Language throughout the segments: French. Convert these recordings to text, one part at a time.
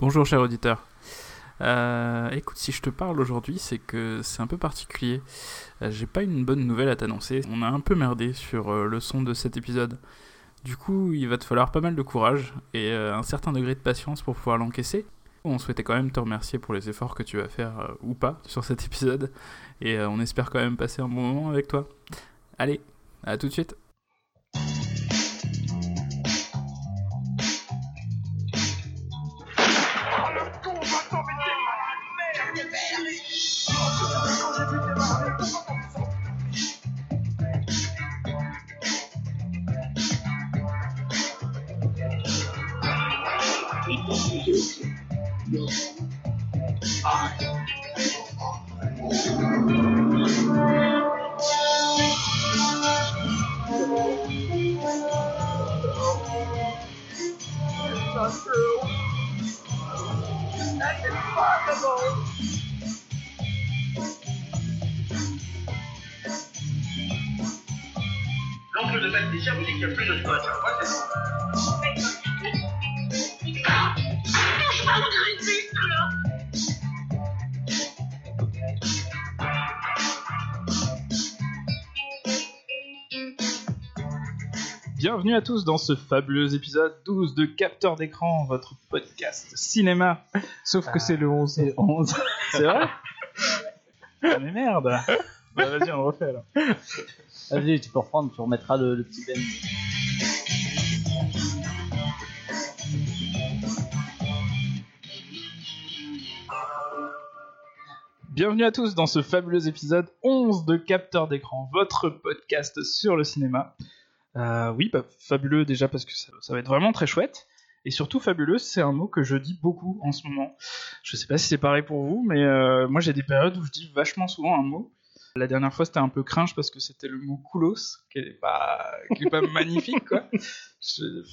Bonjour cher auditeur. Euh, écoute, si je te parle aujourd'hui, c'est que c'est un peu particulier. Euh, J'ai pas une bonne nouvelle à t'annoncer. On a un peu merdé sur euh, le son de cet épisode. Du coup, il va te falloir pas mal de courage et un certain degré de patience pour pouvoir l'encaisser. On souhaitait quand même te remercier pour les efforts que tu vas faire ou pas sur cet épisode et on espère quand même passer un bon moment avec toi. Allez, à tout de suite. À tous dans ce fabuleux épisode 12 de Capteur d'écran, votre podcast cinéma. Sauf que c'est le 11. C'est 11. C'est vrai Ah mais merde Bah vas-y, on le refait alors. Vas-y, tu peux reprendre, tu remettras le, le petit Ben. Bienvenue à tous dans ce fabuleux épisode 11 de Capteur d'écran, votre podcast sur le cinéma. Euh, oui, bah, fabuleux déjà parce que ça, va être vraiment très chouette. Et surtout fabuleux, c'est un mot que je dis beaucoup en ce moment. Je sais pas si c'est pareil pour vous, mais euh, moi j'ai des périodes où je dis vachement souvent un mot. La dernière fois c'était un peu cringe parce que c'était le mot coolos, qui est pas, qui est pas magnifique quoi.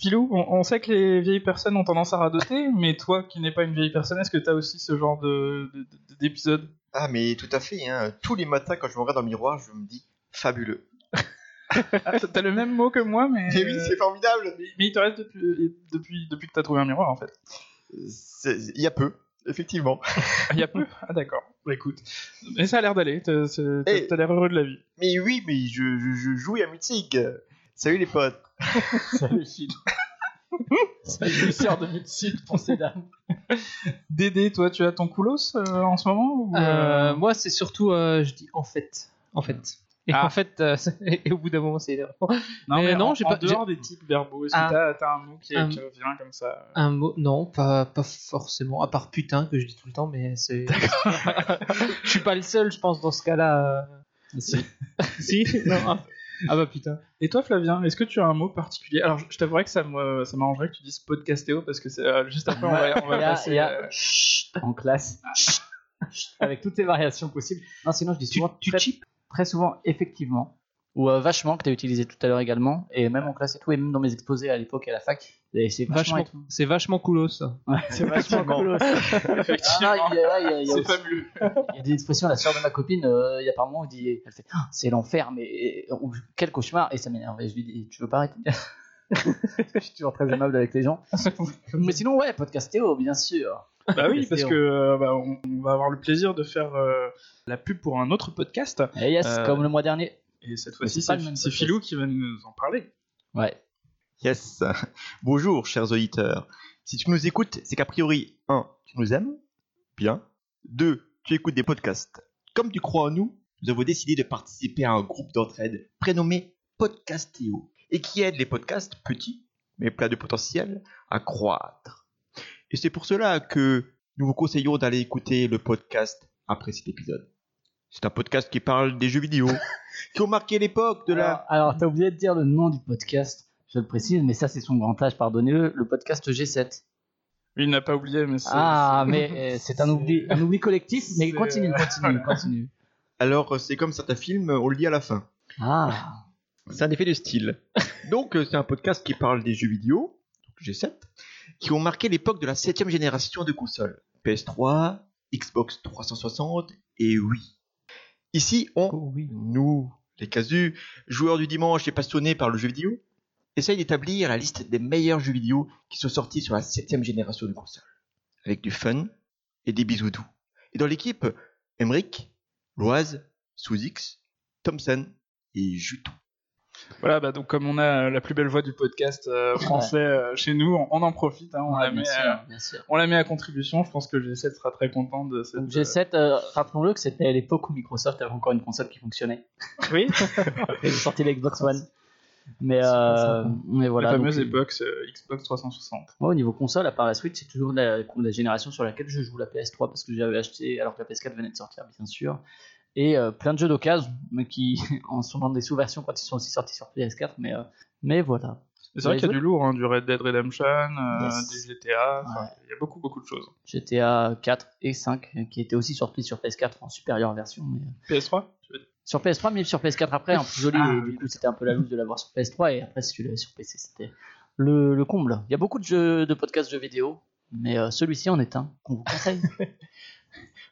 Philou, on, sait que les vieilles personnes ont tendance à radoter, mais toi qui n'es pas une vieille personne, est-ce que t'as aussi ce genre de- d'épisode? Ah, mais tout à fait. Hein. Tous les matins, quand je me regarde dans le miroir, je me dis fabuleux. Ah, t'as- le même mot que moi, mais. Mais oui, c'est formidable. Mais, mais il te reste depuis, depuis, depuis que t'as trouvé un miroir en fait. Il y a peu, effectivement. Il y a peu? Ah d'accord. Bah écoute. Mais ça a l'air d'aller, t'as Hey. l'air heureux de la vie. Mais oui, mais je, je, je joue à Mythique. Salut les potes. Salut Phil. Salut sœur de médecine pour ces dames. Dédé, toi tu as ton coulos euh, en ce moment ou, euh, Euh, moi, c'est surtout, euh, je dis en fait, en fait. Et Ah. en fait, euh, et au bout d'un moment, c'est énervant. Non, mais mais non, j'ai en pas- dehors des types verbaux, est-ce Ah. que t'as- t'as un mot qui, Un- qui revient comme ça? Un mot, non, pas, pas forcément. À part putain que je dis tout le temps, mais c'est. je suis pas le seul, je pense, dans ce cas-là. euh. Si. si Non. Ah, ah bah putain. Et toi Flavien, est-ce que tu as un mot particulier? Alors je, t'avouerais que ça me- ça m'arrangerait que tu dises podcastéo parce que c'est euh, juste après on va, on va a, passer. il y a euh, chut en classe. Chut, chut, avec toutes les variations possibles. Non, sinon je dis Tu, souvent tu très, cheap très souvent effectivement ou euh, vachement que tu as utilisé tout à l'heure également et même en classe et tout et même dans mes exposés à l'époque à la fac. C'est vachement, Vachement, c'est vachement coolos ça. Ouais, c'est vachement cool. Effectivement, Ah, il y a, il y a- il y a c'est aussi- fabuleux. il y a des expressions, la sœur de ma copine, euh, il y a par moment, elle dit, elle fait, Ah, c'est l'enfer, mais euh, quel cauchemar, et ça m'énerve. Et je lui dis, tu veux pas arrêter? Je suis toujours très aimable avec les gens. mais sinon, ouais, podcastéo, bien sûr. Bah oui, parce que euh, bah, on, on va avoir le plaisir de faire euh, la pub pour un autre podcast. Et yes, Euh, comme le mois dernier. Et cette fois-ci, c'est. Philou qui va nous en parler. Ouais. Yes. Bonjour, chers auditeurs. Si tu nous écoutes, c'est qu'a priori, 1. Tu nous aimes Bien. 2. Tu écoutes des podcasts. Comme tu crois en nous, nous avons décidé de participer à un groupe d'entraide prénommé Podcastéo et qui aide les podcasts petits, mais pleins de potentiel, à croître. Et c'est pour cela que nous vous conseillons d'aller écouter le podcast après cet épisode. C'est un podcast qui parle des jeux vidéo, qui ont marqué l'époque de la... Alors, alors, t'as oublié de dire le nom du podcast. Je le précise, mais ça, c'est son grand âge, pardonnez-le, le podcast G7. Il n'a pas oublié, mais c'est. Ah, mais euh, c'est un oubli, un oubli collectif, mais continue, euh, continue, continue. Alors, c'est comme certains films, on le dit à la fin. Ah, C'est un effet de style. Donc, euh, c'est un podcast qui parle des jeux vidéo, donc G7, qui ont marqué l'époque de la septième génération de consoles. PS3, Xbox 360 et Wii. Ici, on, oh oui. nous, les casus, joueurs du dimanche et passionnés par le jeu vidéo, essayent d'établir la liste des meilleurs jeux vidéo qui sont sortis sur la septième génération de consoles. avec du fun et des bisous doux. Et dans l'équipe, Emric, Loise, Sous-X, Thompson et Juton. Voilà, bah, donc comme on a la plus belle voix du podcast euh, français euh, chez nous, on, on en profite, hein, on, la met, sûr, euh, on la met à contribution. Je pense que G7 sera très content de cette. Donc G7, euh, rappelons-le que c'était à l'époque où Microsoft avait encore une console qui fonctionnait. oui, Ils sorti la Xbox One. Mais, voilà. la donc, fameuse époque euh, Xbox 360. Moi, au niveau console, à part la Switch, c'est toujours la, la génération sur laquelle je joue la PS3 parce que j'avais acheté alors que la PS4 venait de sortir, bien sûr. Et euh, plein de jeux d'occasion, mais qui en sont dans des sous-versions quand ils sont aussi sortis sur PS4. Mais, euh, mais voilà. C'est vrai qu'il y a du lourd, hein, du Red Dead Redemption, euh, Yes. du GTA, Ouais. il y a beaucoup beaucoup de choses. GTA 4 et 5 euh, qui étaient aussi sortis sur PS4 en supérieure version. Mais... euh, PS3 tu veux dire? Sur PS3, mais sur PS4 après, en plus joli. Ah, et du coup, c'était un peu la loose de l'avoir sur PS3. Et après, si tu l'avais sur PC, c'était le, le comble. Il y a beaucoup de jeux, de podcasts jeux vidéo. Mais euh, celui-ci en est un qu'on vous conseille.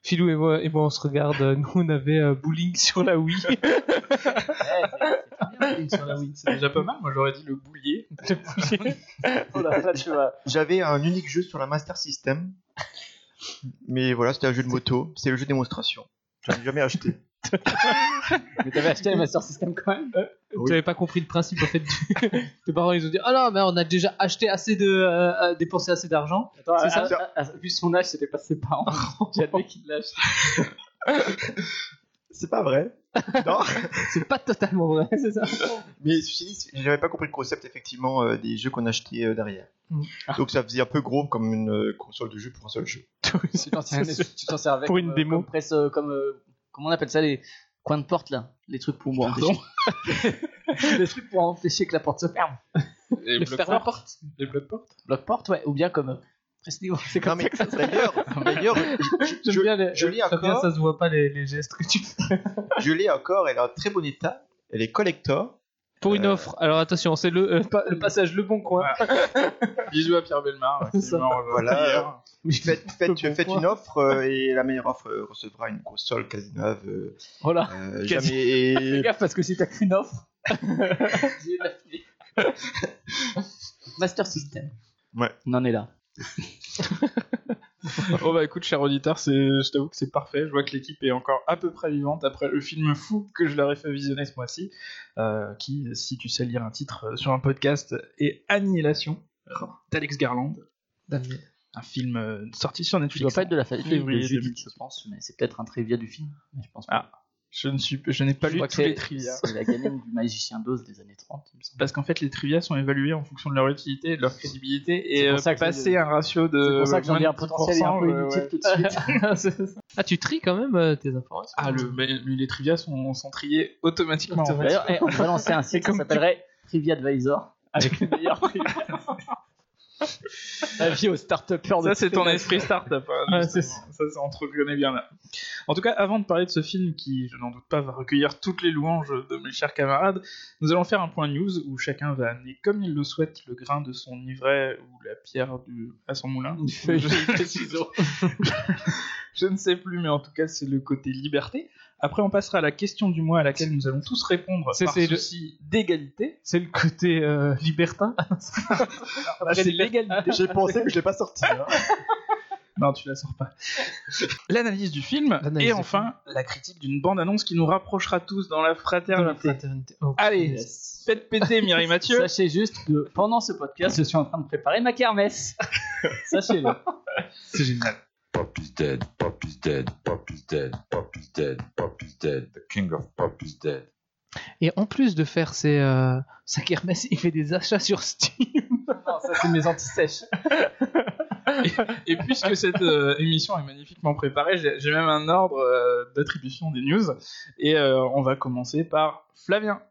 Philou et moi, et moi, on se regarde. euh, Nous, on avait euh, bowling sur la Wii. Ouais, c'est- c'est très bien, sur la Wii. C'est déjà pas mal, moi j'aurais dit le boulier. Voilà, là, tu vois. J'avais un unique jeu sur la Master System. Mais voilà, c'était un jeu de moto. C'est le jeu démonstration. J'en ai jamais acheté. Mais t'avais acheté le Master System quand même. Oui. Tu n'avais pas compris le principe en fait. du- Tes parents ils ont dit Ah non, mais on a déjà acheté assez de. euh, euh, dépensé assez d'argent. Attends, C'est ça à- à- vu son âge, c'était pas ses parents. J'admets qu'il l'a acheté. C'est pas vrai. Non. C'est pas totalement vrai, c'est ça Mais ceci dit, j'avais pas compris le concept effectivement euh, des jeux qu'on achetait euh, derrière. Mm. Donc ça faisait un peu gros comme une euh, console de jeu pour un seul jeu. Tu t'en servais Pour comme, une euh, démo. Comme, presse, euh, comme euh, comment on appelle ça les coins de porte là, les trucs pour moi. Pardon les trucs pour empêcher que la porte se ferme. Et Le porte. Les bloc-portes. Bloc porte, ouais, ou bien comme euh, presse niveau. C'est Non comme mais ça que ça se d'ailleurs, d'ailleurs, je, je- J'aime bien les. je l'ai Fabien, encore. ça se voit pas les, les gestes que tu fais. je l'ai encore. Elle est en très bon état. Elle est collector. Pour une Euh, offre. Alors attention, c'est le, euh, pa- le passage Le Bon Coin. Bisous à Pierre Belmar. qui Ça. Voilà. Faites, faites, une offre euh, et la meilleure offre euh, recevra une console quasi neuve. euh, Voilà. euh, Quasi- Fais jamais. gaffe parce que si t'as qu'une offre. Master System. Ouais. On en est là. Oh bah écoute, cher auditeur, c'est, je t'avoue que c'est parfait. Je vois que l'équipe est encore à peu près vivante après le film fou que je leur ai fait visionner ce mois-ci, euh, qui, si tu sais lire un titre euh, sur un podcast, est Annihilation d'Alex Garland, un film euh, sorti sur Netflix. dois pas être de la famille de février Judith, 2000. je pense, mais c'est peut-être un trivia du film. Mais je pense pas. Ah, Je ne suis, je n'ai pas Je lu tous les trivia. C'est la gamine du magicien d'Oz des années 30, il me semble. Parce qu'en fait, les trivia sont évalués en fonction de leur utilité et de leur crédibilité. C'est Et pour euh, ça que passer un ratio de. C'est pour ça que j'en de un potentiel un peu 10%, inutile ouais, tout de suite. Ah, tu tries quand même euh, tes informations. Ah, le, mais, les trivia sont, sont triés automatiquement. en fait. D'ailleurs, eh, on va lancer un site qui comme s'appellerait Trivia Advisor avec les meilleurs trivia. Avis aux start-upers de Ça, c'est ton esprit start-up. hein, Ouais, c'est justement. ça, ça, on te reconnaît bien là. En tout cas, avant de parler de ce film qui, je n'en doute pas, va recueillir toutes les louanges de mes chers camarades, nous allons faire un point news où chacun va amener comme il le souhaite le grain de son ivraie ou la pierre du... à son moulin. feuille je... je ne sais plus, mais en tout cas, c'est le côté liberté. Après, on passera à la question du mois à laquelle nous allons tous répondre C'est- par c'est le- souci d'égalité. C'est le côté euh, libertin. Là, c'est l'égalité. J'ai pensé que je l'ai pas sorti. hein. Non, tu la sors pas. L'analyse du film L'analyse et enfin la critique d'une bande-annonce qui nous rapprochera tous dans la Dans la fraternité. fraternité. Oh, Allez, Yes. faites péter Mireille Mathieu. Sachez juste que pendant ce podcast, je suis en train de préparer ma kermesse. Sachez-le. C'est génial. Pop is dead, Pop is dead, Pop is dead, Pop is dead, Pop is dead, the king of Pop is dead. Et en plus de faire ses, euh, sa kermesse, il fait des achats sur Steam. Non, ça, c'est mes anti-sèches. Et puisque cette euh, émission est magnifiquement préparée, j'ai j'ai même un ordre euh, d'attribution des news. Et euh, on va commencer par Flavien.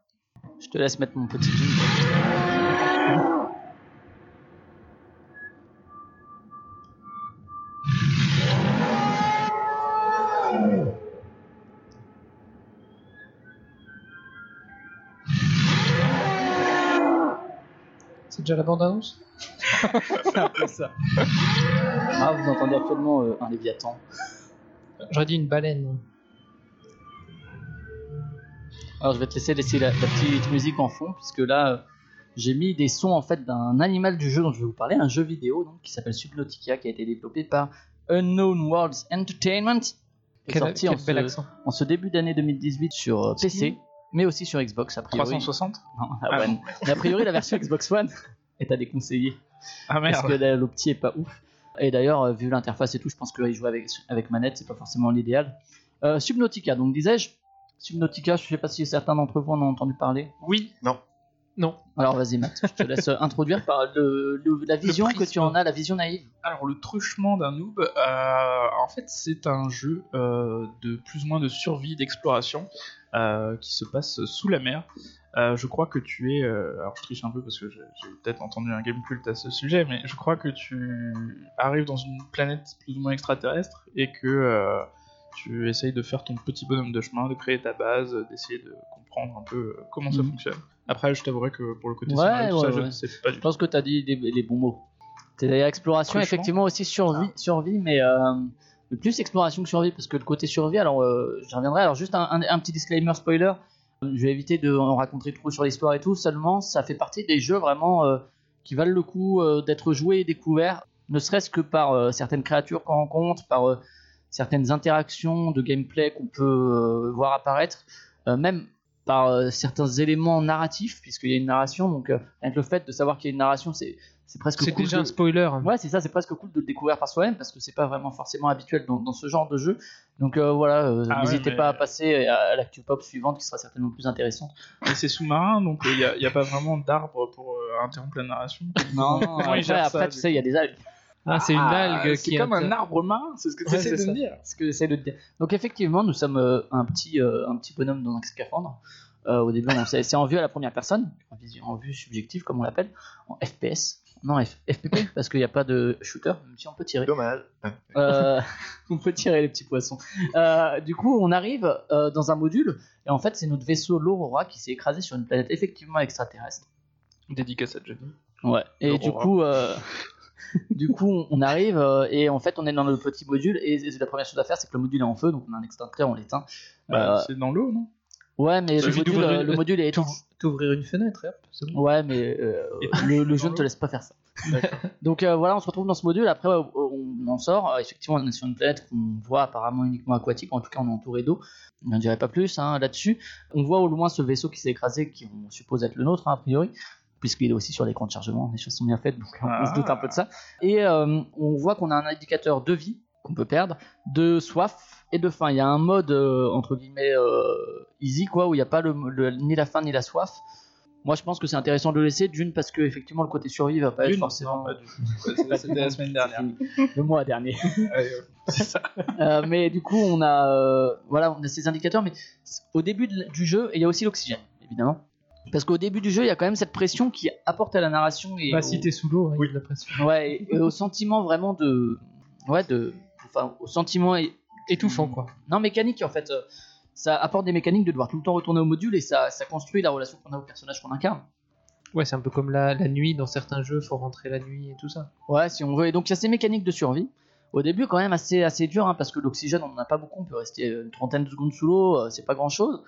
Je te laisse mettre mon petit jingle. C'est déjà la bande-annonce? C'est un peu ça. Ah, vous entendez actuellement euh, un léviathan. J'aurais dit une baleine. Alors, je vais te laisser laisser la, la petite musique en fond, puisque là, euh, j'ai mis des sons en fait d'un animal du jeu dont je vais vous parler, un jeu vidéo donc, qui s'appelle Subnautica, qui a été développé par Unknown Worlds Entertainment, qui est Quel, sorti quel en ce, en ce début d'année 2018 sur euh, PC, mais aussi sur Xbox a priori. 360 Non, ah Ah ouais. non. Mais a priori, la version Xbox One est à déconseiller Ah parce merde. que la- l'opti est pas ouf. Et d'ailleurs, euh, vu l'interface et tout, je pense que jouer avec, avec manette, c'est pas forcément l'idéal. Euh, Subnautica, donc disais-je, Subnautica, je sais pas si certains d'entre vous en ont entendu parler. Oui, Non. Alors vas-y Matt, je te laisse euh, introduire par le, le- la vision que tu en as, la vision naïve. Alors le truchement d'un noob, euh, en fait c'est un jeu euh, de plus ou moins de survie, d'exploration, euh, qui se passe sous la mer. Euh, je crois que tu es, euh, alors je triche un peu parce que j'ai peut-être entendu un game cult à ce sujet, mais je crois que tu arrives dans une planète plus ou moins extraterrestre et que euh, tu essayes de faire ton petit bonhomme de chemin, de créer ta base, d'essayer de comprendre un peu comment ça Mhm. fonctionne. Après je t'avouerai que pour le côté Ouais, scénario, tout ça, ouais, je ouais. ne sais pas du Je tout. pense que tu as dit des- les bons mots. C'est-à-dire exploration, Truchement. effectivement aussi survie, survie mais euh, plus exploration que survie, parce que le côté survie, alors euh, j'y reviendrai. Alors juste un, un- un petit disclaimer spoiler, je vais éviter de en raconter trop sur l'histoire et tout, seulement ça fait partie des jeux vraiment euh, qui valent le coup euh, d'être joués et découverts, ne serait-ce que par euh, certaines créatures qu'on rencontre, par euh, certaines interactions de gameplay qu'on peut euh, voir apparaître, euh, même par euh, certains éléments narratifs, puisqu'il y a une narration, donc euh, avec le fait de savoir qu'il y a une narration, c'est c'est presque C'est cool déjà de- un spoiler. hein. Ouais, c'est ça, c'est presque cool de le découvrir par soi-même parce que c'est pas vraiment forcément habituel dans, dans ce genre de jeu. Donc euh, voilà, euh, Ah ouais, n'hésitez mais- pas à passer à, à l'actu pop suivante qui sera certainement plus intéressante. Et c'est sous-marin, donc il n'y a, pas vraiment d'arbre pour euh, interrompre la narration. Non, non, après, gèrent ça, après, tu sais, il y a des algues. Ah, c'est une algue C'est qui comme inter- un arbre marin, c'est ce que tu Ouais, essaies de me dire. ce que j'essaie de te dire. Donc effectivement, nous sommes euh, un petit euh, un petit bonhomme dans un scaphandre. Euh, au début, c'est en vue à la première personne, en, vue subjective comme on l'appelle, en FPS. Non, F- FPP parce qu'il n'y a pas de shooter, même si on peut tirer. Dommage. Euh, on peut tirer les petits poissons. Euh, du coup, on arrive euh, dans un module et en fait, c'est notre vaisseau l'Aurora qui s'est écrasé sur une planète effectivement extraterrestre. Dédicace à Johnny. Ouais. Et du coup, euh, du coup, on arrive euh, et en fait, on est dans le petit module et la première chose à faire, c'est que le module est en feu, donc on a un extincteur, on l'éteint. Bah, Euh, c'est dans l'eau, non? Ouais, mais le module, euh, une- le module est éteint. T'ouvrir une fenêtre, et hop, c'est bon. Ouais, mais euh, le, le jeu ne te laisse pas faire ça. Donc euh, voilà, on se retrouve dans ce module. Après, on en sort. Euh, effectivement, on est sur une planète qu'on voit apparemment uniquement aquatique. En tout cas, on est entouré d'eau. On n'en dirait pas plus hein, là-dessus. On voit au loin ce vaisseau qui s'est écrasé, qui on suppose être le nôtre, hein, a priori, puisqu'il est aussi sur l'écran de chargement. Les choses sont bien faites, donc on se doute un peu de ça. Et euh, on voit qu'on a un indicateur de vie qu'on peut perdre, de soif et de faim. Il y a un mode euh, entre guillemets euh, easy, quoi, où il n'y a pas le- le- ni la faim ni la soif. Moi, je pense que c'est intéressant de le laisser, d'une parce que effectivement le côté survie va pas être forcément. non, pas du C'était la semaine dernière. Le mois dernier. Euh, c'est ça. Euh, mais du coup, on a, euh, voilà, on a ces indicateurs, mais au début de- du jeu, il y a aussi l'oxygène, évidemment. Parce qu'au début du jeu, il y a quand même cette pression qui apporte à la narration et, Bah, au, si t'es sous l'eau, a de la pression. ouais, et- et au sentiment vraiment de, ouais, de, enfin, au sentiment Étouffant, quoi. non mécanique en fait. euh, Ça apporte des mécaniques de devoir tout le temps retourner au module et ça, ça construit la relation qu'on a au personnage qu'on incarne. Ouais, c'est un peu comme la, la nuit dans certains jeux, faut rentrer la nuit et tout ça. Ouais, si on veut. Et donc, il y a ces mécaniques de survie. Au début, quand même, assez, assez dur, hein, parce que l'oxygène, on n'en a pas beaucoup. On peut rester une trentaine de secondes sous l'eau, euh, c'est pas grand chose.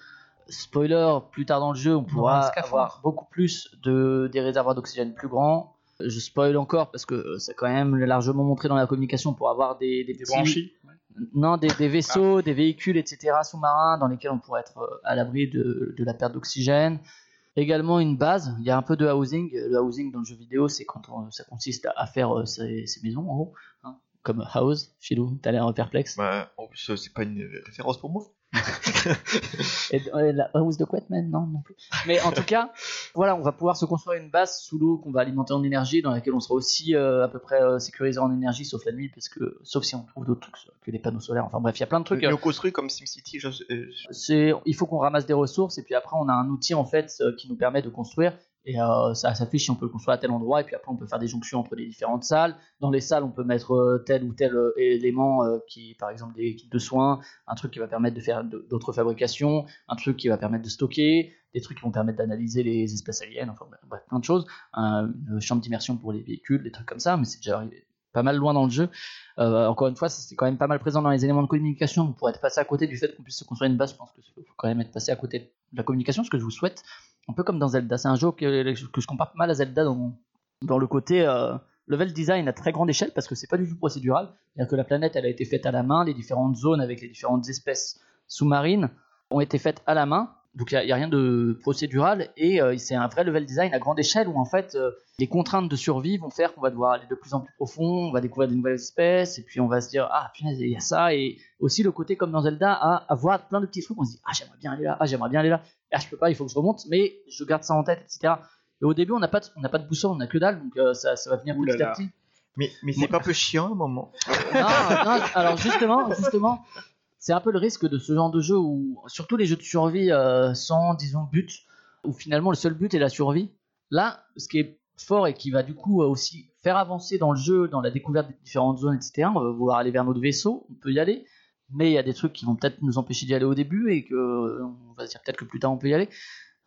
Spoiler, plus tard dans le jeu, on pourra avoir beaucoup plus de, des réservoirs d'oxygène plus grands. Je spoil encore parce que euh, c'est quand même largement montré dans la communication pour avoir des, des Des petits- branchies. non, des, des vaisseaux, des véhicules, etc. sous-marins dans lesquels on pourrait être euh, à l'abri de, de la perte d'oxygène. Également une base, il y a un peu de housing. Le housing dans le jeu vidéo, c'est quand on- ça consiste à faire euh, ses, ses maisons en gros, hein, comme house. Chez nous, t'as l'air perplexe. Bah, en plus, euh, c'est pas une référence pour moi. Et euh, la house de Quetman, non, non plus. Mais en tout cas, voilà, on va pouvoir se construire une base sous l'eau qu'on va alimenter en énergie, dans laquelle on sera aussi euh, à peu près euh, sécurisé en énergie, sauf la nuit, parce que sauf si on trouve d'autres trucs que les panneaux solaires. Enfin bref, il y a plein de trucs. On construit comme SimCity. Je, je- c'est il faut qu'on ramasse des ressources et puis après on a un outil en fait euh, qui nous permet de construire et euh, ça s'affiche si on peut le construire à tel endroit et puis après on peut faire des jonctions entre les différentes salles dans les salles on peut mettre euh, tel ou tel euh, élément qui par exemple des kits de soins un truc qui va permettre de faire d'autres fabrications un truc qui va permettre de stocker des trucs qui vont permettre d'analyser les espèces aliens enfin bref plein de choses Un- une chambre d'immersion pour les véhicules des trucs comme ça mais c'est déjà arrivé pas mal loin dans le jeu encore une fois, c'est quand même pas mal présent dans les éléments de communication. Pour être passé à côté du fait qu'on puisse se construire une base, je pense qu'il faut quand même être passé à côté de la communication, ce que je vous souhaite. Un peu comme dans Zelda. C'est un jeu que, que je compare mal à Zelda dans, dans le côté euh, level design à très grande échelle parce que c'est pas du tout procédural. C'est-à-dire que la planète elle a été faite à la main, les différentes zones avec les différentes espèces sous-marines ont été faites à la main. Donc il n'y a, rien de procédural et euh, c'est un vrai level design à grande échelle où en fait euh, les contraintes de survie vont faire qu'on va devoir aller de plus en plus profond, on va découvrir des nouvelles espèces et puis on va se dire ah punaise il y a ça et aussi le côté comme dans Zelda à avoir plein de petits trucs on se dit ah j'aimerais bien aller là, ah j'aimerais bien aller là, ah je peux pas il faut que je remonte mais je garde ça en tête etc. Et au début on n'a pas de, on n'a pas de boussole on n'a que dalle donc euh, ça, ça va venir Ouh là petit à petit. Mais, mais c'est pas un peu chiant un moment non, non, alors justement, justement, c'est un peu le risque de ce genre de jeu où, surtout les jeux de survie euh, sans, disons, but, où finalement le seul but est la survie. Là, ce qui est fort et qui va du coup euh, aussi faire avancer dans le jeu, dans la découverte des différentes zones, etc. On va vouloir aller vers notre vaisseau, on peut y aller, mais il y a des trucs qui vont peut-être nous empêcher d'y aller au début et que euh, on va se dire peut-être que plus tard on peut y aller.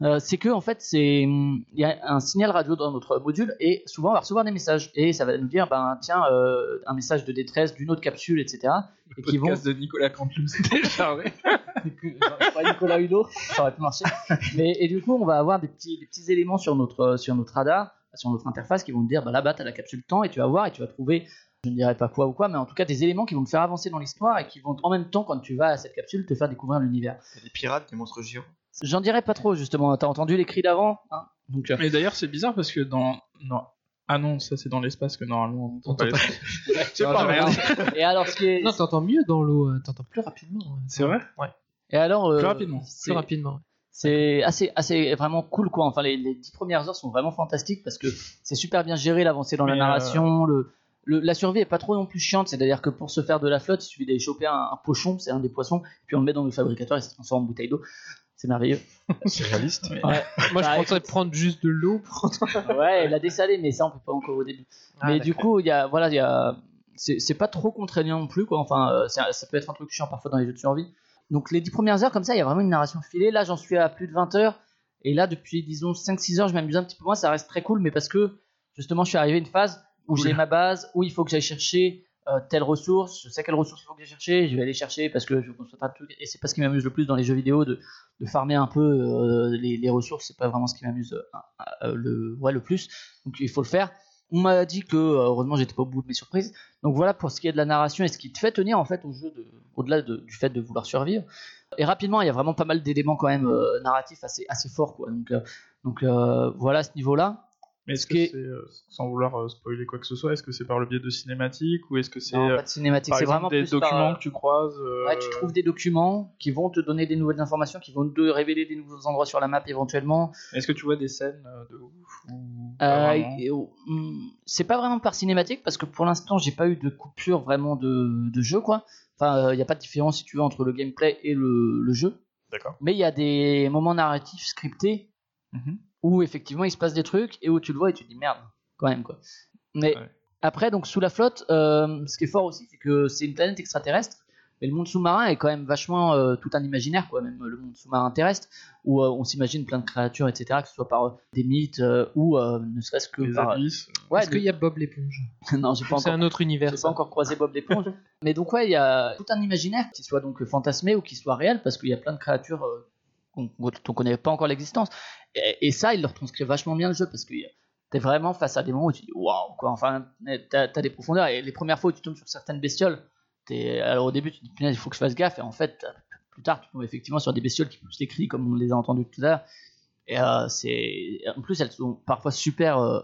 Euh, c'est que en fait c'est il y a un signal radio dans notre module et souvent on va recevoir des messages et ça va nous dire ben tiens euh, un message de détresse d'une autre capsule etc et qui vont de Nicolas Cantelou pas Nicolas Hulot, ça aurait pu marcher. Mais, et du coup, on va avoir des petits, des petits éléments sur notre, sur notre radar, sur notre interface, qui vont te dire, bah là-bas, tu as la capsule temps, et tu vas voir, et tu vas trouver, je ne dirais pas quoi ou quoi, mais en tout cas des éléments qui vont te faire avancer dans l'histoire, et qui vont, en même temps, quand tu vas à cette capsule, te faire découvrir l'univers. Des pirates, des monstres géants. J'en dirais pas trop, justement. T'as entendu les cris d'avant hein Donc, euh, Mais d'ailleurs, c'est bizarre parce que dans. Non. Ah non, ça c'est dans l'espace que normalement on entend pas. C'est pas rien. Et alors, ce qui est. Non, t'entends mieux dans l'eau, euh, t'entends plus rapidement. euh. C'est vrai? Ouais, Et alors. euh, Plus rapidement. c'est- plus rapidement. C'est assez, assez vraiment cool quoi. Enfin, les, les dix premières heures sont vraiment fantastiques parce que c'est super bien géré l'avancée dans la narration. Le, le- la survie est pas trop non plus chiante. C'est-à-dire que pour se faire de la flotte, il suffit d'aller choper un, un pochon, c'est un des poissons, puis on le met dans le fabricateur et ça se transforme en bouteille d'eau. C'est merveilleux. C'est réaliste. Ouais, Moi, je pensais prendre juste de l'eau. pour- ouais la dessalée, mais ça on peut pas encore au début. Ah, mais du coup, il y a, voilà, il y a, c'est pas trop contraignant non plus quoi. Enfin, euh, ça peut être un truc chiant parfois dans les jeux de survie. Donc les dix premières heures comme ça, il y a vraiment une narration filée. Là, j'en suis à plus de 20 heures. Et là, depuis, disons, 5-6 heures, je m'amuse un petit peu moins. Ça reste très cool, mais parce que, justement, je suis arrivé à une phase où j'ai ma base, où il faut que j'aille chercher euh, telle ressource. Je sais quelle ressource il faut que j'aille chercher. Je vais aller chercher parce que je construis pas trucs. Et c'est pas ce qui m'amuse le plus dans les jeux vidéo de, de farmer un peu euh, les, les ressources. C'est pas vraiment ce qui m'amuse euh, le, ouais, le plus. Donc, il faut le faire. On m'a dit que, heureusement, j'étais pas au bout de mes surprises. Donc voilà pour ce qui est de la narration et ce qui te fait tenir en fait au jeu, de, au-delà de- du fait de vouloir survivre. Et rapidement, il y a vraiment pas mal d'éléments quand même narratifs assez, assez forts. Quoi. Donc, donc voilà à ce niveau-là. Mais est-ce Ce que c'est, euh, sans vouloir euh, spoiler quoi que ce soit, est-ce que c'est par le biais de cinématiques ou est-ce que c'est Non, euh, pas de c'est exemple vraiment des plus documents par, que tu croises euh, Ouais, tu trouves des documents qui vont te donner des nouvelles informations, qui vont te révéler des nouveaux endroits sur la map éventuellement. Est-ce que tu vois des scènes de ouf ou Euh, et, oh, hmm, c'est pas vraiment par cinématique parce que pour l'instant j'ai pas eu de coupure vraiment de, de jeu quoi. Enfin, il n'y a pas de différence si tu veux entre le gameplay et le, le jeu. D'accord. Mais il y a des moments narratifs scriptés Mhm. Où effectivement il se passe des trucs et où tu le vois et tu te dis merde quand même quoi. Mais Ouais. après donc sous la flotte, euh, ce qui est fort aussi c'est que c'est une planète extraterrestre. Mais le monde sous-marin est quand même vachement euh, tout un imaginaire, quoi, même le monde sous-marin terrestre, où euh, on s'imagine plein de créatures, etc., que ce soit par euh, des mythes euh, ou euh, ne serait-ce que Les par. abysses. Ouais, Est-ce qu'il y a Bob l'éponge? Non, j'ai pas C'est encore un autre univers. j'ai pas encore croisé Bob l'éponge. Mais donc ouais, il y a tout un imaginaire qui soit donc fantasmé ou qui soit réel parce qu'il y a plein de créatures euh, dont on connaît pas encore l'existence. Et, et ça, il le retranscrit vachement bien le jeu parce que t'es vraiment face à des moments où tu dis waouh quoi. Enfin, t'as as des profondeurs et les premières fois où tu tombes sur certaines bestioles, t'es alors au début tu te dis punaise il faut que je fasse gaffe et en fait plus tard tu tombes effectivement sur des bestioles qui poussent les cris comme on les a entendus tout à l'heure. Et euh, c'est en plus elles sont parfois super euh,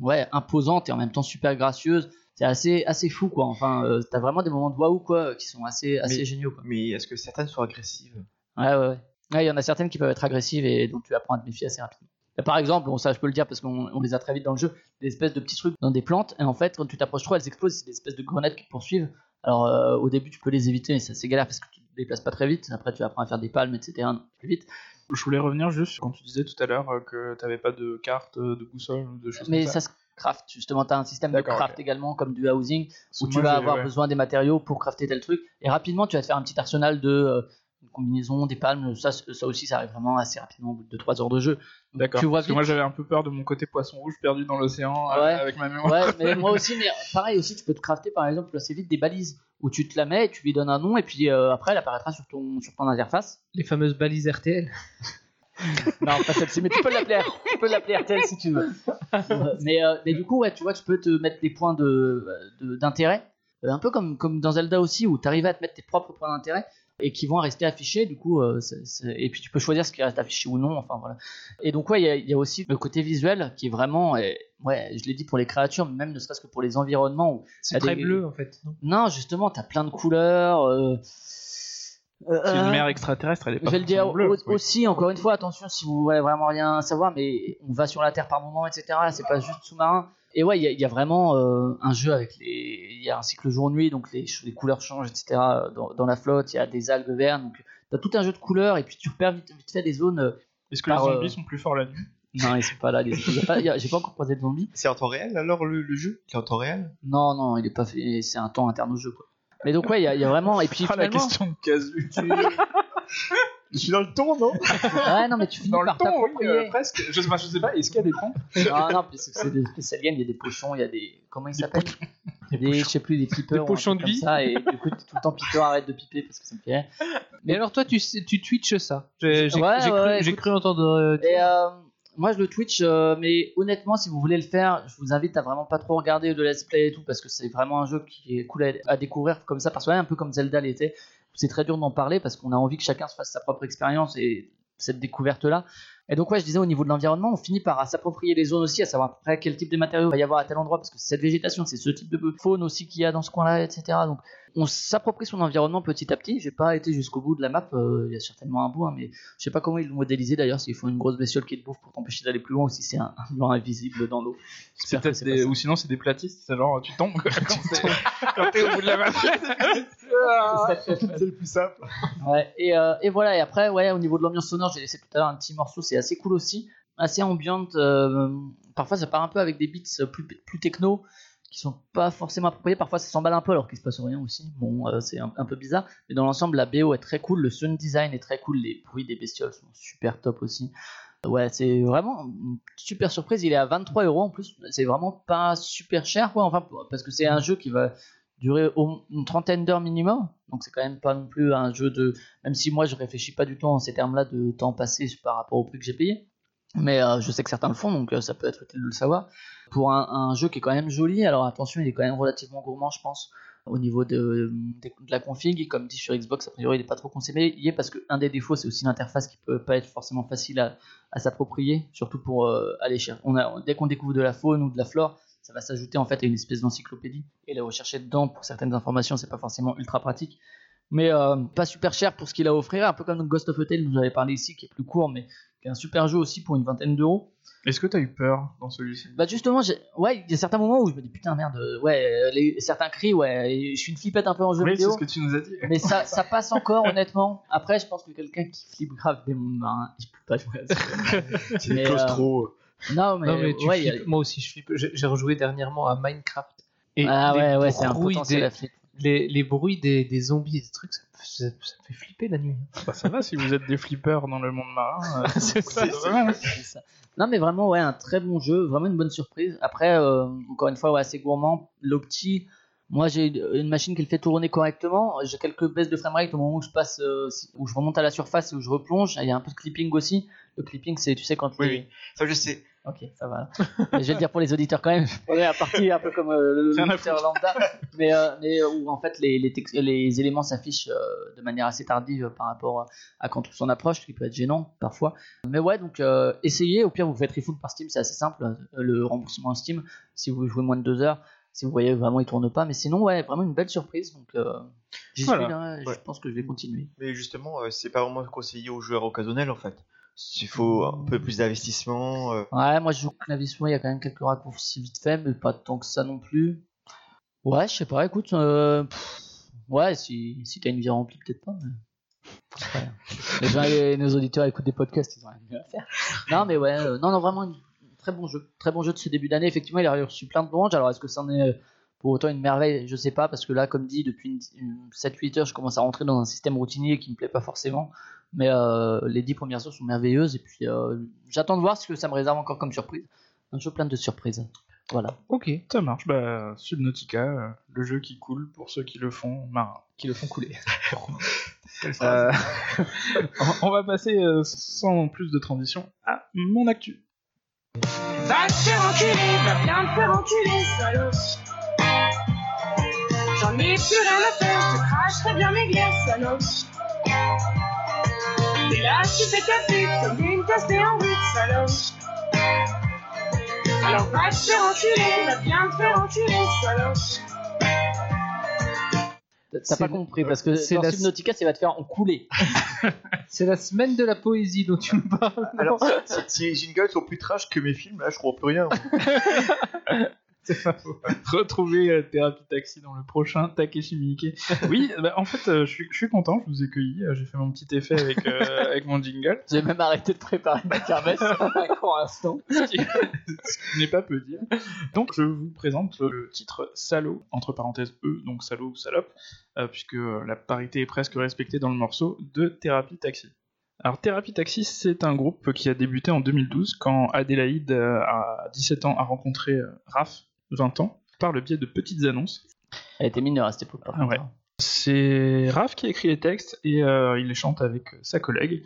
ouais imposantes et en même temps super gracieuses c'est assez assez fou quoi enfin euh, t'as vraiment des moments de waouh quoi qui sont assez assez Mais- géniaux quoi Mais est-ce que certaines sont agressives? Ouais ouais ouais Ouais, il y en a certaines qui peuvent être agressives et dont tu apprends à te méfier assez rapidement. Là, par exemple bon ça je peux le dire parce qu'on on les a très vite dans le jeu des espèces de petits trucs dans des plantes et en fait quand tu t'approches trop elles explosent c'est des espèces de grenades qui te poursuivent. Alors euh, au début tu peux les éviter mais ça c'est galère parce que tu te déplaces pas très vite. Après tu apprends à faire des palmes etc plus vite. Je voulais revenir juste quand tu disais tout à l'heure euh, que t'avais pas de carte, euh, de boussole ou de choses mais comme ça. ça se craft justement t'as un système de craft également comme du housing où Moi, tu vas avoir ouais. besoin des matériaux pour crafter tel truc. Et rapidement tu vas te faire un petit arsenal de euh, une combinaison des palmes ça ça aussi ça arrive vraiment assez rapidement au bout de 3 heures de jeu D'accord. tu vois Parce que moi j'avais un peu peur de mon côté poisson rouge perdu dans l'océan euh, Ouais. avec ma mémoire. ouais mais moi aussi mais pareil aussi tu peux te crafter par exemple assez vite des balises où tu te la mets tu lui donnes un nom et puis euh, après elle apparaîtra sur ton sur ton interface Les fameuses balises RTL. non, pas celle-ci, mais tu peux l'appeler, tu peux l'appeler RTL si tu veux. Mais, euh, mais du coup, ouais, tu vois, tu peux te mettre des points de, de- d'intérêt, un peu comme, comme dans Zelda aussi, où tu arrives à te mettre tes propres points d'intérêt et qui vont rester affichés, du coup, euh, c'est- c'est- et puis tu peux choisir ce qui reste affiché ou non, enfin voilà. Et donc, ouais, il y a- il y, a aussi le côté visuel qui est vraiment, et, ouais, je l'ai dit pour les créatures, mais même ne serait-ce que pour les environnements où C'est très des- bleu en fait. non? Non, justement, t'as plein de couleurs. Euh... C'est euh, une mer extraterrestre, elle est je pas vais le dire bleue, oui. aussi, encore une fois, attention si vous voulez vraiment rien savoir, mais on va sur la Terre par moment, etc. C'est pas juste sous-marin. Et ouais, il y, a- il y a vraiment euh, un jeu avec les. Il y a un cycle jour-nuit, donc les, couleurs changent, etc. Dans, dans la flotte, il y a des algues vertes, donc t'as tout un jeu de couleurs, et puis tu repères vite, vite fait des zones. euh, Est-ce que par, les euh, zombies sont plus forts la nuit? Non, ils sont pas là. les- pas- J'ai pas encore croisé de zombies. C'est en temps réel alors le, le jeu? Il est en temps réel? Non, non, il est pas fait. C'est un temps interne au jeu, quoi. Mais donc ouais, il y, a- il y a vraiment. Et puis Ah, la finalement, question de casu. Je suis dans le ton, non? Ouais, non, mais tu finis Dans le par ton, oui, euh, presque. Je sais, pas, je sais pas, est-ce qu'il y a des ponts Non, non, parce que c'est des spécial games, il y a des pochons, il y a des. Comment ils s'appellent? Des, je sais plus, des pipeurs. Des ou un pochons truc de comme vie. Ça, et du coup, tout le temps, Piper arrête de piper parce que ça me fait rire. Mais alors toi, tu, tu twitches ça J'ai Ouais, j'ai ouais, cru, cru entendre. euh, Et euh, moi, je le Twitch, euh, mais honnêtement, si vous voulez le faire, je vous invite à vraiment pas trop regarder de let's play et tout parce que c'est vraiment un jeu qui est cool à, découvrir comme ça, parce que ouais, un peu comme Zelda l'était. C'est très dur d'en parler parce qu'on a envie que chacun se fasse sa propre expérience et cette découverte-là. Et donc, ouais, je disais au niveau de l'environnement, on finit par s'approprier les zones aussi, à savoir à peu près quel type de matériaux il va y avoir à tel endroit parce que c'est cette végétation, c'est ce type de faune aussi qu'il y a dans ce coin-là, etc. Donc, on s'approprie son environnement petit à petit. J'ai pas été jusqu'au bout de la map, euh, il y a certainement un bout, hein, mais je sais pas comment ils l'ont modélisé d'ailleurs, s'ils font une grosse bestiole qui te bouffe pour t'empêcher d'aller plus loin ou si c'est un, un blanc invisible dans l'eau. Des... Ou sinon, c'est des platistes, c'est genre, tu tombes quand t'es quand t'es au bout de la map. C'est le plus simple. Ouais, et, euh, et voilà, et après, ouais, au niveau de l'ambiance sonore, j'ai laissé tout à l'heure un petit morceau, c'est assez cool aussi, assez ambiante. euh, parfois, ça part un peu avec des beats plus, techno qui sont pas forcément appropriés. Parfois, ça s'emballe un peu alors qu'il se passe rien aussi. Bon, euh, c'est un, peu bizarre, mais dans l'ensemble, la BO est très cool, le sound design est très cool, les bruits des bestioles sont super top aussi. Ouais, c'est vraiment super surprise. Il est à 23 euros en plus. C'est vraiment pas super cher, quoi. Enfin, parce que c'est un jeu qui va durer une trentaine d'heures minimum. Donc c'est quand même pas non plus un jeu de. Même si moi je réfléchis pas du tout en ces termes-là de temps passé par rapport au prix que j'ai payé. Mais euh, je sais que certains le font, donc euh, ça peut être utile de le savoir. Pour un, jeu qui est quand même joli, alors attention, il est quand même relativement gourmand, je pense, au niveau de, la config. Comme dit sur Xbox, a priori, il est pas trop conseillé parce qu'un des défauts, c'est aussi l'interface qui peut pas être forcément facile à, à s'approprier, surtout pour euh, aller chercher. On a, dès qu'on découvre de la faune ou de la flore, ça va s'ajouter en fait à une espèce d'encyclopédie. Et les rechercher dedans pour certaines informations, c'est pas forcément ultra pratique. Mais euh, pas super cher pour ce qu'il a à offrir, un peu comme Ghost of a Tale dont j'avais parlé ici, qui est plus court, mais qui est un super jeu aussi pour une vingtaine d'euros. Est-ce que t'as eu peur dans celui-ci? Bah justement, ouais, il y a certains moments où je me dis putain merde, euh, ouais, euh, les, certains cris, ouais, je suis une flippette un peu en jeu Oui, c'est vidéo. ce que tu nous as dit. Mais ça, ça passe encore honnêtement. Après, je pense que quelqu'un qui flippe grave des marins, il peut pas jouer à ça. C'est claustros. Non, mais, non mais tu ouais, il y a- flippes. Moi aussi, je flippe. J'ai rejoué dernièrement à Minecraft. Et Ah les ouais, ouais, c'est un bruits potentiel des- à flipper. les, les bruits des, des zombies et des trucs, ça, ça- ça me fait flipper la nuit. Bah, ça va si vous êtes des flippers dans le monde marin. euh, c'est ça. ça. Non, mais vraiment, ouais, un très bon jeu, vraiment une bonne surprise. Après, euh, encore une fois, ouais, assez gourmand. L'opti, moi j'ai une machine qui le fait tourner correctement. J'ai quelques baisses de framerate au moment où je passe, euh, où je remonte à la surface et où je replonge. Il y a un peu de clipping aussi. Le clipping, c'est, tu sais, quand Oui, les- oui. Ça, je sais. Ok, ça va. Mais je vais le dire pour les auditeurs quand même. On est à partie un peu comme euh, le lecteur lambda, mais, euh, mais euh, où en fait les, les, les éléments s'affichent euh, de manière assez tardive par rapport à quand on s'en approche, ce qui peut être gênant parfois. Mais ouais, donc euh, essayez. Au pire, vous faites refund par Steam, c'est assez simple. euh, Le remboursement Steam, si vous jouez moins de deux heures, si vous voyez vraiment il tourne pas. Mais sinon, ouais, vraiment une belle surprise. Donc euh, j'y Voilà. suis là. Ouais. Je pense que je vais continuer. Mais justement, euh, c'est pas vraiment conseillé aux joueurs occasionnels en fait. Il faut un peu plus d'investissement. euh, Ouais, moi je joue clavier-souris, il y a quand même quelques raccourcis vite fait, mais pas tant que ça non plus. Ouais, je sais pas, écoute, euh, ouais, si, si t'as une vie remplie, peut-être pas, mais. Les gens, et nos auditeurs écoutent des podcasts, ils ont rien à faire. Non, mais ouais, euh, non, non, vraiment, très bon jeu. Très bon jeu de ce début d'année. Effectivement, il a reçu plein de louanges. Alors, est-ce que c'en est euh, pour autant une merveille Je sais pas, parce que là, comme dit, depuis une, une 7-8 heures, je commence à rentrer dans un système routinier qui me plaît pas forcément. Mais euh, les 10 premières heures sont merveilleuses. Et puis, euh, j'attends de voir ce que ça me réserve encore comme surprise. Un jeu plein de surprises. Voilà. Ok. Ça marche. Bah, Subnautica, euh, le jeu qui coule pour ceux qui le font marins. Qui le font couler. Euh, on- va passer euh, sans plus de transition à mon actu. Va te faire enculer, va bien te faire enculer, salaud. J'en ai plus rien à faire, je te cracherai bien mes glaces, salaud. T'es là, tu fais ta pute, comme une tasse en route, salaud. Alors va te faire enculer, va bien te faire enculer, salaud. T'as C'est pas compris parce que c'est dans la- Subnautica, ça va te faire en couler. C'est la semaine de la poésie dont tu me parles. Alors, si, si les jingles sont plus trash que mes films, là, je crois plus rien. Retrouver euh, Thérapie Taxi dans le prochain Takeshi Miike. Oui, bah, en fait, euh, je suis- je suis content, je vous ai cueilli, euh, j'ai fait mon petit effet avec, euh, avec mon jingle. J'ai même arrêté de préparer ma kermesse pour l'instant. ce qui ce qui n'est pas peu dire. Donc je vous présente le titre Salaud, entre parenthèses E, donc salaud ou salope, euh, puisque euh, la parité est presque respectée dans le morceau de Thérapie Taxi. Alors Thérapie Taxi, c'est un groupe qui a débuté en 2012 quand Adélaïde, euh, à 17 ans, a rencontré euh, Raph, 20 ans, par le biais de petites annonces. Elle était mineure à cette époque. par Ah ouais. C'est Raph qui écrit les textes et euh, il les chante avec euh, sa collègue.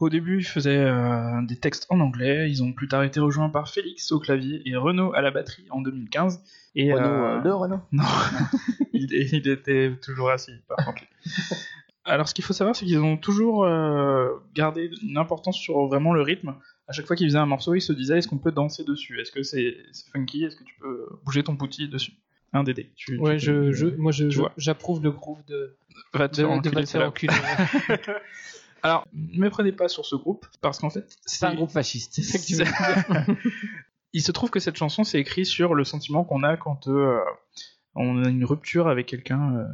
Au début, il faisait euh, des textes en anglais. Ils ont plus tard été rejoints par Félix au clavier et Renaud à la batterie en 2015. Et Renault, euh, euh, le Renault. non, il, il était toujours assis, par contre. Alors, ce qu'il faut savoir, c'est qu'ils ont toujours euh, gardé une importance sur vraiment le rythme. À chaque fois qu'ils faisaient un morceau, ils se disaient est-ce qu'on peut danser dessus? Est-ce que c'est funky? Est-ce que tu peux bouger ton pouti dessus? Un Dédé. Tu, Ouais, tu je, peux- je, moi je- j'approuve le groove de, Va te faire enculer. Alors, ne me prenez pas sur ce groupe, parce qu'en fait, C'est un groupe fasciste. c'est- Il se trouve que cette chanson, c'est écrit sur le sentiment qu'on a quand euh, on a une rupture avec quelqu'un euh,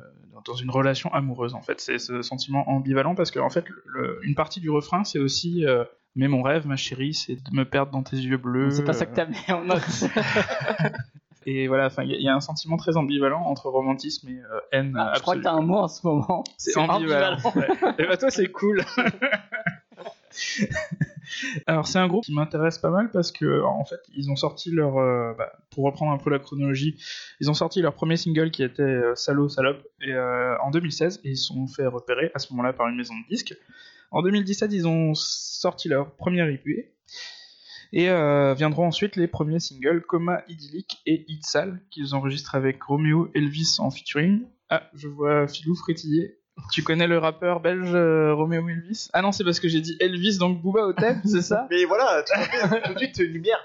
dans une relation amoureuse. En fait, c'est ce sentiment ambivalent parce que en fait, le- une partie du refrain, c'est aussi euh, mais mon rêve, ma chérie, c'est de me perdre dans tes yeux bleus. C'est pas ça que t'as mis en note. Et voilà, il y, a- un sentiment très ambivalent entre romantisme et euh, haine. Ah, je crois que t'as un mot en ce moment. C'est ambivalent. Ouais. Et bah toi c'est cool. Alors c'est un groupe qui m'intéresse pas mal parce que en fait ils ont sorti leur, euh, bah, pour reprendre un peu la chronologie, ils ont sorti leur premier single qui était euh, Salaud Salope et, euh, en 2016 et ils se sont fait repérer à ce moment-là par une maison de disques. En 2017 ils ont sorti leur premier EP et euh, viendront ensuite les premiers singles Coma Idyllique et Itzal qu'ils enregistrent avec Romeo Elvis en featuring. Ah, je vois Philou frétiller. Tu connais le rappeur belge euh, Romeo Elvis? Ah non, c'est parce que j'ai dit Elvis, donc Booba au thème, c'est ça? Mais voilà, tout, de suite, lumière.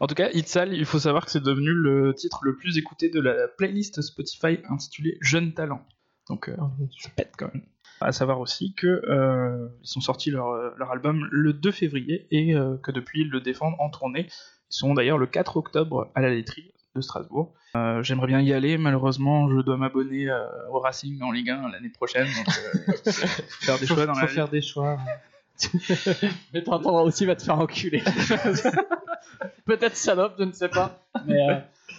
En tout cas, Itzal, il faut savoir que c'est devenu le titre le plus écouté de la playlist Spotify intitulée Jeune Talent. Donc, euh, ça pète quand même. À savoir aussi que euh, ils ont sorti leur, euh, leur album le 2 février et euh, que depuis ils le défendent en tournée. Ils sont d'ailleurs le 4 octobre à la laiterie de Strasbourg. Euh, J'aimerais bien y aller, malheureusement je dois m'abonner au Racing en Ligue 1 l'année prochaine, donc faire des choix dans faut la vie. faire des choix. Mais t'entendras aussi, va te faire enculer. Peut-être salope, je ne sais pas. Mais euh,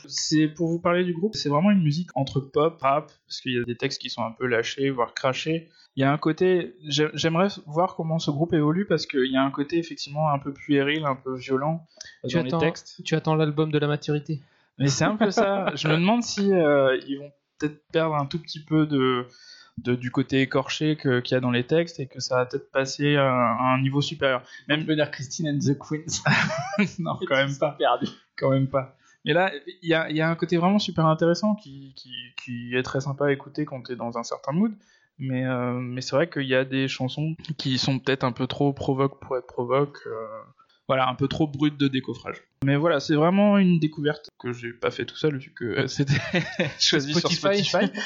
C'est pour vous parler du groupe, c'est vraiment une musique entre pop, rap, parce qu'il y a des textes qui sont un peu lâchés, voire crachés. Il y a un côté, j'ai- j'aimerais voir comment ce groupe évolue parce qu'il y a un côté effectivement un peu puéril, un peu violent Tu dans les attends- textes. Tu attends l'album de la maturité. Mais c'est un peu ça. Je me demande si euh, ils vont peut-être perdre un tout petit peu de, de- du côté écorché qu'il y a dans les textes et que ça va peut-être passer à, à un niveau supérieur. même venir Christine and the Queens. non, quand même pas. Perdu. quand même pas. Mais là, il y a, il y a un côté vraiment super intéressant qui, qui, qui est très sympa à écouter quand tu es dans un certain mood. Mais, euh, mais c'est vrai qu'il y a des chansons qui sont peut-être un peu trop provoque pour être provoque. euh, voilà, un peu trop brutes de décoffrage. Mais voilà, c'est vraiment une découverte que j'ai pas fait tout seul vu que euh, c'était choisi Spotify. sur Spotify.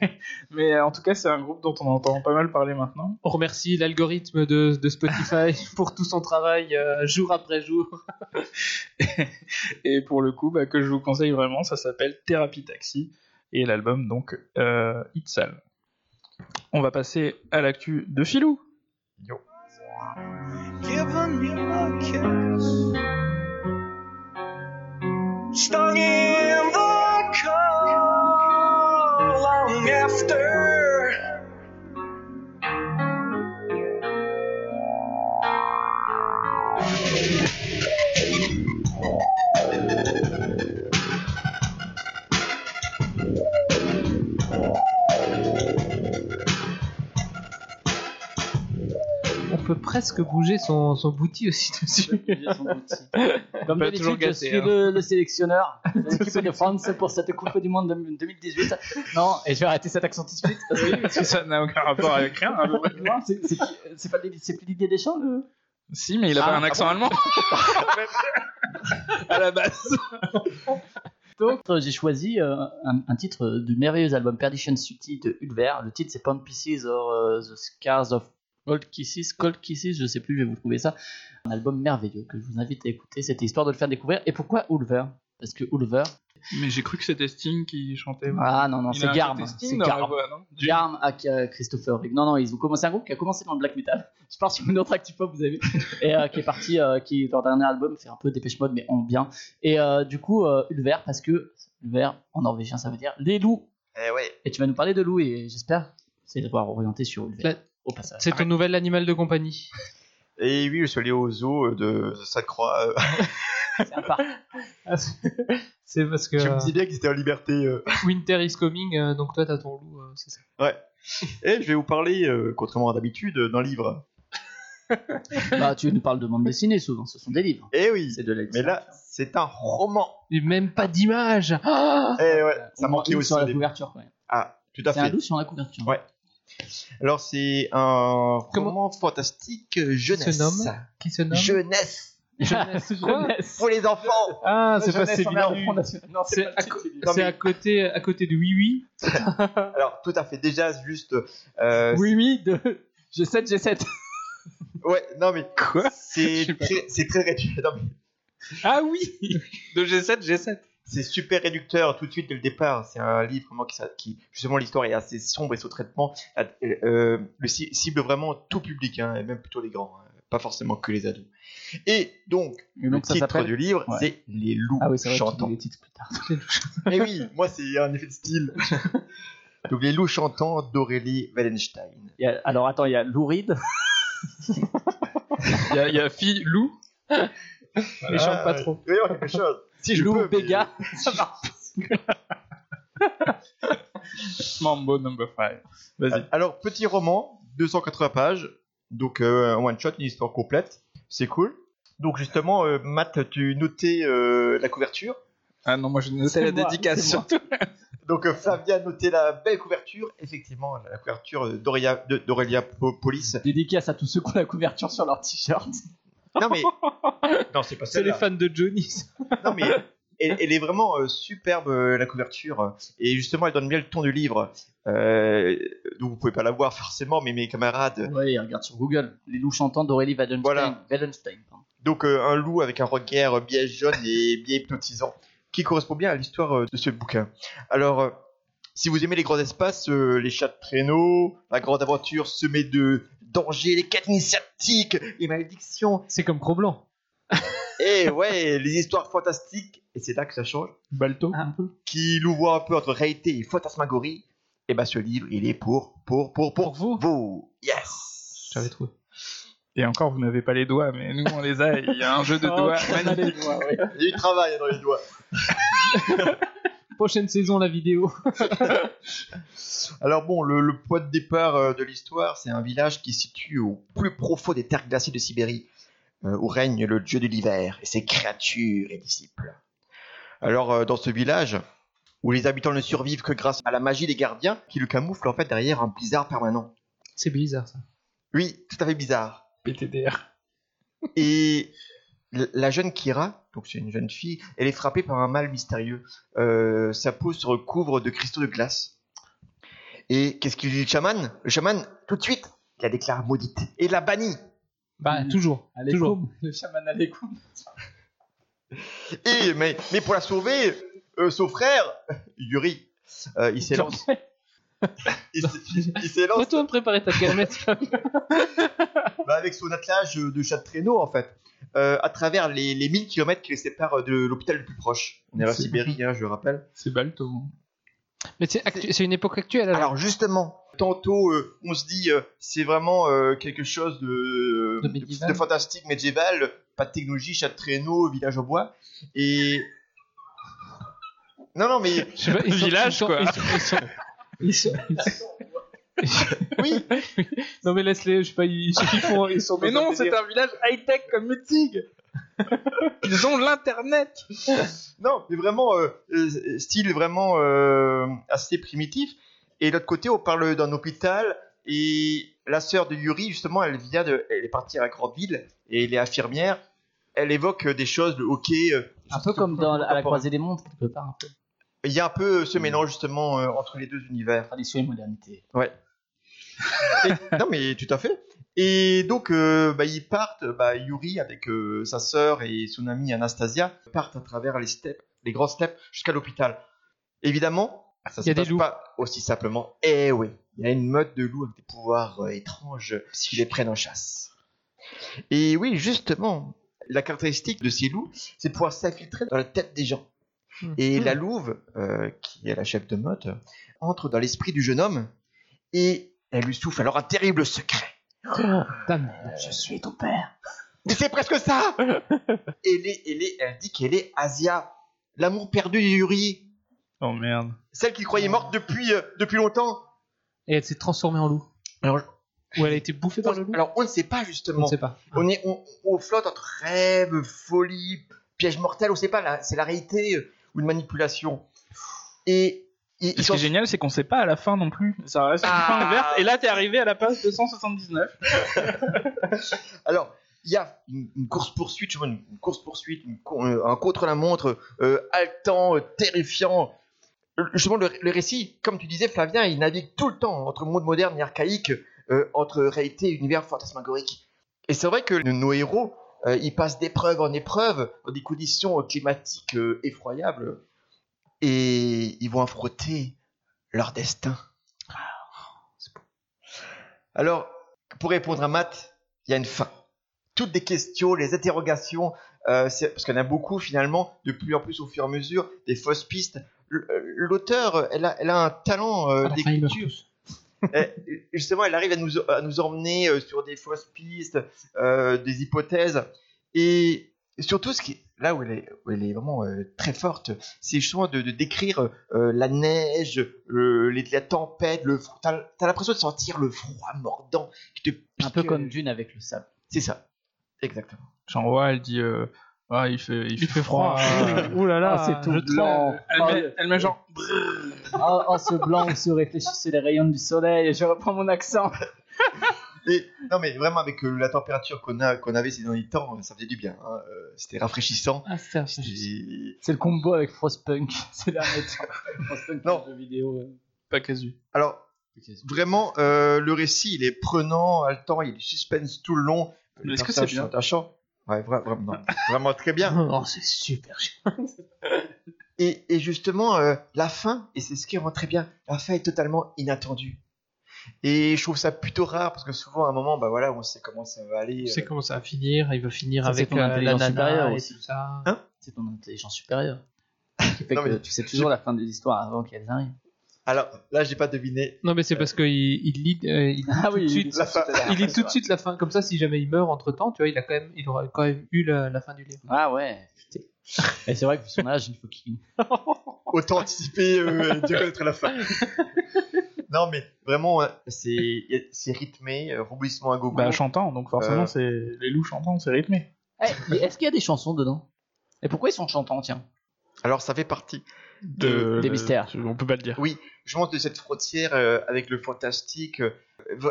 mais euh, en tout cas, c'est un groupe dont on entend pas mal parler maintenant. On remercie l'algorithme de, de Spotify pour tout son travail euh, jour après jour. Et pour le coup, bah, que je vous conseille vraiment, ça s'appelle Thérapie Taxi et l'album donc euh, Itzal. On va passer à l'actu de Filou. A kiss. Stung in the cold long after. Presque bouger son, son bouti aussi dessus. Comme d'habitude, toujours je suis hein. le, le sélectionneur de l'équipe de France pour cette Coupe du Monde de- 2018. Non, et je vais arrêter cet accent tout de suite parce que Parce que ça n'a aucun rapport avec rien. non, c'est c'est qui- c'est pas Didier- c'est plus Didier Deschamps le. Si, mais il a Ah, pas un accent allemand. à la base. Donc, euh, j'ai choisi euh, un, un titre du merveilleux album Perdition City de Ulver. Le titre c'est Pound Pieces or euh, The Scars of Cold Kisses. Cold Kisses, je sais plus, je vais vous trouver ça. Un album merveilleux que je vous invite à écouter. C'était histoire de le faire découvrir. Et pourquoi Ulver? Parce que Ulver. Mais j'ai cru que c'était Sting qui chantait. Ah non, non, c'est Garm. C'est Garm. voix, Garm euh, Christopher Reeve. Non, non, ils ont commencé un groupe qui a commencé dans le black metal. Je pars sur une autre active pop, vous avez vu. Et euh, qui est parti, euh, qui leur dernier album fait un peu dépêche mode, mais en bien. Et euh, du coup, euh, Ulver, parce que Ulver en norvégien, ça veut dire les loups. Eh ouais. Et tu vas nous parler de loups, et j'espère c'est de voir orienté sur Ulver. La- Au passage. C'est ton nouvel animal de compagnie. Et oui, je suis allé au zoo de Sainte-Croix. euh, C'est parc. Ah, c'est- parce que Je me euh, disais bien qu'ils étaient en liberté. euh. Winter is coming, euh, donc toi t'as ton loup, euh, c'est ça. Ouais. Et je vais vous parler, euh, contrairement à d'habitude, d'un livre. bah, tu nous parles de bande dessinée souvent, ce sont des livres. Eh oui. C'est de la Mais là, c'est un roman. Et même pas d'image. Ah Eh ouais, ça On manquait aussi. sur la couverture quand même. Ah, tout à C'est un fait. loup sur la couverture. Ouais. Alors, c'est un Comment- roman fantastique jeunesse. se nomme Qui se nomme Jeunesse. Jeunesse. Jeunesse. Pour les enfants. Ah, c'est pas Jeunesse c'est en bien. Non, C'est à, co- mais- à côté, à côté de Oui Oui. Alors, tout à fait. Déjà, juste. euh, Oui, oui, de G7, G7. Ouais, non, mais. Quoi C'est Je sais pas. très, c'est très réduit. Non, mais Ah oui De G7, G7. C'est super réducteur tout de suite dès le départ. C'est un livre vraiment qui, justement l'histoire est assez sombre et sous traitement. Euh, euh, le ci- cible vraiment tout public, hein, et même plutôt les grands, hein, pas forcément que les ados. Et donc, Et donc, le titre du livre, Ouais. c'est Les loups Ah oui, vrai, chantants. les titres plus tard. Et oui, moi c'est un effet de style. donc Les loups chantants d'Aurélie Wallenstein. Il y a- alors attends, il y a Louride. Il y a, il y a Fille Lou. Il chante pas trop. Voyons quelque chose. Si je Lou peux, mais- Béga. Ça marche. Mambo number 5. Vas-y. Alors, petit roman, 280 pages, donc euh, un one shot, une histoire complète, c'est cool. Donc justement, euh, Matt, tu notais euh, la couverture. Ah non, moi je notais la moi, dédicace surtout. Donc euh, Flavia notait la belle couverture, effectivement, la couverture euh, d'Aurélia de- d'Aurélia Po- Polis. Dédicace à tous ceux qui ont la couverture sur leur t-shirt. Non mais, non c'est pas C'est les fans de Johnny. Non mais, elle, elle est vraiment euh, superbe euh, la couverture et justement elle donne bien le ton du livre. Euh, donc vous pouvez pas la voir forcément, mais mes camarades Oui, regarde sur Google. Les loups chantants d'Aurélie Wallenstein. Voilà. Wallenstein, pardon. Donc euh, un loup avec un regard bien jaune et bien hypnotisant, qui correspond bien à l'histoire de ce bouquin. Alors, si vous aimez les grands espaces, euh, les chats de traîneau, la grande aventure semée de dangers, les quêtes initiatiques, les malédictions, C'est comme Cro-Blanc. et ouais, les histoires fantastiques, et c'est là que ça change, Balto. Un peu. qui louvoient un peu entre réalité et fantasmagorie, et ben ce livre, il est pour, pour, pour, pour, Pour vous vous. Yes J'avais trouvé. Et encore, vous n'avez pas les doigts, mais nous on les a. Il y a un jeu de Oh, doigts. Il y a du travail dans les doigts. Prochaine saison, la vidéo. Alors bon, le, le point de départ euh, de l'histoire, c'est un village qui se situe au plus profond des terres glacées de Sibérie, euh, où règne le dieu de l'hiver et ses créatures et disciples. Alors euh, dans ce village, où les habitants ne survivent que grâce à la magie des gardiens, qui le camouflent en fait derrière un blizzard permanent. C'est bizarre ça. Oui, tout à fait bizarre. PTDR. Et la jeune Kira, donc c'est une jeune fille, elle est frappée par un mal mystérieux. Euh, sa peau se recouvre de cristaux de glace. Et qu'est-ce qu'il dit le chaman? Le chaman, tout de suite, il la déclare maudite et la bannit. Bah, Mm. toujours. Allez, toujours. Le chaman Alécoum. Et mais, mais pour la sauver, euh, son frère, Yuri, euh, il s'élance. Il s'é- il s'élance Retourne préparer ta calmette. bah, avec son attelage de chat de traîneau en fait, euh, à travers les, les 1000 km qui les séparent de l'hôpital le plus proche. On est à la Sibérie, hein, je rappelle. C'est Balto. Mais c'est actu- une époque actuelle alors. Alors justement, tantôt euh, on se dit euh, c'est vraiment euh, quelque chose de, De médiéval. de fantastique médiéval, pas de technologie, chat de traîneau, village en bois. Et non non mais Je sais pas, ils sont- Village, ils sont- quoi. Ils sont, ils sont- ils sont- Oui, Non mais laisse-les, je sais pas, ils, ils font, ils sont Mais non, c'est un village high-tech comme Mutzig Ils ont l'internet non, mais vraiment euh, euh, style vraiment euh, assez primitif. Et de l'autre côté, on parle d'un hôpital et la sœur de Yuri, justement, elle vient de, elle est partie à la grande ville et elle est infirmière. Elle évoque des choses, le hockey. euh, Un peu comme dans, à la croisée des mondes, quelque part, un peu. Il y a un peu ce mélange justement euh, entre les deux univers. Tradition et modernité. Et- non mais tout à fait. Et donc euh, bah, ils partent, bah, Yuri avec euh, sa sœur et son amie Anastasia partent à travers les steppes, les grandes steppes jusqu'à l'hôpital. Évidemment, ça Il y a se passe loups. pas aussi simplement. Eh oui, il y a une meute de loups avec des pouvoirs étranges qui les prennent en chasse. Et oui, justement, la caractéristique de ces loups, c'est de pouvoir s'infiltrer dans la tête des gens. Et la louve, euh, qui est la chef de meute, entre dans l'esprit du jeune homme et elle lui souffle alors un terrible secret. Putain, mais- Je suis ton père. Mais c'est presque ça elle, est, elle, est, elle dit qu'elle est Asia, l'amour perdu de Yuri, Oh merde. celle qu'il croyait morte depuis, euh, depuis longtemps. Et elle s'est transformée en loup. Alors, Ou elle a été bouffée par le loup alors on ne sait pas On justement. ne sait pas. On, est, on, on flotte entre rêve, folie, piège mortel, on ne sait pas, là, c'est la réalité euh, ou une manipulation. Et, et Ce qui est génial, c'est qu'on sait pas à la fin non plus. Ça reste une Ah. fin ouverte. Et là, t'es arrivé à la page 279. Alors, il y a une, course poursuite, une, une course poursuite, un contre la montre euh, haletant, euh, terrifiant. Euh, Justement, le, le récit, comme tu disais, Flavien, il navigue tout le temps entre monde moderne et archaïque, euh, entre réalité et univers fantasmagorique. Et c'est vrai que nos héros, euh, ils passent d'épreuve en épreuve dans des conditions climatiques euh, effroyables, et ils vont affronter leur destin. Alors, pour répondre à Matt, il y a une fin. Toutes des questions, les interrogations, euh, parce qu'il y en a beaucoup finalement, de plus en plus au fur et à mesure, des fausses pistes. L'auteur, elle a, elle a un talent d'écriture. Eh, Justement, elle arrive à nous, à nous emmener euh, sur des fausses pistes, euh, des hypothèses. Et surtout, ce qui, là où elle est, où elle est vraiment euh, très forte, c'est justement de, de décrire euh, la neige, le- les, la tempête, le froid. T'as t'as l'impression de sentir le froid mordant qui te Un peu pique, comme euh, Dune avec le sable. C'est ça. Exactement. J'en vois, elle dit euh, Ah, il fait, il Il fait froid. Ah. Ouh là là. Ah, c'est tout blanc. Elle, met, elle met genre Oh, oh, ce blanc où se réfléchissent les rayons du soleil. Je reprends mon accent. Et, non, mais vraiment, avec euh, la température qu'on a, qu'on avait ces derniers temps, ça faisait du bien. hein. Euh, C'était rafraîchissant. Ah, c'est C'était- C'est le combo avec Frostpunk. C'est temps. Frostpunk, Non. le jeu vidéo. euh. pas casu. Alors, vraiment, euh, le récit, il est prenant, haletant, il est suspense tout le long. Est-ce que c'est bien. Ouais, vra- vraiment, non. vraiment très bien. Oh, c'est super. Et, et justement, euh, la fin, et c'est ce qui rend très bien, la fin est totalement inattendue. Et je trouve ça plutôt rare parce que souvent, à un moment, bah voilà, on sait comment ça va aller. Tu sais euh, comment ça va finir. Il va finir Ça, avec ton euh, la nana et tout ça. C'est ton intelligence supérieure. Qui fait Non, que mais- tu sais toujours la fin des histoires avant qu'elles arrivent. Alors, là, j'ai pas deviné. Non, mais c'est parce qu'il il lit, euh, il lit Ah tout oui, de suite. la fin. Il lit tout de suite la fin. Comme ça, si jamais il meurt entre temps, tu vois, il a quand même, il aura quand même eu la, la fin du livre. Ah ouais. putain. Et c'est vrai que son âge, il faut qu'il. Autant anticiper, euh, dire connaître la fin. non, mais vraiment, c'est c'est rythmé, euh, rebondissement à gogo. Bah, chantant, donc forcément, Euh. c'est les loups chantants, c'est rythmé. Eh, mais Est-ce qu'il y a des chansons dedans? Et pourquoi ils sont chantants, tiens? Alors, ça fait partie. De, Des mystères. On peut pas le dire. Oui, je pense de cette frontière euh, avec le fantastique. euh,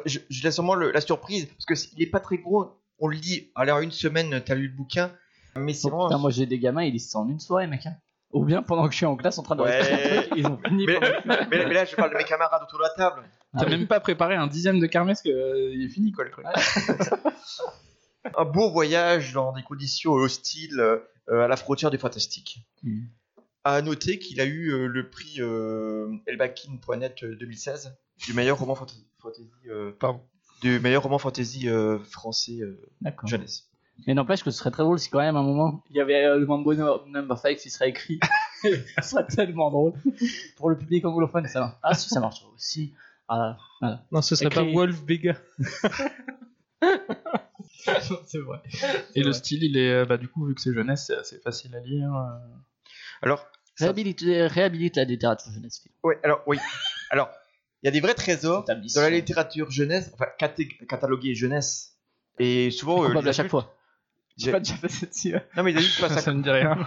je, je laisse sûrement le- la surprise parce que c'est- il est pas très gros. On le dit. Alors une semaine, t'as lu le bouquin, mais c'est Oh, vraiment. putain, Moi j'ai des gamins, ils lisent ça en une soirée, mec. hein. Ou bien pendant que je suis en classe en train de Ouais. répéter un truc, ils ont fini. mais, pendant- mais- mais là, je parle de mes camarades autour de la table. T'as Ah oui. même pas préparé un dixième de kermesse que euh, il est fini quoi le truc. Un beau voyage dans des conditions hostiles euh, à la frontière du fantastique. Mm. À noter qu'il a eu euh, le prix euh, Elbakin.net 2016 du meilleur roman fantasy, fantasy, euh, Pardon. du meilleur roman fantasy euh, français euh, jeunesse. Mais n'empêche que ce serait très drôle si quand même à un moment il y avait euh, le Mambo No- Number 5 qui serait écrit. ce serait tellement drôle. Pour le public anglophone, ça marche. Ah si, ça marche aussi. Ah, voilà. Non, ce serait Écrit- pas Wolf Bega. c'est vrai. Et le style, il est, euh, bah du coup, vu que c'est jeunesse, c'est assez facile à lire. Euh. Alors, Réhabilite, réhabilite la littérature jeunesse. Ouais, alors oui. Alors, il y a des vrais trésors dans la littérature jeunesse, enfin caté- cataloguée jeunesse. Et souvent, euh, à chaque fois. j'ai- Pas déjà fait cette non mais les adultes passent à Ça me dit rien.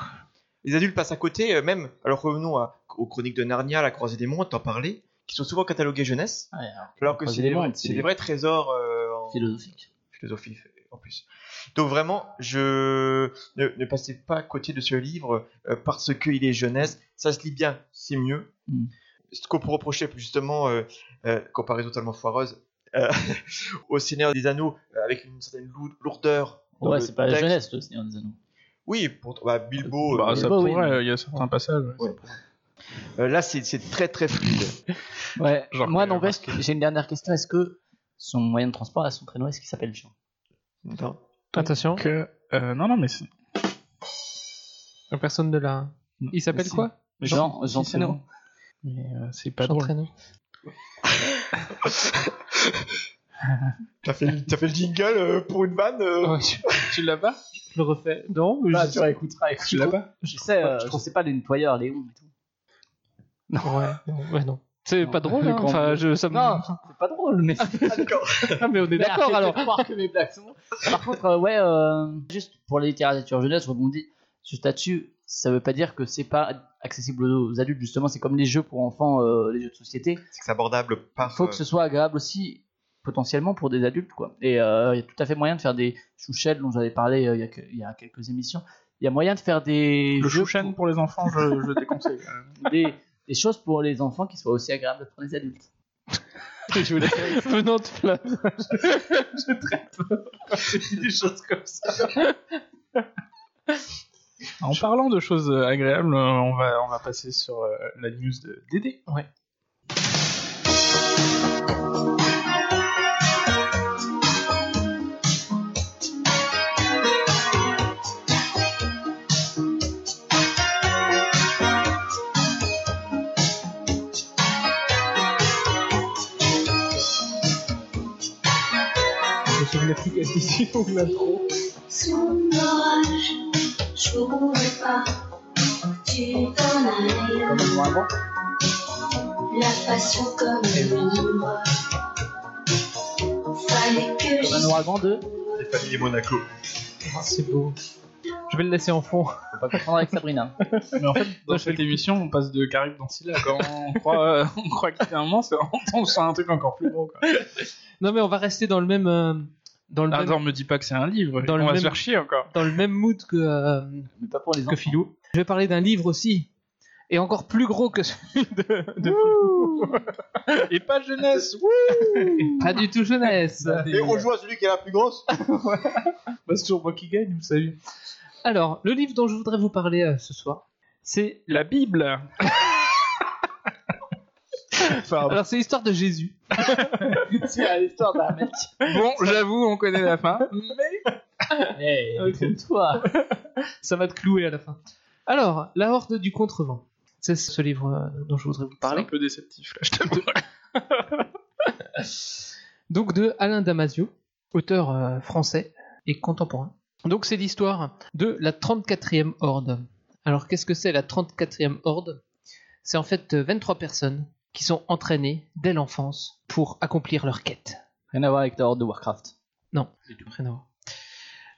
les adultes passent à côté, euh, même, alors revenons à- aux chroniques de Narnia, la croisée des mondes, t'en parlais, qui sont souvent cataloguées jeunesse, Ouais, alors, alors que c'est des des, vrais- trésors euh, en philosophique. philosophie en plus. Donc vraiment, je ne, ne passez pas à côté de ce livre euh, parce qu'il est jeunesse, ça se lit bien, c'est mieux. Mm. Ce qu'on peut reprocher justement, euh, euh, comparaison totalement foireuse, euh, au Seigneur des Anneaux, euh, avec une certaine lou- lourdeur. Ouais, c'est pas la jeunesse, le Seigneur des Anneaux. Oui, pour bah, Bilbo. Bah, ça oui, pourrait, mais- il y a certains passages. ouais. Ouais. euh, là, c'est très très fluide. Ouais, Genre, moi n'empêche, j'ai une dernière question. Est-ce que son moyen de transport à son traîneau, est-ce qu'il s'appelle Jean? Non. Attention, Que, euh, non, non, mais c'est. personne ne l'a. Il s'appelle quoi Jean- Jean Traîneau. bon. Mais euh, c'est pas Jean drôle. Traîneau. T'as fait, t'as fait le jingle euh, pour une vanne euh, Ouais, Tu l'as pas je le refais. Non, mais Bah, je- tu réécouteras. Tu l'as pas Je sais, euh, je sais pas le nettoyeur, Léon et tout. Ouais, non, ouais, non. C'est pas drôle, Le hein. Enfin, je, ça me... Non, c'est pas drôle, mais. Ah, mais on est d'accord alors. croire que mes blagues sont. Par contre, euh, ouais, euh, juste pour la littérature jeunesse, je rebondis sur ce statut. Ça veut pas dire que c'est pas accessible aux adultes, justement. C'est comme les jeux pour enfants, euh, les jeux de société. C'est que c'est abordable par. Il faut que ce soit agréable aussi, potentiellement pour des adultes, quoi. Et euh, il y a tout à fait moyen de faire des chouchettes dont j'avais parlé euh, il y, a que- il y a quelques émissions. Il y a moyen de faire des Le jeux chouchen pour les enfants, je, je déconseille. des, des choses pour les enfants qui soient aussi agréables pour les adultes. je voulais venant de Flav, je, je traite je dis des choses comme ça. En parlant de choses agréables, euh, on va, on va passer sur euh, la news de Dédé. Ouais. Je me souvenais plus quelle question l'intro. Je pourrais pas. Tu t'en ailles, Comme le avant. la passion comme l'ombre. Fallait que Comme un j'y ouragan 2. Stéphanie et Monaco. Ah, c'est beau. Je vais le laisser en fond. Faut pas confondre avec Sabrina. Mais en fait, dans cette émission, on passe de Caribe dans Scylla. Quand on croit, euh, on croit qu'il y a un moment, on tombe sur un truc encore plus gros. Quoi. Non, mais on va rester dans le même, euh, dans le même, Attends, me dis pas que c'est un livre. Dans on le va même- se faire chier encore. dans le même mood que, euh, Mais pas pour les que enfants. Philou. Je vais parler d'un livre aussi. Et encore plus gros que celui de, de Philou. Et pas jeunesse. Et pas du tout jeunesse. Et on joue à celui qui est la plus grosse. Bah, c'est toujours moi qui gagne, vous savez. Alors, le livre dont je voudrais vous parler euh, ce soir, c'est. La Bible. Pardon. Alors, c'est l'histoire de Jésus. C'est l'histoire d'un mec. Bon, j'avoue, on connaît la fin. Mais Hey, Ok. toi. Ça va te clouer à la fin. Alors, La Horde du Contrevent. C'est ce livre euh, dont je voudrais vous c'est un parler. peu déceptif, là, je t'avoue. Donc, de Alain Damasio, auteur euh, français et contemporain. Donc, c'est l'histoire de la 34e Horde. Alors, qu'est-ce que c'est la 34e Horde? C'est en fait euh, 23 personnes qui sont entraînées dès l'enfance pour accomplir leur quête. Rien à voir avec la horde de Warcraft. Non, du tout, rien à voir.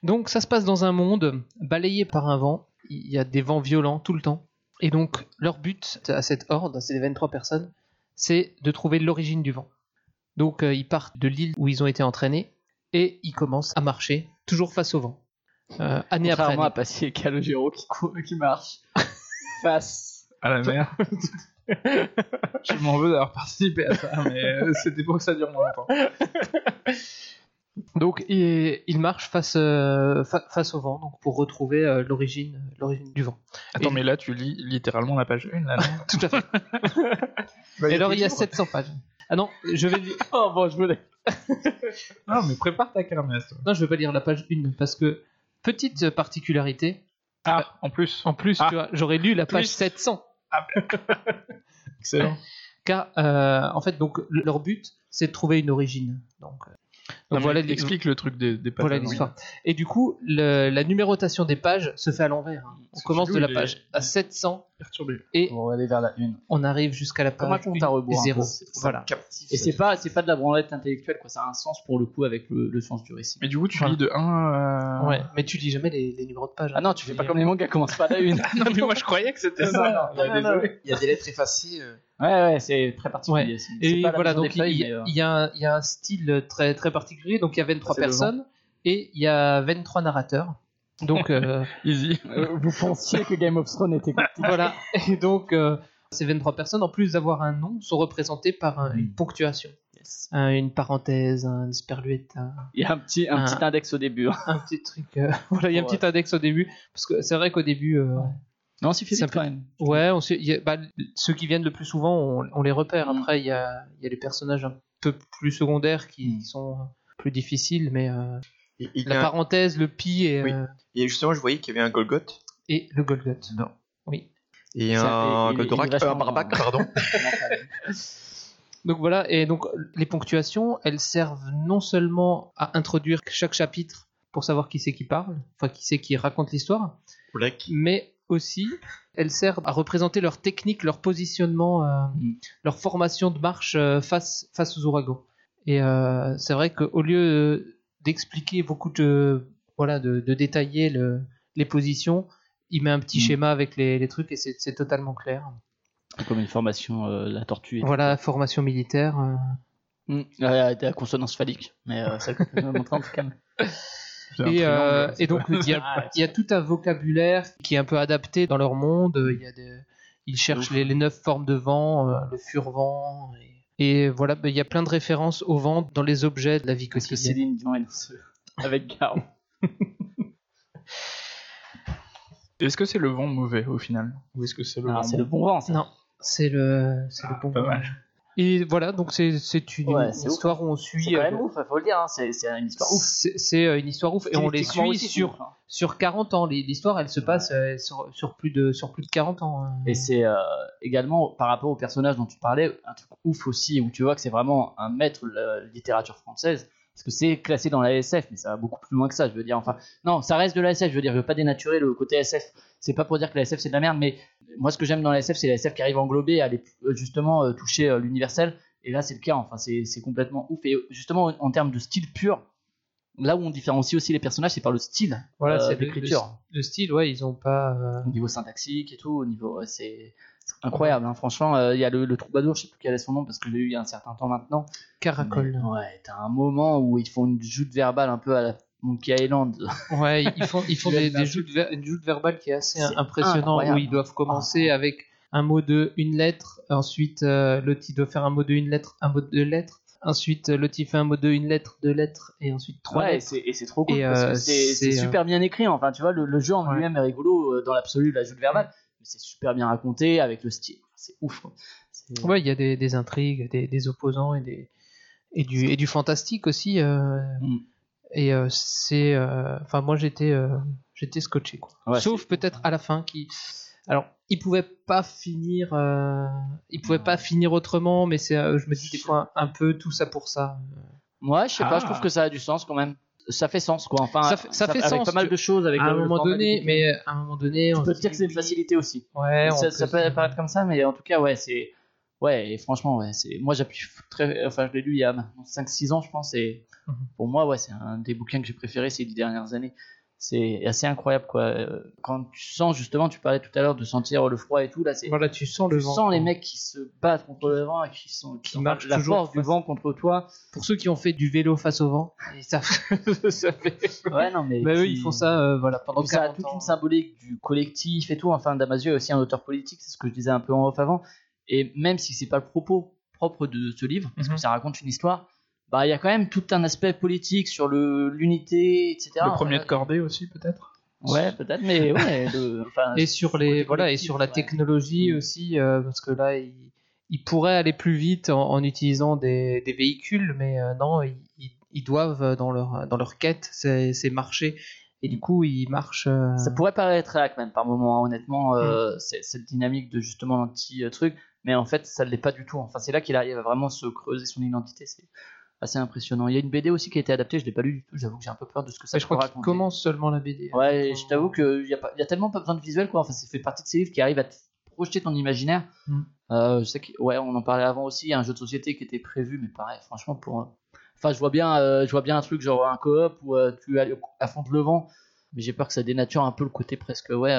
Donc ça se passe dans un monde balayé par un vent. Il y a des vents violents tout le temps. Et donc leur but à cette horde, à ces 23 personnes, c'est de trouver l'origine du vent. Donc euh, ils partent de l'île où ils ont été entraînés et ils commencent à marcher, toujours face au vent. Euh, année après année. à Passy et Calogero qui, qui marche. Face. À la mer. je m'en veux d'avoir participé à ça, mais euh, c'était pour que ça dure moins longtemps. Donc ils, ils marchent face, euh, fa- face au vent donc pour retrouver euh, l'origine l'origine du vent. Attends, Et- mais là, tu lis littéralement la page 1, là, non? Tout à fait. Bah, Et alors il y a plus de 700 pages. Ah non, je vais lire- Oh bon, je voulais. Non, mais prépare ta kermesse. toi. Non, je vais pas lire la page 1 parce que petite particularité, Ah, en plus. en plus, Ah. tu vois, j'aurais lu la page Plus. 700 Excellent. car euh, en fait donc le- leur but c'est de trouver une origine. Donc Non, voilà, les- explique le truc des, des pages. voilà l'histoire. Et du coup, le- la numérotation des pages se fait à l'envers. hein. On Ce commence de la il page à 700 Perturbé. et On va aller vers la une. on arrive jusqu'à la Comme un page compte à rebours. un 0. peu? C'est- Voilà. Captif. Et c'est pas, c'est pas de la branlette intellectuelle, quoi. Ça a un sens pour le coup avec le, le sens du récit. Mais du coup, tu Voilà. lis de 1 à. Ouais, mais tu lis jamais les, les numéros de page. Ah non, tu fais pas comme les mangas, commence pas à la une. non, mais moi je croyais que c'était ça. non, non, non. Il y a des lettres effacées. euh. Ouais, ouais, c'est très particulier. C'est- c'est Et voilà, donc il, euh, il y a un, il y a un style très, très particulier. Donc il y a 23 C'est le personnes et il y a 23 narrateurs. Donc euh, Easy. euh, vous pensiez que Game of Thrones était compliqué. voilà. Et donc euh, ces 23 personnes, en plus d'avoir un nom, sont représentées par un- une ponctuation. Yes. Un- une parenthèse, un esperluette, un, Il y a un petit, un Un- petit index au début. hein. un petit truc. euh, voilà, il y a un Ouais. petit index au début. Parce que c'est vrai qu'au début, euh, Non, c'est Ça vite peut- quand même. ouais, on y a- bah, ceux qui viennent le plus souvent, on, on les repère. Mm. Après, il y a, il y a les personnages un peu plus secondaires qui Mm. sont plus difficiles, mais euh, il la un- parenthèse, le pi et, Oui. euh, et justement, je voyais qu'il y avait un Golgoth et le Golgoth. Non. Oui. et Ça, un Goldorak, euh, un Barbac, pardon. Donc voilà, et donc les ponctuations, elles servent non seulement à introduire chaque chapitre pour savoir qui c'est qui parle, enfin qui c'est qui raconte l'histoire, mais aussi elles servent à représenter leur technique, leur positionnement, euh, Mm. leur formation de marche euh, face, face aux ouragans. Et euh, c'est vrai qu'au lieu d'expliquer beaucoup de, voilà, de, de détailler le- les positions, il met un petit Mm. schéma avec les, les trucs et c'est totalement clair. Comme une formation, euh, la tortue. Voilà, formation militaire. euh, Mm. Ouais, la consonance phallique. Mais euh, ça montrer en tout cas. Et, euh, et donc il y, a, Ah, il y a tout un vocabulaire qui est un peu adapté dans leur monde. Il y a des, ils cherchent les, les neuf formes de vent, euh, le fur-vent. Et, et voilà, ben, il y a plein de références au vent dans les objets de la vie Parce que quotidienne. Céline Dion avec Garo. Est-ce que c'est le vent mauvais au final? Ou est-ce que c'est le Ah, vent c'est bon le bon vent, ça. Non, c'est le, c'est le bon pas vent. mal. Et voilà, donc c'est, c'est une, Ouais, une c'est ouf. histoire où on C'est suit. quand euh, même ouf, faut le dire. Hein. C'est c'est une histoire ouf. c'est, c'est, euh, une histoire ouf et on les suit aussi, c'est sur, ouf, hein. sur 40 ans. L'histoire, elle se passe euh, sur, sur, plus de, sur plus de 40 ans. hein. Et c'est euh, également par rapport au personnage dont tu parlais, un truc ouf aussi, où tu vois que c'est vraiment un maître de la littérature française. Parce que c'est classé dans la SF, mais ça va beaucoup plus loin que ça, je veux dire. Enfin, non, ça reste de la SF, je veux dire, je veux pas dénaturer le côté SF. C'est pas pour dire que la SF c'est de la merde, mais moi ce que j'aime dans la SF, c'est la SF qui arrive à englober, à aller euh, justement euh, toucher euh, l'universel. Et là, c'est le cas, enfin, c'est complètement ouf. Et justement, en termes de style pur, là où on différencie aussi les personnages, c'est par le style Voilà, euh, c'est le- d'écriture. Le, style, ouais, ils ont pas. Au niveau syntaxique et tout, au niveau. c'est incroyable, hein. franchement. euh, Il y a le, le troubadour, je sais plus quel est son nom parce que j'ai eu il y a un certain temps maintenant. Caracol. Mais, ouais, t'as un moment où ils font une joute verbale un peu à la Monkey Island. Ouais, ils font, ils font des, joutes ver- une joute verbale qui est assez C'est impressionnant incroyable. où ils doivent commencer avec un mot de une lettre, ensuite euh, doit faire un mot de une lettre, un mot de deux lettres, ensuite euh, il fait un mot de une lettre, deux lettres et ensuite trois Ouais, et lettres. c'est et c'est trop cool Et, parce euh, que c'est c'est euh, super bien écrit. Enfin, tu vois, le, le jeu en Ouais. lui-même est rigolo euh, dans l'absolu, la joute verbale, c'est super bien raconté avec le style. C'est ouf. quoi. Ouais, il y a des, des intrigues, des, des opposants et des et du et du fantastique aussi. euh, Mm. Et euh, c'est, euh, enfin moi j'étais j'étais scotché quoi. Ouais, Sauf peut-être à la fin qui, alors il pouvait pas finir, euh, il pouvait pas finir autrement, mais c'est, je me dis des fois un, un peu tout ça pour ça. Ouais, je sais pas, Ah. je trouve que ça a du sens quand même. Ça fait sens quoi. Enfin, Ça fait- ça fait avec sens, pas mal de choses avec à un le- moment donné, mais à un moment donné, on te dire que c'est une facilité aussi. Ouais, ça, ça peut se- paraître comme ça, mais en tout cas, ouais, c'est. Ouais, et franchement, ouais, c'est. Moi, j'appuie très. Enfin, je l'ai lu il y a maintenant 5-6 ans, je pense, et Mhm. pour moi, ouais, c'est un des bouquins que j'ai préféré ces dix dernières années. C'est assez incroyable, quoi. Euh, Quand tu sens, justement, tu parlais tout à l'heure de sentir le froid et tout, là, c'est. Voilà, tu sens le Tu vent. sens les mecs qui se battent contre le vent et qui sont Qui marchent la toujours force du face- vent contre toi. Pour ceux qui ont fait du vélo face au vent, et ça, ça fait. Ouais, non, mais. Bah eux, qui- ils font ça, euh, voilà, pendant Donc ça a 40 toute ans. une symbolique du collectif et tout. Enfin, Damasio est aussi un auteur politique, c'est ce que je disais un peu en off avant. Et même si c'est pas le propos propre de ce livre, parce que Mhm. ça raconte une histoire, bah il y a quand même tout un aspect politique sur le l'unité, etc. Le premier Enfin, de cordée aussi, peut-être? Ouais, peut-être, mais ouais. le- enfin, et sur le les voilà et sur la ouais. technologie Mm. aussi euh, parce que là ils ils pourraient aller plus vite en, en utilisant des, des véhicules mais euh, non ils, ils- ils doivent euh, dans leur dans leur quête c'est marcher et du coup ils marchent euh, Ça pourrait paraître réac même par moment, hein, honnêtement, Mm. euh, cette dynamique de justement l'anti-truc, mais en fait ça ne l'est pas du tout. Enfin, c'est là qu'il arrive à vraiment se creuser son identité. C'est assez impressionnant. Il y a une BD aussi qui a été adaptée, je l'ai pas lu du tout, j'avoue que j'ai un peu peur de ce que ça je crois qu'il commence seulement la BD. Ouais, je t'avoue qu'il y, a pas- y a tellement pas besoin de visuel, quoi. Enfin, ça fait partie de ces livres qui arrivent à te projeter ton imaginaire. Mm. Euh, je sais que, ouais, on en parlait avant aussi, il y a un jeu de société qui était prévu, mais pareil, franchement, pour. un- Enfin, je vois bien, euh, je vois bien un truc genre un coop où euh, tu affrontes le vent, mais j'ai peur que ça dénature un peu le côté presque, ouais,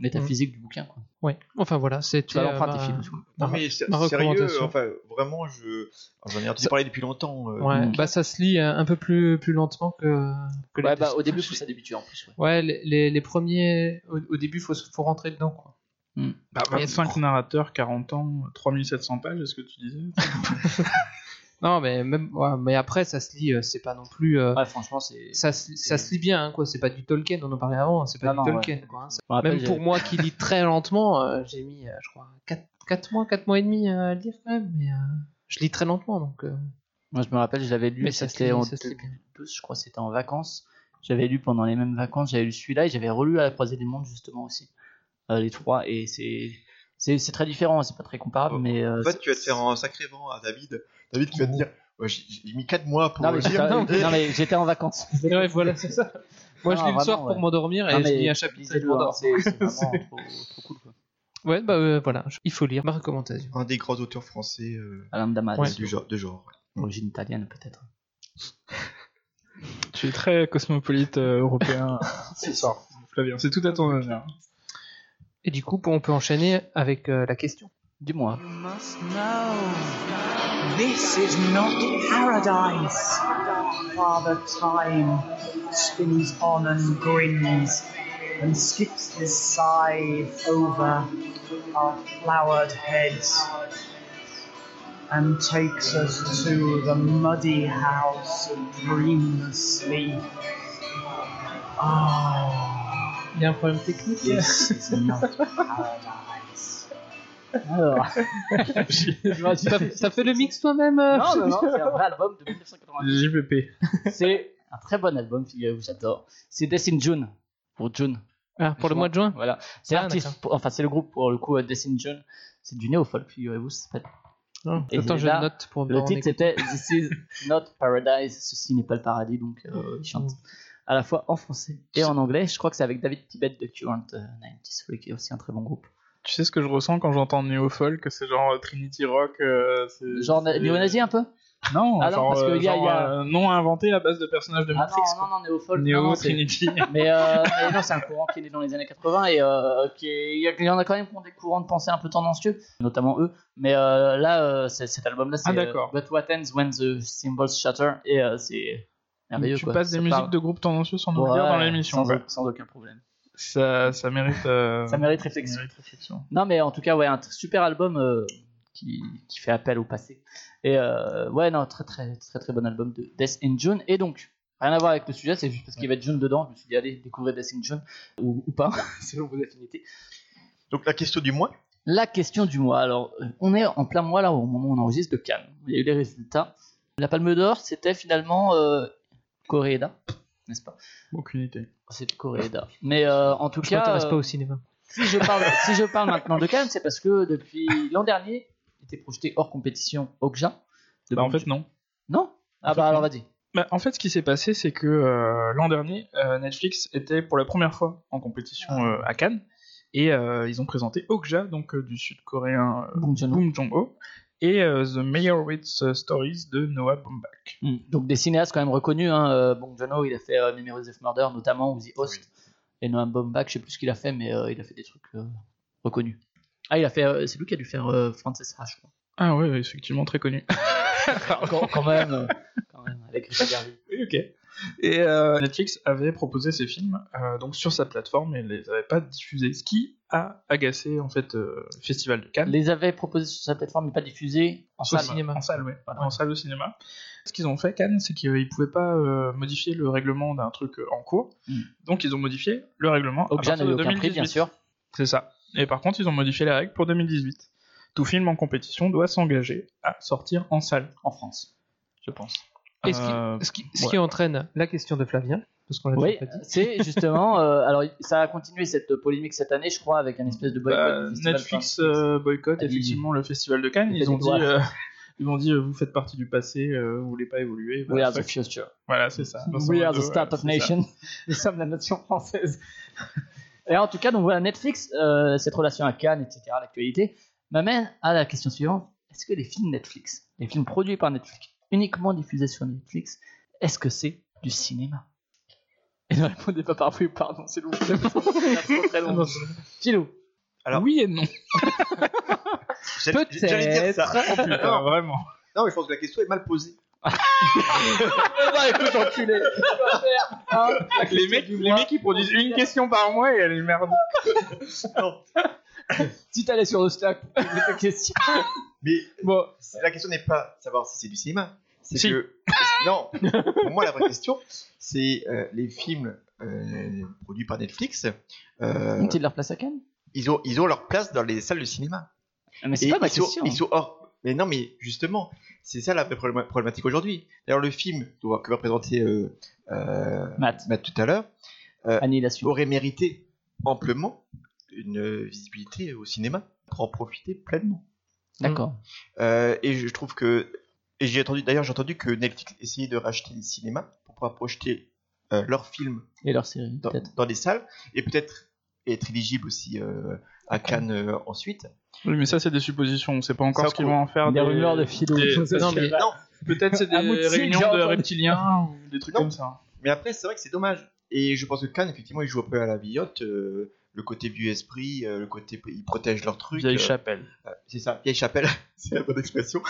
euh, métaphysique du bouquin, quoi. Ouais. Enfin voilà, c'était. Tu vas euh, ma- coup. Non ma- mais c'est- ma sérieux, enfin vraiment, je j'en ai entendu Ça- parler depuis longtemps. euh, Ouais, bah ça se lit un un peu plus, plus lentement que, que les Ouais, bah, tests. au début, faut s'habituer en plus. ouais. Ouais, les, les, les premiers, au, au début, faut, faut rentrer dedans. Quoi. Bah, 25 narrateurs, 40 ans, 3700 pages, est-ce que tu disais Non, mais même, ouais, mais après, ça se lit, euh, c'est pas non plus. euh, Ouais, franchement, c'est. ça, se- ça se lit bien, hein, quoi. C'est pas du Tolkien, on en parlait avant, hein, c'est pas du non, Tolkien, quoi. hein. C'est- Je me rappelle, Même pour moi qui lis très lentement, euh, j'ai mis, euh, je crois, 4, mois, 4 mois et demi à lire quand même, mais euh, je lis très lentement, donc. euh, Moi, je me rappelle, je l'avais lu, Mais ça se c'était en ça se lit bien. 2012, je crois, c'était en vacances. J'avais lu pendant les mêmes vacances, j'avais lu celui-là et j'avais relu à la croisée des mondes, justement, aussi. Euh, les trois, et c'est. C'est c'est très différent, c'est pas très comparable, Oh, mais. euh, En fait, c'est- tu vas te faire un sacré vent à David. David qui va te dire ouais, j'ai j'ai mis 4 mois pour Non, mais, le j'étais- lire. non, mais j'étais en vacances. Ouais, voilà, c'est ça. Moi, je lis le soir pour m'endormir et Non, je lis un chapitre et je lisez-le, m'endors. c'est c'est vraiment trop, trop cool. Quoi. Ouais, bah euh, voilà, il faut lire. Ma recommandation. Un des grands auteurs français euh, Alain Damas, Ouais. du genre, de genre. origine italienne peut-être. Tu es très cosmopolite euh, européen ce soir, Flavien. C'est tout à ton honneur. Et du coup, on peut enchaîner avec euh, la question. Dis-moi. This is not paradise. Father Time spins on and grins and skips his scythe over our flowered heads and takes us to the muddy house of dreamlessly. Oh, Il y a un problème technique this is not paradise. Alors. T'as fait le mix toi-même euh non, non, non, c'est un vrai album de 1990. JPP. C'est un très bon album, figurez-vous, j'adore. C'est Death in June, pour June. Ah, pour le mois de juin Voilà. C'est Ah, l'artiste, enfin c'est le groupe pour le coup euh, Death in June. C'est du néo-folk, figurez-vous, ça s'appelle. Non, Et Attends, je là, note pour Le titre c'était This is not paradise, ceci n'est pas le paradis, donc euh, il chante à la fois en français et en anglais. Je crois que c'est avec David Tibet de Current euh, 93, qui est aussi un très bon groupe. Tu sais ce que je ressens quand j'entends néo-folk C'est genre euh, Trinity Rock. euh, c'est- Genre c'est- néo-nazi un peu? Non, Ah non, parce que euh, y a- genre, y a- euh, nom inventé à base de personnages de Ah Matrix. non, non, non, néo-folk. non, Néo, non, c'est- Trinity. Mais, euh, mais non, c'est un courant qui est né dans les années 80 et euh, qui est- il y, en a quand même qui ont des courants de pensée un peu tendancieux, notamment eux. Mais euh, là, euh, c'est- cet album-là, c'est Ah, d'accord. euh, But What Ends When the Symbols Shatter et euh, c'est merveilleux. tu quoi. passes des Ça musiques parle- de groupes tendancieux sans nous Ouais, dire dans l'émission. sans, aucun problème. Ça, ça mérite. euh, Ça mérite ça réflexion. mérite réflexion. Non, mais en tout cas, ouais, un super album euh, qui, qui fait appel au passé. Et euh, ouais, non, très très très très bon album de Death in June. Et donc, rien à voir avec le sujet, c'est juste parce qu'il y avait June dedans. Je me suis dit, allez, découvrez Death in June ou, ou pas, selon vos affinités. Donc la question du mois? La question du mois. Alors, euh, on est en plein mois là au moment où on enregistre de Cannes. Il y a eu les résultats. La Palme d'Or, c'était finalement euh, Coréda, n'est-ce pas? Aucune idée. C'est Coréda. Mais euh, en tout Je cas, m'intéresse euh, pas au cinéma. si je parle, si je parle maintenant de Cannes, c'est parce que depuis l'an dernier, il était projeté hors compétition Okja. de Bah, en fait, non. Non? Ah en fait, bah alors non. vas-y. Bah, en fait, ce qui s'est passé, c'est que euh, l'an dernier, euh, Netflix était pour la première fois en compétition euh, à Cannes. Et euh, ils ont présenté Okja, donc euh, du sud-coréen euh, Bong Joon-ho. Et euh, The Meyerowitz Stories de Noah Baumbach. Hmm. Donc des cinéastes quand même reconnus. Hein. euh, Bong Joon-ho, il a fait euh, Memories of Murder notamment, ou The Host. Et Noam Baumbach, je sais plus ce qu'il a fait, mais euh, il a fait des trucs euh, reconnus. Ah, il a fait. euh, c'est lui qui a dû faire euh, Frances crois. Ah ouais, effectivement, très connu. quand, quand même. euh, quand même, avec Richard Garvey. Oui, ok. Et euh, Netflix avait proposé ces films euh, donc sur sa plateforme et les avait pas diffusés, ce qui a agacé en fait euh, le festival de Cannes. Les avait proposés sur sa plateforme, mais pas diffusés en salle. cinéma. En salle, ouais. Voilà. En salle de cinéma. Ce qu'ils ont fait, Cannes, c'est qu'ils pouvaient pas euh, modifier le règlement d'un truc euh, en cours. Mm. Donc ils ont modifié le règlement à partir de aucun 2018. prix, bien sûr. C'est ça. Et par contre, ils ont modifié les règles pour 2018. Tout film en compétition doit s'engager à sortir en salle, En France, je pense. Et ce qui, ce qui- ce ouais. qui entraîne la question de Flavien, parce qu'on l'a Oui, c'est justement. euh, alors, ça a continué cette polémique cette année, je crois, avec un espèce de boycott. Bah, du Netflix euh, boycott effectivement le festival de Cannes. fait Ils ont dit, euh, Ils m'ont dit, euh, vous faites partie du passé, euh, vous voulez pas évoluer. We Voilà, are the future. Voilà, c'est ça. We are the startup nation. Nous sommes la nation française. Et en tout cas, donc voilà, Netflix, euh, cette relation à Cannes, etc., l'actualité, m'amène à la question suivante. Est-ce que les films Netflix, les films produits par Netflix, uniquement diffusés sur Netflix, est-ce que c'est du cinéma? Et ne répondez pas par oui ou pardon, s'il vous plaît. parce que c'est trop très long. Philou. Alors- oui et non. J'allais- J'allais dire ça. Oh putain, vraiment. Non, mais je pense que la question est mal posée. bah écoute, enculé. Hein, Les mecs, les mecs, ils produisent une question par mois et elle est merde. Si t'allais sur le Slack ta question. Mais Bon, la question n'est pas savoir si c'est du cinéma. C'est Si. que. Non, pour moi, la vraie question, c'est euh, les films euh, produits par Netflix. euh, ont-ils leur place à Cannes? ils, ont, ils ont leur place dans les salles de cinéma. Ah, Mais c'est pas ma ils, sont, question. ils sont hors. Mais non, mais justement, c'est ça la vraie problématique aujourd'hui. D'ailleurs, le film que va présenter euh, euh, Matt, Matt tout à l'heure aurait mérité amplement une visibilité au cinéma pour en profiter pleinement. D'accord. Euh, et je trouve que et j'ai entendu d'ailleurs j'ai entendu que Netflix essayait de racheter les cinémas pour pouvoir projeter euh, leurs films Et leur série, dans, dans des salles et peut-être être éligible aussi euh, à Cannes euh, ensuite. Oui, mais ça, c'est des suppositions. On sait pas encore Ça, ce qu'ils vont en faire. Des rumeurs de Philou. des- Non, mais- Non, Peut-être c'est des réunions de reptiliens ou des trucs Non. comme ça. mais après c'est vrai que c'est dommage. Et je pense que Cannes effectivement ils jouent un peu à la villotte, euh, le côté vieux esprit, euh, le côté ils protègent leurs trucs. Vieille euh, chapelle. Euh, c'est ça, vieille chapelle, c'est la bonne expression.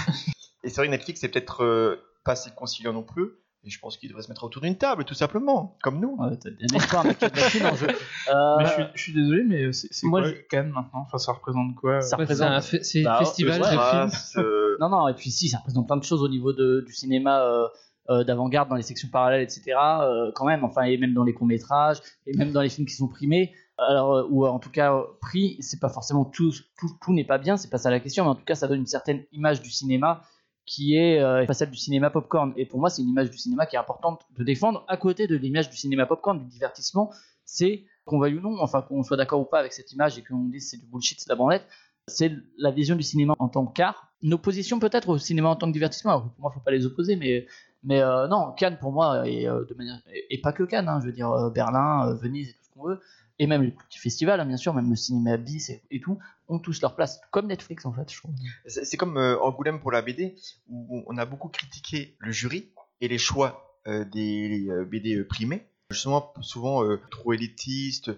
Et c'est vrai que Netflix c'est peut-être euh, pas assez conciliant non plus. Et je pense qu'il devrait se mettre autour d'une table, tout simplement, comme nous. Ouais, t'as bien espoir, mec, tu en jeu. Euh, Mais je suis, je suis désolé, mais c'est c'est moi, quoi je- Cannes maintenant? Enfin, ça représente quoi? Ça euh, Ouais, c'est représente- un fe- c'est Bah, festival films. Race, euh, Non, non, et puis si, ça représente plein de choses au niveau de, du cinéma euh, euh, d'avant-garde dans les sections parallèles, etc. euh, quand même, enfin, et même dans les courts-métrages, et même dans les films qui sont primés. Alors, euh, ou euh, en tout cas, euh, pris, c'est pas forcément tout, tout, tout n'est pas bien, c'est pas ça la question, mais en tout cas, ça donne une certaine image du cinéma qui est euh, celle du cinéma popcorn. Et pour moi, c'est une image du cinéma qui est importante de défendre à côté de l'image du cinéma popcorn, du divertissement. C'est qu'on veuille ou non, enfin qu'on soit d'accord ou pas avec cette image et qu'on dise c'est du bullshit, c'est de la branlette, c'est la vision du cinéma en tant qu'art. Une opposition peut-être au cinéma en tant que divertissement. Alors, pour moi, faut pas les opposer, mais mais euh, non, Cannes pour moi et de manière et, pas que Cannes, hein, je veux dire euh, Berlin, euh, Venise et tout ce qu'on veut, et même les petits festivals, hein, bien sûr, même le cinéma bis et, et tout, ont tous leur place, comme Netflix en fait, je trouve. C'est comme euh, Angoulême pour la BD, où on a beaucoup critiqué le jury et les choix euh, des euh, BD primés. Justement, souvent euh, trop élitiste,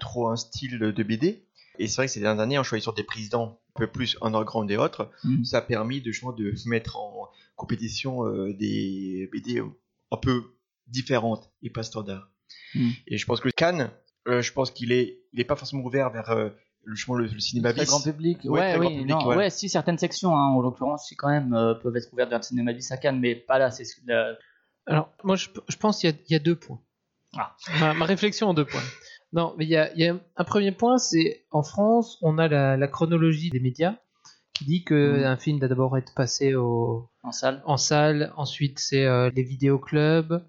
trop un style de BD. Et c'est vrai que ces dernières années, en choisissant des présidents un peu plus underground et autres, Mhm. ça a permis de, justement, de mettre en compétition des BD un peu différentes et pas standards. Mhm. Et je pense que Cannes, euh, je pense qu'il est, il est pas forcément ouvert vers euh, le, justement, le, le cinéma bis. grand public. Ouais, Ouais, très oui, grand public, non, ouais. ouais, si certaines sections, hein, en l'occurrence, si quand même euh, peuvent être ouvertes vers le cinéma bis à Cannes, mais pas là. C'est la- Alors, moi, je, je pense qu'il y, a- il y a deux points. Ah. Ma, ma réflexion en deux points. Non, mais il y a, il y a un premier point, c'est en France, on a la, la chronologie des médias qui dit que Mhm. un film doit d'abord être passé au, en salle. en salle, ensuite c'est euh, les vidéoclubs,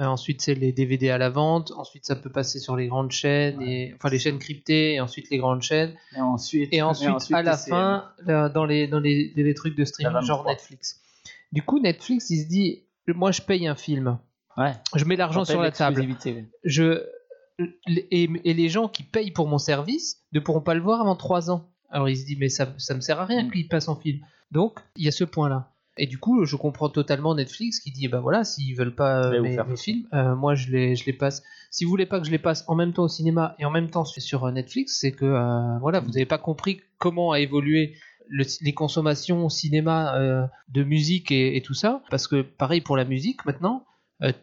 euh, ensuite c'est les DVD à la vente, ensuite ça peut passer sur les grandes chaînes, et, enfin les chaînes cryptées, et ensuite les grandes chaînes, Et ensuite, et ensuite, à la fin, là, dans les, dans les, trucs de streaming, genre 23. Netflix. Du coup, Netflix, il se dit, moi je paye un film, Ouais. je mets l'argent sur la table, je et, et les gens qui payent pour mon service ne pourront pas le voir avant 3 ans. Alors il se dit mais ça ça me sert à rien Mm. qu'il passe en film. Donc il y a ce point là. Et du coup je comprends totalement Netflix qui dit bah voilà s'ils veulent pas euh, mes, films, euh, moi je les je les passe. Si vous voulez pas que je les passe en même temps au cinéma et en même temps sur, euh, Netflix, c'est que euh, voilà vous n'avez pas compris comment a évolué le- les consommations au cinéma de musique et, et tout ça. Parce que pareil pour la musique maintenant.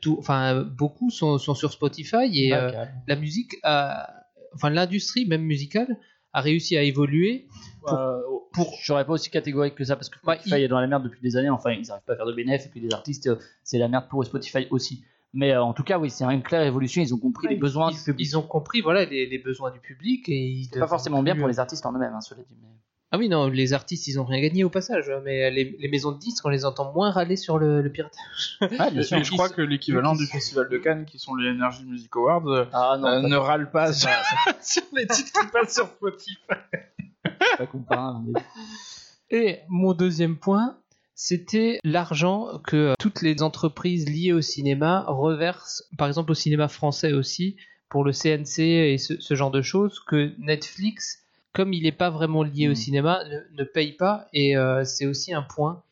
tout, enfin, beaucoup sont, sont sur Spotify et, carrément. la musique a, enfin l'industrie même musicale a réussi à évoluer pour- Euh, pour- je serais pas aussi catégorique que ça parce que Bah, Spotify il- est dans la merde depuis des années. Enfin, ils n'arrivent pas à faire de bénéfices et puis les artistes, euh, c'est la merde pour Spotify aussi. Mais euh, en tout cas, oui, c'est une claire évolution. Ils ont compris les besoins ils, du public. ils ont compris voilà les, les besoins du public et ils C'est pas forcément bien pour les artistes en eux-mêmes, hein, cela dit. mais- ah oui non les artistes ils ont rien gagné au passage mais les, les maisons de disques on les entend moins râler sur le, le piratage Ah, bien sûr. et je crois que l'équivalent du Festival de Cannes, qui sont les Energy Music Awards, Ah non, euh, ne râle pas sur, pas- sur les titres qui passent sur Spotify. c'est pas comparable. mais- et mon deuxième point c'était l'argent que toutes les entreprises liées au cinéma reversent, par exemple au cinéma français aussi, pour le CNC et ce, ce genre de choses, que Netflix, comme il n'est pas vraiment lié au Mm. cinéma, ne, ne paye pas. Et euh, c'est aussi un point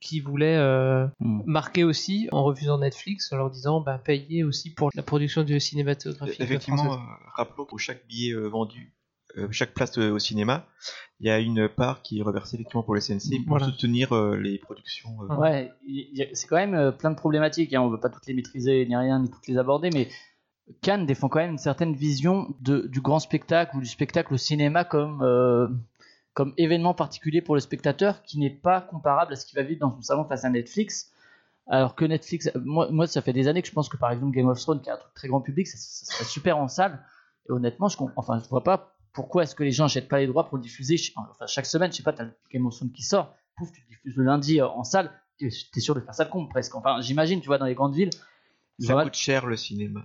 qui voulait euh, Mm. marquer aussi en refusant Netflix, en leur disant bah, payez aussi pour la production du cinématographique. Effectivement, euh, rappelons pour chaque billet euh, vendu, euh, chaque place euh, au cinéma, il y a une part qui est reversée effectivement pour le CNC pour Voilà. soutenir euh, les productions. euh, Ouais. C'est quand même euh, plein de problématiques. Hein. On veut pas toutes les maîtriser ni rien, ni toutes les aborder, mais Cannes défend quand même une certaine vision de, du grand spectacle ou du spectacle au cinéma comme, euh, comme événement particulier pour le spectateur qui n'est pas comparable à ce qu'il va vivre dans son salon face à Netflix. Alors que Netflix, moi, moi ça fait des années que je pense que par exemple Game of Thrones, qui est un truc très grand public, ça, ça serait super en salle. Et honnêtement, je, enfin, je vois pas pourquoi est-ce que les gens n'achètent pas les droits pour le diffuser enfin, chaque semaine. Je sais pas, t'as Game of Thrones qui sort, pouf, tu le diffuses le lundi euh, en salle, t'es sûr de faire ça le con presque. Enfin, j'imagine, tu vois, dans les grandes villes. Ça Voilà. coûte cher le cinéma.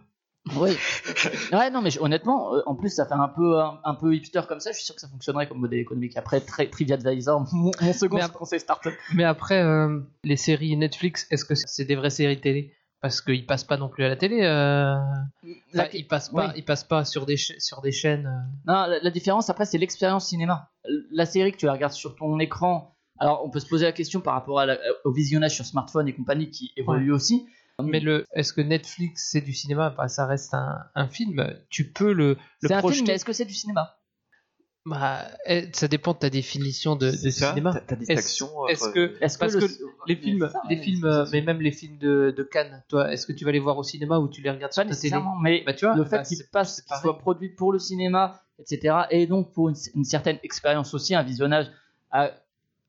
Oui. ouais, non, mais je- honnêtement, euh, en plus, ça fait un peu, un, un peu hipster comme ça. Je suis sûr que ça fonctionnerait comme modèle économique. Après, très TriviaDvisor, mon, mon second Mais après- conseil startup. Mais après, euh, les séries Netflix, est-ce que c'est des vraies séries télé? Parce qu'ils passent pas non plus à la télé. euh, La, enfin, ils passent pas, oui. ils passent pas sur des sur des chaînes. euh. non, la, la différence après, c'est l'expérience cinéma. La série que tu la regardes sur ton écran. Alors, on peut se poser la question par rapport à la- au visionnage sur smartphone et compagnie qui évolue aussi. Mais le, est-ce que Netflix c'est du cinéma? Bah, Ça reste un, un film. Tu peux le, le C'est un film, projeter. mais est-ce que c'est du cinéma? Bah, eh, ça dépend de ta définition de, de ça, cinéma. t'as- t'as des Est-ce actions, est-ce entre- que Est-ce parce le- que les films, ça, les films, ça. mais même les films de, de Cannes, toi, est-ce que tu vas les voir au cinéma ou tu les regardes sur Pas ta télé? nécessairement, mais Bah, tu vois, le fait bah, qu'il c'est- passe, c'est qu'il pareil. soit produit pour le cinéma, etc., et donc pour une, une certaine expérience aussi, un visionnage à-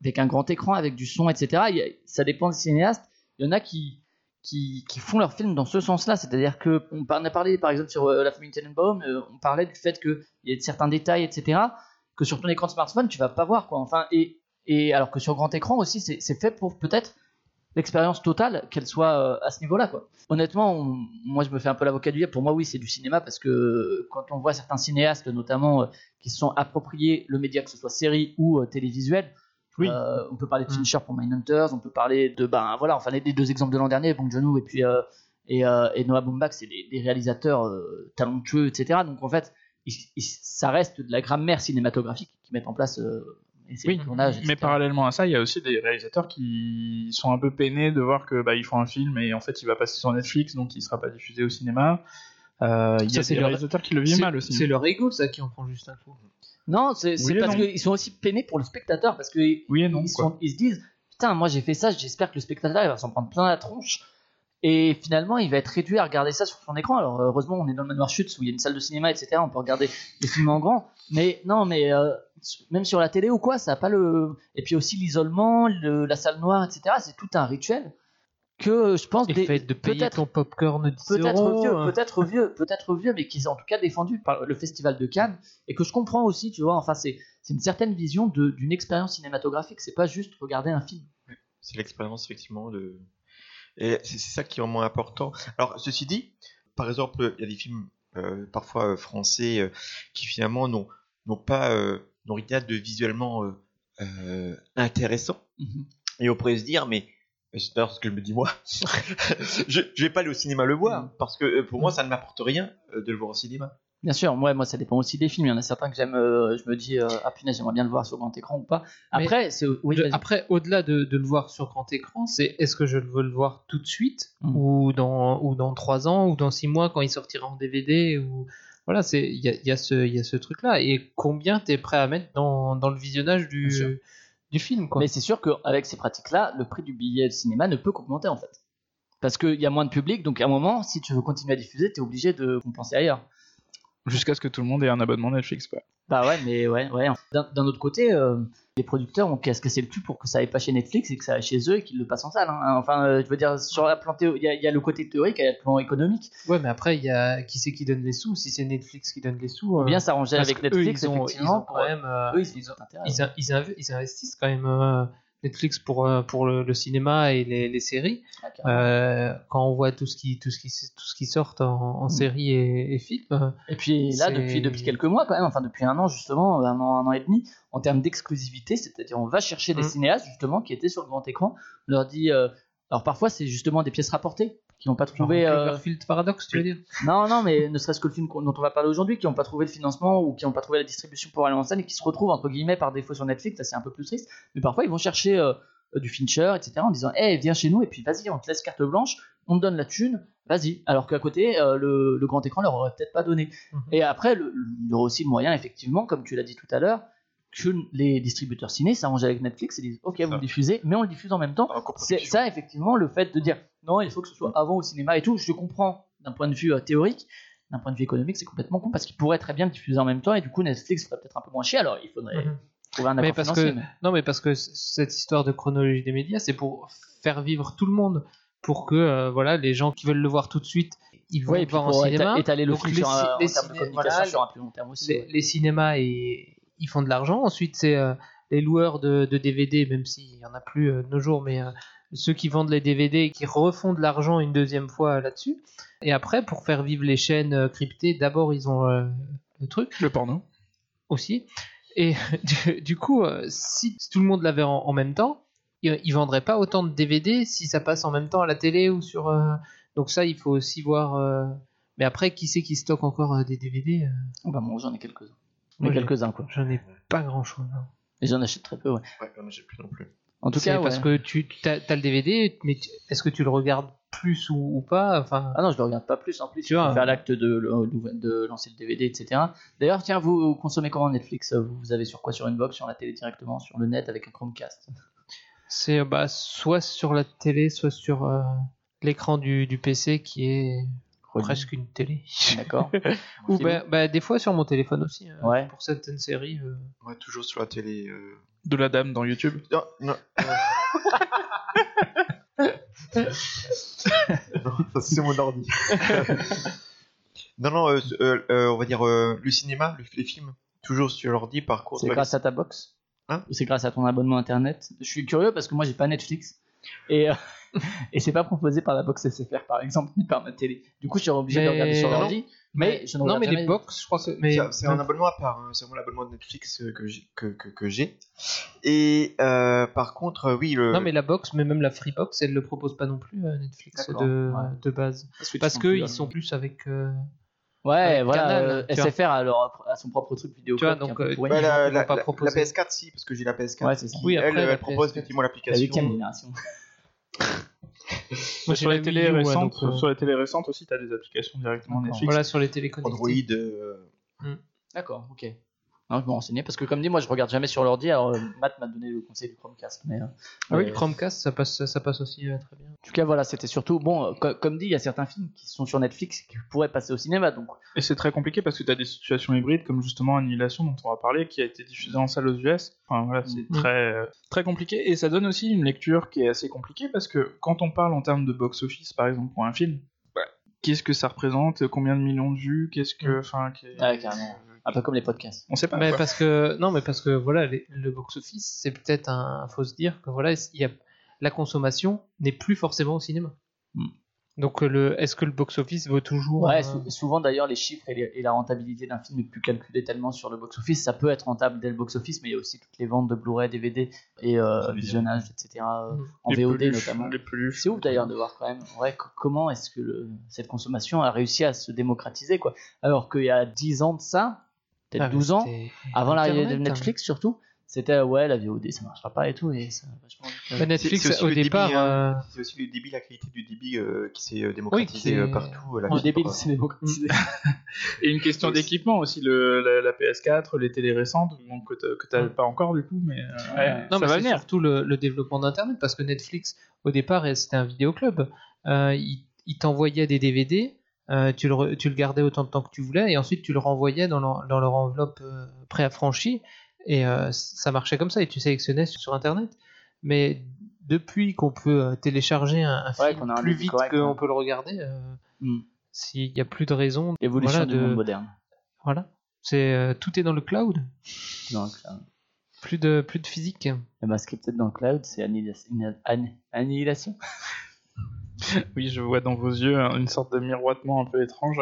avec un grand écran, avec du son, etc. a- ça dépend des cinéastes. Il y en a qui, qui, font leurs films dans ce sens-là, c'est-à-dire que on on a parlé par exemple sur euh, La famille Tenenbaum, euh, on parlait du fait qu'il y a certains détails, etc., que sur ton écran de smartphone tu vas pas voir, quoi. Enfin, et, alors que sur grand écran aussi, c'est fait pour peut-être l'expérience totale, qu'elle soit euh, à ce niveau-là. Honnêtement, on- moi je me fais un peu l'avocat du diable. Pour moi, oui, c'est du cinéma parce que quand on voit certains cinéastes, notamment qui se sont appropriés le média, que ce soit série ou télévisuel, Oui. euh, on peut parler de Mm. Fincher pour Mindhunters, on peut parler de, ben voilà, enfin les, les deux exemples de l'an dernier, Bong Joon-ho et puis euh, et, euh, et Noah Baumbach, c'est des, des réalisateurs euh, talentueux, etc. Donc en fait, il- il- ça reste de la grammaire cinématographique qu'ils mettent en place. Euh, Oui, mais parallèlement à ça, il y a aussi des réalisateurs qui sont un peu peinés de voir que bah, ils font un film et en fait il va passer sur Netflix donc il sera pas diffusé au cinéma. Euh, Il y Ça, a c'est des leur- réalisateurs qui le vivent mal aussi. C'est leur ego, ça, qui en prend juste un coup. Non, c'est Oui parce qu'ils sont aussi peinés pour le spectateur parce que Oui non. ils, sont- ils se disent putain moi j'ai fait ça j'espère que le spectateur il va s'en prendre plein la tronche. Et finalement il va être réduit à regarder ça sur son écran. Alors heureusement on est dans le manoir chute où il y a une salle de cinéma etc on peut regarder les films en grand. Mais non mais euh, même sur la télé ou quoi ça a pas le et puis aussi l'isolement le- la salle noire etc c'est tout un rituel que je pense Et des- fait de payer peut-être ton popcorn 10 peut-être vieux, hein. peut-être vieux, peut-être vieux, mais qui est en tout cas défendu par le festival de Cannes et que je comprends aussi, tu vois. Enfin, c'est c'est une certaine vision de- d'une expérience cinématographique. C'est pas juste regarder un film. C'est l'expérience effectivement de. Et c'est ça qui est vraiment important. Alors ceci dit, par exemple, il y a des films euh, parfois euh, français euh, qui finalement n'ont n'ont pas euh, n'ont rien de visuellement euh, euh, intéressant. Et on pourrait se dire, mais c'est d'ailleurs ce que je me dis moi, je, je vais pas aller au cinéma le voir parce que euh, pour moi ça ne m'apporte rien euh, de le voir au cinéma. Bien sûr, ouais, moi ça dépend aussi des films. Il y en a certains que j'aime, euh, je me dis, euh, ah punaise, j'aimerais bien le voir sur grand écran ou pas. Mais Après, c'est oui, après, au-delà de, de le voir sur grand écran, c'est est-ce que je veux le voir tout de suite Mm. ou dans ou dans trois ans ou dans six mois quand il sortira en DVD ou? Voilà, c'est il y a, y a ce il y a ce truc là et combien t'es prêt à mettre dans, dans le visionnage Bien sûr. du du. Mais c'est sûr qu'avec ces pratiques-là, le prix du billet de cinéma ne peut qu'augmenter en fait. Parce qu'il y a moins de public, donc à un moment, si tu veux continuer à diffuser, tu es obligé de compenser ailleurs. Jusqu'à ce que tout le monde ait un abonnement Netflix. Quoi. Bah ouais, mais ouais, ouais. D'un autre côté, euh, les producteurs ont qu'à se casser le cul pour que ça aille pas chez Netflix et que ça aille chez eux et qu'ils le passent en salle. hein. Enfin, euh, je veux dire, sur la plan il y, a- il y a le côté théorique il y a le plan économique. Ouais, mais après il y a qui c'est qui donne les sous? Si c'est Netflix qui donne les sous, Ou euh, bien s'arranger avec eux, Netflix, ils ont, ils effectivement. ont quand même euh, eux, ils, investissent quand même. Netflix pour, euh, pour le, le cinéma et les, les séries. Euh, quand on voit tout ce qui, tout ce qui, tout ce qui sort en, en séries et, et films. euh, Et puis là, depuis, depuis quelques mois, quand même, enfin depuis un an justement, un an, un an et demi, en termes d'exclusivité, c'est-à-dire on va chercher des Mm. cinéastes justement qui étaient sur le grand écran, on leur dit. euh, alors parfois c'est justement des pièces rapportées qui n'ont pas trouvé. euh, Cloverfield Paradox, tu veux dire Non, non, mais ne serait-ce que le film dont on va parler aujourd'hui, qui n'ont pas trouvé le financement ou qui n'ont pas trouvé la distribution pour aller en scène et qui se retrouvent entre guillemets par défaut sur Netflix, ça c'est un peu plus triste. Mais parfois ils vont chercher euh, euh, du Fincher, etc. en disant, hey, viens chez nous et puis vas-y, on te laisse carte blanche, on te donne la thune, vas-y. Alors qu'à côté, euh, le, le grand écran leur aurait peut-être pas donné. Mhm. Et après, le- il y aura aussi le moyen, effectivement, comme tu l'as dit tout à l'heure, que les distributeurs ciné s'arrangent avec Netflix et disent, ok, vous Ça. le diffusez, mais on le diffuse en même temps. C'est ça, effectivement, le fait de dire non, il faut que ce soit avant au cinéma et tout, je comprends d'un point de vue euh, théorique. D'un point de vue économique, c'est complètement con parce qu'il pourrait très bien le diffuser en même temps et du coup Netflix ferait peut-être un peu moins chier. Alors il faudrait Mhm. trouver un Mais accord parce financier. que- mais- Non, mais parce que cette histoire de chronologie des médias, c'est pour faire vivre tout le monde, pour que euh, voilà, les gens qui veulent le voir tout de suite, ils vont Ouais, et le puis voir en cinéma. étaler le Donc film les sur un, plus long terme aussi. les, ouais. les cinémas et ils font de l'argent. Ensuite, c'est euh, les loueurs de, de DVD, même s'il y en a plus euh, de nos jours, mais euh, ceux qui vendent les DVD et qui refont de l'argent une deuxième fois euh, là-dessus. Et après, pour faire vivre les chaînes euh, cryptées, d'abord ils ont euh, le truc Le porno. aussi. Et du, du coup, euh, si tout le monde l'avait en, en même temps, ils, ils vendraient pas autant de DVD si ça passe en même temps à la télé ou sur. euh, Donc ça, il faut aussi voir. euh, Mais après, qui c'est qui stocke encore euh, des DVD euh, Oh, bah, moi j'en ai quelques-uns. Mais quelques-uns quoi. J'en ai pas grand-chose. Et j'en achète très peu, ouais. Ouais, j'en achète plus non plus. En tout cas, parce ouais. que tu as, le DVD, mais est-ce que tu le regardes plus ou, ou pas Enfin, Ah non, je le regarde pas plus. En plus, Tu vas vois, faire l'acte de, de, de lancer le DVD, etc. D'ailleurs, tiens, vous consommez comment Netflix? Vous vous avez sur quoi? Sur une box, sur la télé directement, sur le net avec un Chromecast? C'est euh, bah, soit sur la télé, soit sur euh, l'écran du, du PC qui est presque une télé. D'accord. Ou bah, bah, des fois sur mon téléphone aussi. euh, Ouais. Pour certaines séries. euh. Ouais, toujours sur la télé. euh. De la dame dans YouTube. Non, non. non, ça c'est mon ordi. non, non, euh, euh, euh, on va dire euh, le cinéma, le- les films, toujours sur l'ordi. Par contre, C'est ouais, grâce à ta box Hein? Ou c'est grâce à ton abonnement internet? Je suis curieux parce que moi j'ai pas Netflix. Et, euh, et c'est pas proposé par la box SFR par exemple, ni par ma télé. Du coup, je suis obligé de Mais- regarder sur Non. l'ordi. Mais je ne non, mais les box, je crois que. Mais, C'est- un abonnement à part, hein, c'est vraiment l'abonnement de Netflix euh, que j'ai. Que, que, que j'ai. Et euh, par contre, euh, oui, le. Non, mais la box, mais même la Freebox, elle le propose pas non plus, euh, Netflix, de, ouais. de base. Parce qu'ils sont plus avec. euh, Ouais, voilà, Canal, euh, tu. SFR a, leur- a son propre truc vidéo. Tu vois, donc, euh. Bah, la, la, pas la- proposer. la PS4, si, parce que j'ai la PS4. Ouais, qui, Oui, après, elle, la elle propose PS4. effectivement La l'application. huitième génération. Moi, j'ai sur, la les ouais, récentes, donc, euh, sur les télés récentes aussi, t'as des applications directement D'accord. Netflix. Voilà, sur les téléconnectés. Android. euh, D'accord, ok. Non, je me renseigner parce que comme dit, moi je regarde jamais sur l'ordi. Alors euh, Matt m'a donné le conseil du Chromecast. Mais, euh, Ah oui, le Chromecast, ça passe, ça passe aussi euh, très bien. En tout cas, voilà, c'était surtout bon. euh, co- comme dit, il y a certains films qui sont sur Netflix qui pourraient passer au cinéma. Donc, Et c'est très compliqué parce que tu as des situations hybrides comme justement Annihilation dont on va parler qui a été diffusée en salle aux US. Enfin voilà, c'est Mhm. très euh, très compliqué et ça donne aussi une lecture qui est assez compliquée parce que quand on parle en termes de box office par exemple pour un film, bah, qu'est-ce que ça représente, combien de millions de vues, qu'est-ce que enfin qu'est- Ouais, carrément. Un peu comme les podcasts. on sait pas. Mais quoi. parce que non, mais parce que voilà, les- le box-office, c'est peut-être un. Faut se dire que voilà, il y a la consommation n'est plus forcément au cinéma. Hmm. Donc le, est-ce que le box-office vaut toujours Ouais, euh, sou- souvent d'ailleurs, les chiffres et, les- et la rentabilité d'un film n'est plus calculée tellement sur le box-office. Ça peut être rentable dès le box-office, mais il y a aussi toutes les ventes de Blu-ray, DVD et euh, visionnage, etc. euh, Mm. en Les VOD peluches, notamment. C'est ouf d'ailleurs de voir quand même ouais, co- comment est-ce que le- cette consommation a réussi à se démocratiser. quoi. Alors qu'il y a 10 ans de ça, peut-être ah, 12 ans, c'était avant l'arrivée de hein. Netflix surtout, c'était ouais, la VOD ça marchera pas et tout. Et ça Bah, Netflix, au départ, débit, hein. euh, C'est aussi le débit, la qualité du débit euh, qui s'est euh, démocratisé qui est- euh, partout. euh, la Le euh, c'est démocratisé. Et une question d'équipement aussi, le, la, la PS4, les télés récentes, bon, que que t'as Mm. pas encore du coup, mais euh, ouais, non, ça mais va venir. surtout le, le développement d'Internet, parce que Netflix, au départ, c'était un vidéoclub. Euh, il il t'envoyait des DVD, euh, tu, le, tu le gardais autant de temps que tu voulais, et ensuite tu le renvoyais dans leur, dans leur enveloppe euh, préaffranchie, et euh, ça marchait comme ça, et tu sélectionnais sur, sur Internet. Mais depuis qu'on peut euh, télécharger un, un Ouais, film un plus vite qu'on ouais. peut le regarder, euh, Mm. s'il n'y a plus de raison, L'évolution voilà, du de- monde moderne. voilà. C'est tout est dans le cloud. Plus de, plus de physique. Eh ben, ce qui est peut-être dans le cloud, c'est annihilation. Anni- annihilation. Oui, je vois dans vos yeux une sorte de miroitement un peu étrange.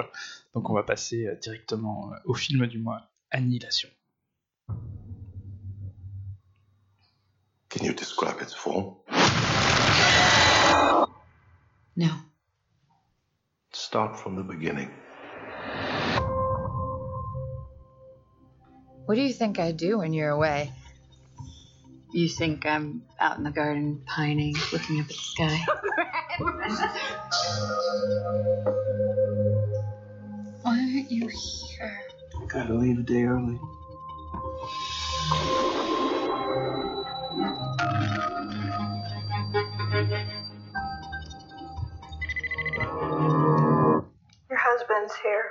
Donc on va passer euh, directement euh, au film du mois, Annihilation. Can you describe its form? No. Start from the beginning. What do you think I do when you're away? You think I'm out in the garden pining, looking up at the sky? Why aren't you here? I gotta leave a day early. Your husband's here.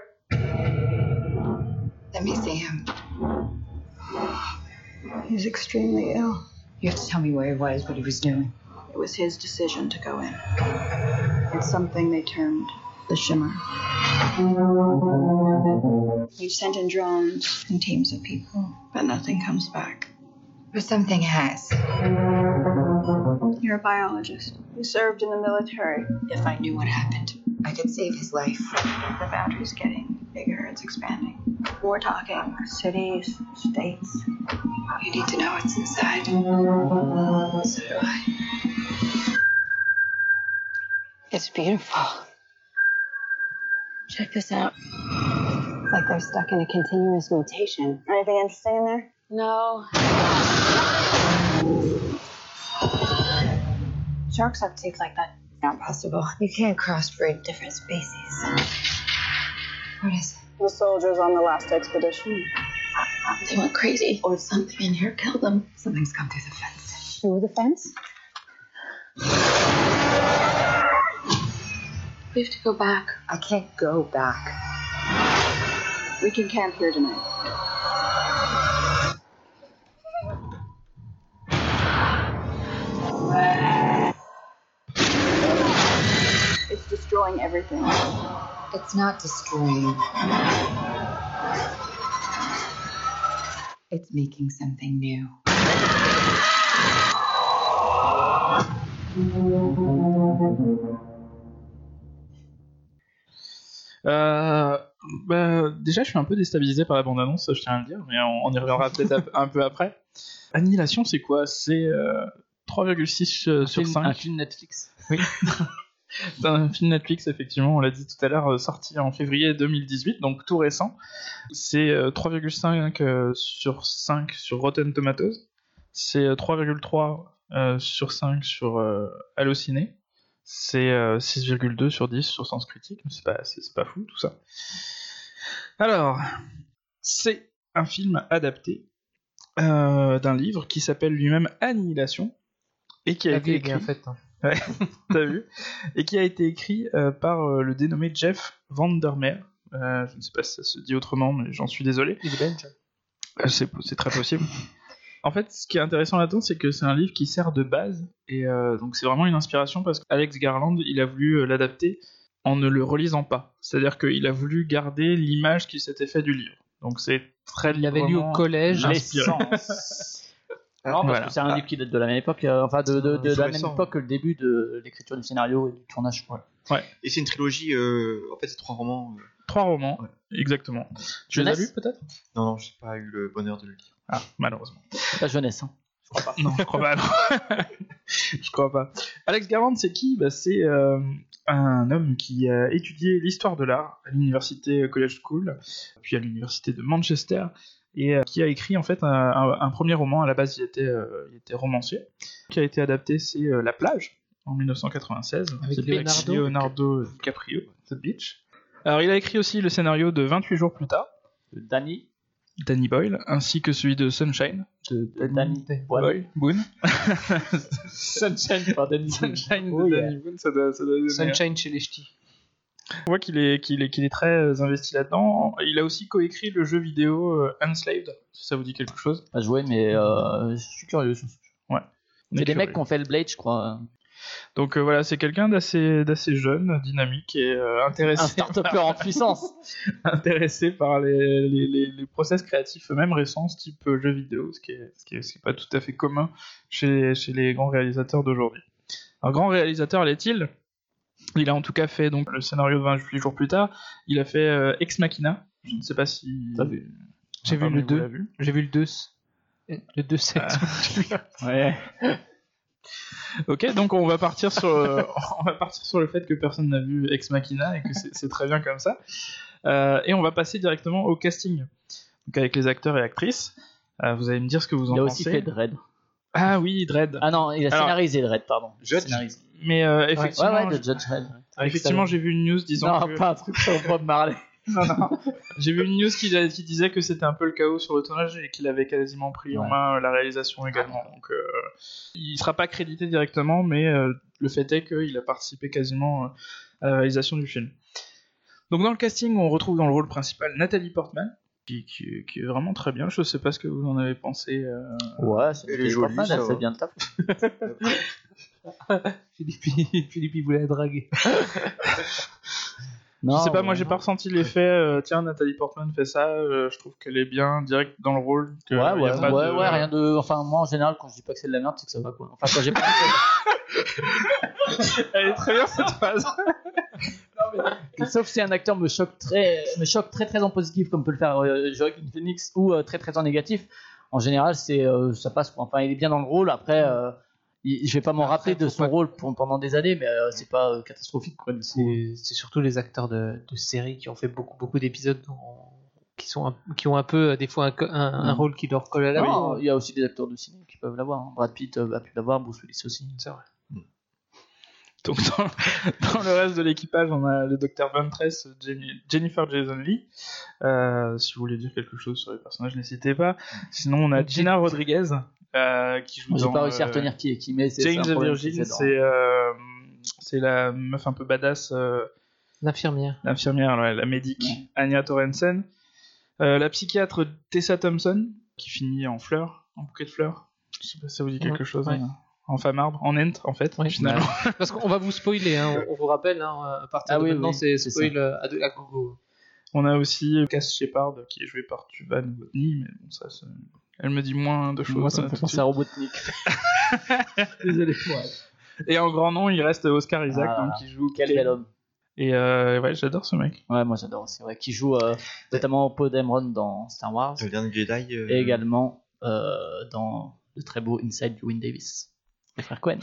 Let me see him. He's extremely ill. You have to tell me where he was, what he was doing. It was his decision to go in. It's something they termed the shimmer. We've sent in drones and teams of people, but nothing comes back. But something has. You're a biologist. You served in the military. If I knew what happened, I could save his life. The boundary's getting bigger, it's expanding. We're talking cities, states. You need to know what's inside. So do I. It's beautiful. Check this out. It's like they're stuck in a continuous mutation. Anything interesting in there? No. Sharks have teeth like that. Not possible. You can't crossbreed different species. What is it? The soldiers on the last expedition. They went crazy. Or something in here killed them. Something's come through the fence. Through the fence? We have to go back. I can't go back. We can camp here tonight. Destroying everything. It's not destroying. It's making something new. Euh, bah, déjà, je suis un peu déstabilisé par la bande-annonce, je tiens à le dire, mais on, on y reviendra peut-être un peu après. Annihilation, c'est quoi? C'est euh, 3,6 euh, sur Film- 5. Un film Netflix. C'est un film Netflix, effectivement, on l'a dit tout à l'heure, euh, sorti en février 2018, donc tout récent. C'est euh, 3,5 euh, sur 5 sur Rotten Tomatoes. C'est euh, 3,3 euh, sur 5 sur euh, Allociné. C'est euh, 6,2 sur 10 sur Sens Critique. C'est pas, c'est, pas fou tout ça. Alors, c'est un film adapté euh, d'un livre qui s'appelle lui-même Annihilation et qui a La été écrit. hein. Ouais, t'as vu Et qui a été écrit euh, par euh, le dénommé Jeff Vandermeer. Euh, je ne sais pas si ça se dit autrement, mais j'en suis désolé. Il est belge. C'est, c'est très possible. En fait, ce qui est intéressant là-dedans, c'est que c'est un livre qui sert de base, et donc c'est vraiment une inspiration parce qu'Alex Garland, il a voulu l'adapter en ne le relisant pas. C'est-à-dire qu'il a voulu garder l'image qui s'était fait du livre. Donc c'est très Il l'avait lu au collège. Non, parce Voilà. que c'est un livre qui date de la même époque, euh, enfin de, de, de, C'est la même époque que le début de l'écriture du scénario et du tournage. Et c'est une trilogie, euh, en fait, c'est trois romans. euh. Trois romans, Ouais. exactement. Tu les as Jeunesse lus peut-être? Non, non, j'ai pas eu le bonheur de le lire. Ah, malheureusement. La jeunesse. Hein. Non, je crois pas. non. je crois pas. Alex Garland, c'est qui? Bah, C'est euh, un homme qui a étudié l'histoire de l'art à l'université College School, puis à l'université de Manchester, et euh, qui a écrit en fait un, un- un premier roman. À la base, il était, euh, il était romancier. Qui a été adapté, c'est euh, La plage en 1996. Avec Leonardo. Leonardo DiCaprio, The Beach. Alors, il a écrit aussi le scénario de 28 jours plus tard, De Danny. Danny Boyle, ainsi que celui de Sunshine, de Danny. Boyle, Boone. Sunshine par Danny. Sunshine Oh, yeah. Boone, ça doit, ça doit donner- Sunshine chez les ch'tis. On voit qu'il est, qu'il est, qu'il est très euh, investi là-dedans. Il a aussi coécrit le jeu vidéo euh, Enslaved, si ça vous dit quelque chose. Pas joué, mais euh, je suis curieux. On C'est est des mecs qui ont fait le Blade, je crois. Donc euh, voilà, c'est quelqu'un d'assez d'assez jeune, dynamique et euh, intéressé. Un start-upper en puissance. intéressé par les, les, les, les process créatifs, même récents, type euh, jeux vidéo, ce qui est, ce qui est, ce qui est pas tout à fait commun chez, chez les grands réalisateurs d'aujourd'hui. Un grand réalisateur l'est-il? Il a en tout cas fait donc le scénario de 28 jours plus tard. Il a fait euh, Ex Machina. Je ne sais pas si. Vu J'ai Ah, vu le vous 2. l'avez vu J'ai vu le 2. Le 2 7. Ouais. Ok, donc on va partir sur, euh, on va partir sur le fait que personne n'a vu Ex Machina et que c'est très bien comme ça. Euh, et on va passer directement au casting, donc avec les acteurs et actrices. Euh, vous allez me dire ce que vous en Il a pensez. aussi fait Dread. Ah oui, Dread. Ah non, il a Alors- scénarisé Dread, pardon. Judge Scénarisé. Mais euh, effectivement, ouais, de Judge Dredd. Ah, effectivement, j'ai vu une news disant Non, que pas un truc sur Bob Marley. non, non. j'ai vu une news qui, qui disait que c'était un peu le chaos sur le tournage et qu'il avait quasiment pris en main euh, la réalisation également. Donc, euh, il sera pas crédité directement, mais euh, le fait est qu'il a participé quasiment à la réalisation du film. Donc, dans le casting, on retrouve dans le rôle principal Nathalie Portman. Qui, qui- qui est vraiment très bien, je sais pas ce que vous en avez pensé. euh, Ouais, c'est Elle est jolie, Portman, ça elle va. fait bien le taf. Philippe, il- Philippe, il voulait la draguer. Non, je sais pas, moi j'ai pas ressenti l'effet, euh, tiens, Nathalie Portman fait ça, euh, je trouve qu'elle est bien direct dans le rôle. que Ouais, y a ouais, pas ouais, de- ouais, rien de. Enfin, moi en général, quand je dis pas que c'est de la merde, c'est que ça va quoi. Enfin, quand j'ai pas. Elle est très bien cette phrase. Sauf si un acteur me choque très, me choque très très en positif, comme peut le faire euh, Joaquin Phoenix, ou euh, très très en négatif. En général, c'est euh, ça passe. Enfin, il est bien dans le rôle. Après, euh, il- je vais pas m'en rappeler de son pas- rôle pour- pendant des années, mais c'est pas catastrophique. C'est surtout les acteurs de, de séries qui ont fait beaucoup, beaucoup d'épisodes qui, sont un- qui ont un peu, des fois, un, co- un, un Mm. rôle qui leur colle à la il y a aussi des acteurs de cinéma qui peuvent l'avoir. hein. Brad Pitt a pu l'avoir, Bruce Willis aussi. C'est vrai. Donc dans, dans le reste de l'équipage, on a le docteur Ventress, Jenny- Jennifer Jason Lee. Euh, si vous voulez dire quelque chose sur les personnages, n'hésitez pas. Sinon, on a Gina Rodriguez euh, qui joue j'ai pas réussi à euh, retenir qui est qui, mais c'est James the Virgin. c'est euh, c'est la meuf un peu badass, euh, L'infirmière. l'infirmière, ouais, la médique, Ouais. Anya Torrensen. Euh, la psychiatre Tessa Thompson qui finit en fleurs, en bouquet de fleurs. Je sais pas si ça vous dit quelque Ouais, chose. ouais. hein. En femme arbre, en ent en fait, Oui. finalement. Parce qu'on va vous spoiler, hein, on, on vous rappelle, hein, à partir Ah de oui, maintenant, oui, c'est c'est spoil euh, à, de- à gogo. On a aussi Cass Shepard qui est joué par Tuvan Novotny, mais bon, ça, c'est- elle me dit moins de choses. Moi, ça me euh, fait penser à Robotnik. Désolé. suite. Et en grand nom, il reste Oscar Isaac, Ah, donc, qui joue. Quel bel homme. Et euh, ouais, j'adore ce mec. Ouais, moi j'adore aussi. Ouais, qui joue euh, notamment Poe Dameron dans Star Wars Le dernier Jedi. euh, et également euh, dans le très beau Inside du Win Davis. Les frères Cohen.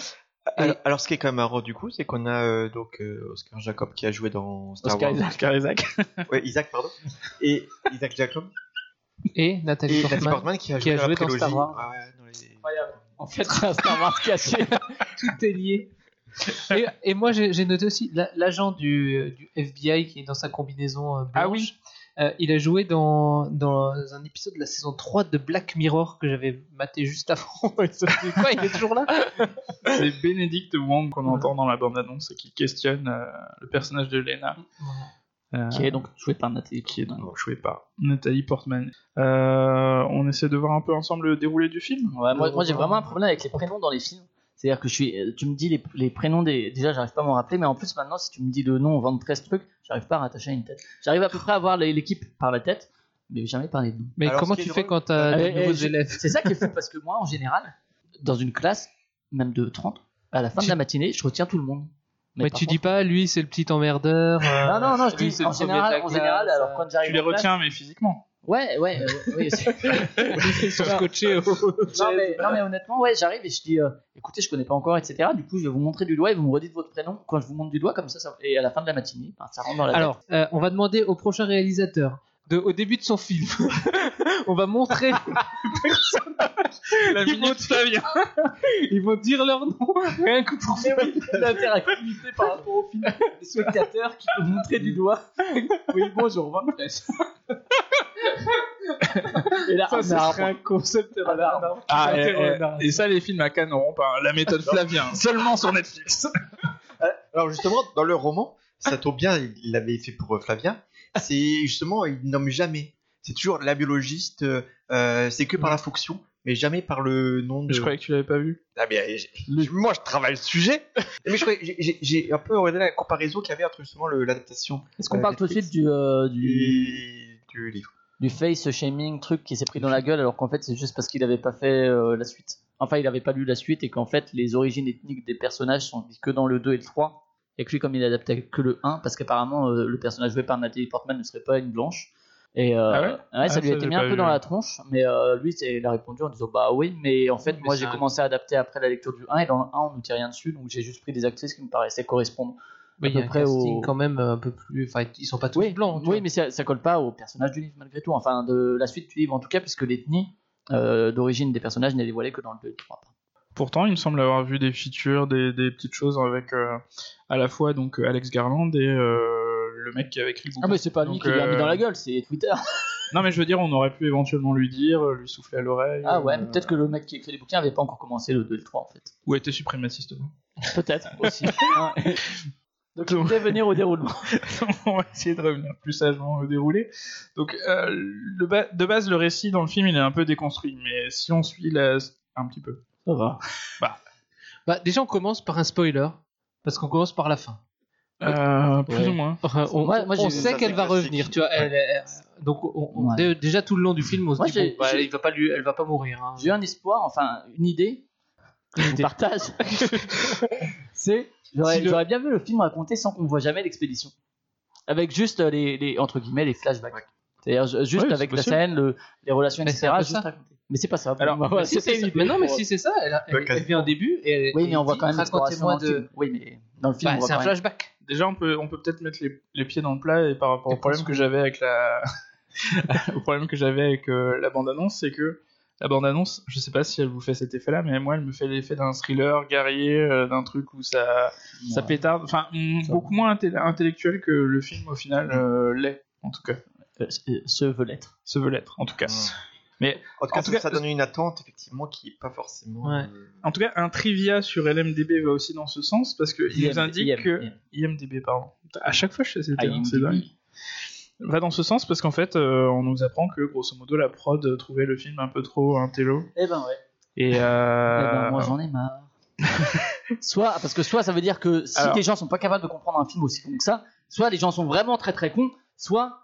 Alors, alors, ce qui est quand même marrant du coup, c'est qu'on a euh, donc euh, Oscar Jacob qui a joué dans Star Oscar Wars. Isaac. Oscar Isaac. Ouais, Isaac, pardon. Et Isaac Jacob. Et Nathalie Et Portman. Nathalie Portman qui a qui joué a dans joué. Star Wars. Ah ouais, dans les- Incroyable. En fait, c'est un Star Wars caché. Tout est lié. et, et moi, j'ai noté aussi la- l'agent du, du FBI qui est dans sa combinaison euh, blanche. Ah oui. Euh, il a joué dans, dans un épisode de la saison 3 de Black Mirror que j'avais maté juste avant. Et ça fait quoi Il est toujours là? C'est Benedict Wong qu'on entend dans la bande-annonce et qui questionne euh, le personnage de Lena. Euh, qui est donc joué par Nathalie qui est Portman. donc joué par Nathalie Portman. Euh, on essaie de voir un peu ensemble le déroulé du film. Ouais, moi, moi j'ai vraiment un problème avec les prénoms dans les films. C'est-à-dire que je suis, euh, tu me dis les, les prénoms des. Déjà, j'arrive pas à m'en rappeler, mais en plus, maintenant, si tu me dis le nom 23 trucs, j'arrive pas à rattacher à une tête. J'arrive à peu près à voir l'équipe par la tête, mais jamais par les noms. Mais Alors, comment tu fais drôle- quand t'as Ah, des nouveaux je- élèves C'est ça qui est fou parce que moi, en général, dans une classe, même de 30, à la fin de la matinée, je retiens tout le monde. Mais tu dis pas, lui, c'est le petit emmerdeur. euh, Non, non, non, je lui, dis c'est le en de général, en général, alors euh, quand j'arrive Tu les retiens, mais physiquement. Ouais, ouais, euh, oui. au. non, mais, non, mais honnêtement, ouais, j'arrive et je dis, euh, écoutez, je connais pas encore, etc. Du coup, je vais vous montrer du doigt et vous me redites votre prénom quand je vous montre du doigt, comme ça, ça- et à la fin de la matinée, ça rentre dans la tête. Alors, euh, on va demander au prochain réalisateur, de, au début de son film, on va montrer La minute Flavien. ils vont dire leur nom, rien que pour faire. l'interactivité par rapport au film. Les spectateurs qui peuvent montrer du doigt. Oui, bonjour, 23. Et là, Ça, arbre. serait un concept. Un arbre. Ah, Qui et, et- ça, les films à Cannes n'auront pas. La méthode Flavien, seulement sur Netflix. Alors justement, dans le roman, ça tombe bien, il l'avait fait pour euh, Flavien. C'est justement, il nomme jamais. C'est toujours la biologiste, euh, euh, c'est que par la fonction. mais jamais par le nom de. Je croyais que tu l'avais pas vu. Ah bien, j'ai- j'ai- moi je travaille le sujet. mais je croyais, j'ai- j'ai- j'ai un peu regardé la comparaison qu'il y avait entre justement le- l'adaptation. Est-ce qu'on euh, parle tout de Netflix suite du, euh, du, livre? du face shaming truc qui s'est pris dans la gueule alors qu'en fait c'est juste parce qu'il avait pas fait euh, la suite? Enfin, il avait pas lu la suite et qu'en fait les origines ethniques des personnages sont dites que dans le 2 et le 3. Et que lui, comme il adaptait que le 1, parce qu'apparemment euh, le personnage joué par Nathalie Portman ne serait pas une blanche. Et euh, Ah ouais ça Ah, lui a été mis un peu vu. dans la tronche, mais euh, lui il a répondu en disant bah oui, mais en fait Mais moi j'ai un- commencé à adapter après la lecture du 1 et dans le 1 on ne dit rien dessus, donc j'ai juste pris des actrices qui me paraissaient correspondre Mais à il y a peu un près casting au- quand même un peu plus. Enfin, ils sont pas tous oui, blancs. Oui, vois. mais ça, ça colle pas au personnage du livre malgré tout. Enfin, de la suite du livre en tout cas, puisque l'ethnie d'origine des personnages n'est dévoilée que dans le 2 et le 3. Pourtant, il me semble avoir vu des features, des, des petites choses avec euh, à la fois donc euh, Alex Garland et euh, le mec qui avait écrit le Ah, bouquin. mais c'est pas lui Donc, qui lui a mis dans la gueule, c'est Twitter. Non, mais je veux dire, on aurait pu éventuellement lui dire, lui souffler à l'oreille. Ah ouais, mais peut-être que le mec qui écrit les bouquins avait pas encore commencé le 2 et le 3 en fait. Ou était suprémaciste. Peut-être aussi. Donc je voulais venir au déroulement. on va essayer de revenir plus sagement au déroulé. Donc, euh, le ba- de base, le récit dans le film, il est un peu déconstruit, mais si on suit la... un petit peu. Ça va. Bah, déjà, on commence par un spoiler. Parce qu'on commence par la fin. Euh, plus Ouais. ou moins. Enfin, on, Moi- moi, on sait qu'elle va revenir, tu vois. elle- elle- donc, on- Ouais. déjà tout le long du film, on se Moi, dit, bon, bah, il va pas lui, elle va pas mourir. hein. J'ai eu un espoir, enfin une idée que je vous partage. c'est j'aurais Si le- j'aurais bien vu le film raconter sans qu'on voit jamais l'expédition. Avec juste euh, les, les entre guillemets les flashbacks. C'est-à-dire ju- juste avec la scène, le- les relations, etc. juste. Mais c'est pas ça. Alors, Bah, si, c'est- une idée mais non, mais si c'est ça, elle, a- elle, elle vient au début et Oui, et mais on voit quand même racontez-moi de. Oui, mais dans le film, Bah, on voit c'est un même- flashback. Déjà, on peut, on peut peut-être mettre les, les pieds dans le plat et par rapport au problème que se- j'avais avec la, au problème que j'avais avec euh, la bande-annonce, c'est que la bande-annonce, je sais pas si elle vous fait cet effet-là, mais moi, elle me fait l'effet d'un thriller guerrier, euh, d'un truc où ça, ça pétarde, enfin, mm, Ça beaucoup moins intellectuel que le film au final euh, l'est, en tout cas, Euh, ce veut l'être. se veut l'être, en tout cas. Mais En tout cas, En tout ça, cas, ça donne une attente effectivement qui est pas forcément. Ouais. euh, En tout cas, un trivia sur LMDB va aussi dans ce sens parce que il nous indique IM, que IM. IMDB, pardon. À chaque fois, je fais cette Ah, c'est dingue. Va dans ce sens parce qu'en fait, euh, on nous apprend que grosso modo, la prod trouvait le film un peu trop intello. Eh ben ouais. Et Eh euh... ben, moi j'en ai marre. soit parce que soit ça veut dire que si Alors- les gens sont pas capables de comprendre un film aussi con que ça, soit les gens sont vraiment très très cons, soit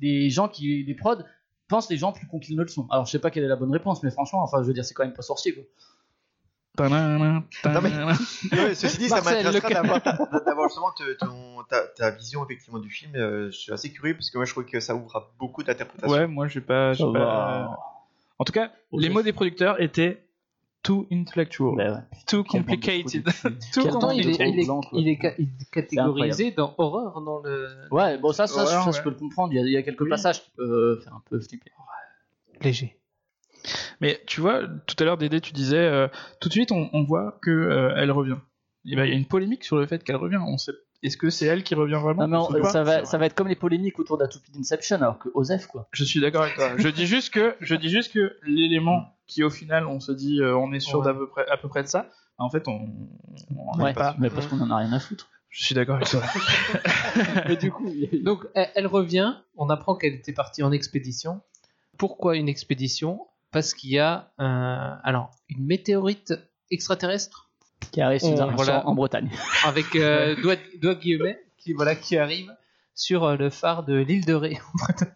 les gens qui les prods pensent les gens plus cons qu'ils ne le sont. Alors je sais pas quelle est la bonne réponse, mais franchement, enfin je veux dire c'est quand même pas sorcier quoi. Tadam, tadam. Ouais, ceci dit, ça Marcel, m'intéressera le- d'avoir ta- d'avoir justement te- ton- ta, ta vision effectivement du film. Euh, je suis assez curieux parce que moi je trouve que ça ouvre à beaucoup d'interprétations. Ouais, moi j'ai pas. j'ai Ça pas- va. En tout cas, les mots des producteurs étaient too intellectual, Bah ouais. too complicated, too il est, trous il est- blancs, quoi. il est ca- il est catégorisé dans horreur dans le Ouais, bon ça, ça, ça, ouais. je peux le comprendre. Il y a, il y a quelques Oui. passages qui peuvent faire un peu flipper. léger. Mais tu vois, tout à l'heure, Dédé, tu disais, euh, tout de suite, on, on voit que euh, elle revient. Et ben, il y a une polémique sur le fait qu'elle revient. On sait, est-ce que c'est elle qui revient vraiment Non, mais on- ça, va, ça va être comme les polémiques autour d'Atoopy d'Inception, alors que Osef quoi. Je suis d'accord avec toi. je dis juste que, je dis juste que l'élément qui, au final, on se dit, euh, on est sûr Ouais. d'à peu près, à peu près de ça. En fait, on, on Ouais, pas. mais parce qu'on en a rien à foutre. Je suis d'accord avec toi. Et du coup, Donc, elle, elle revient, on apprend qu'elle était partie en expédition. Pourquoi une expédition? Parce qu'il y a un- alors, une météorite extraterrestre qui arrive On- sur voilà. en Bretagne. avec euh, doigt, doigt guillemets qui, voilà, qui arrive sur euh, le phare de l'île de Ré. en Bretagne.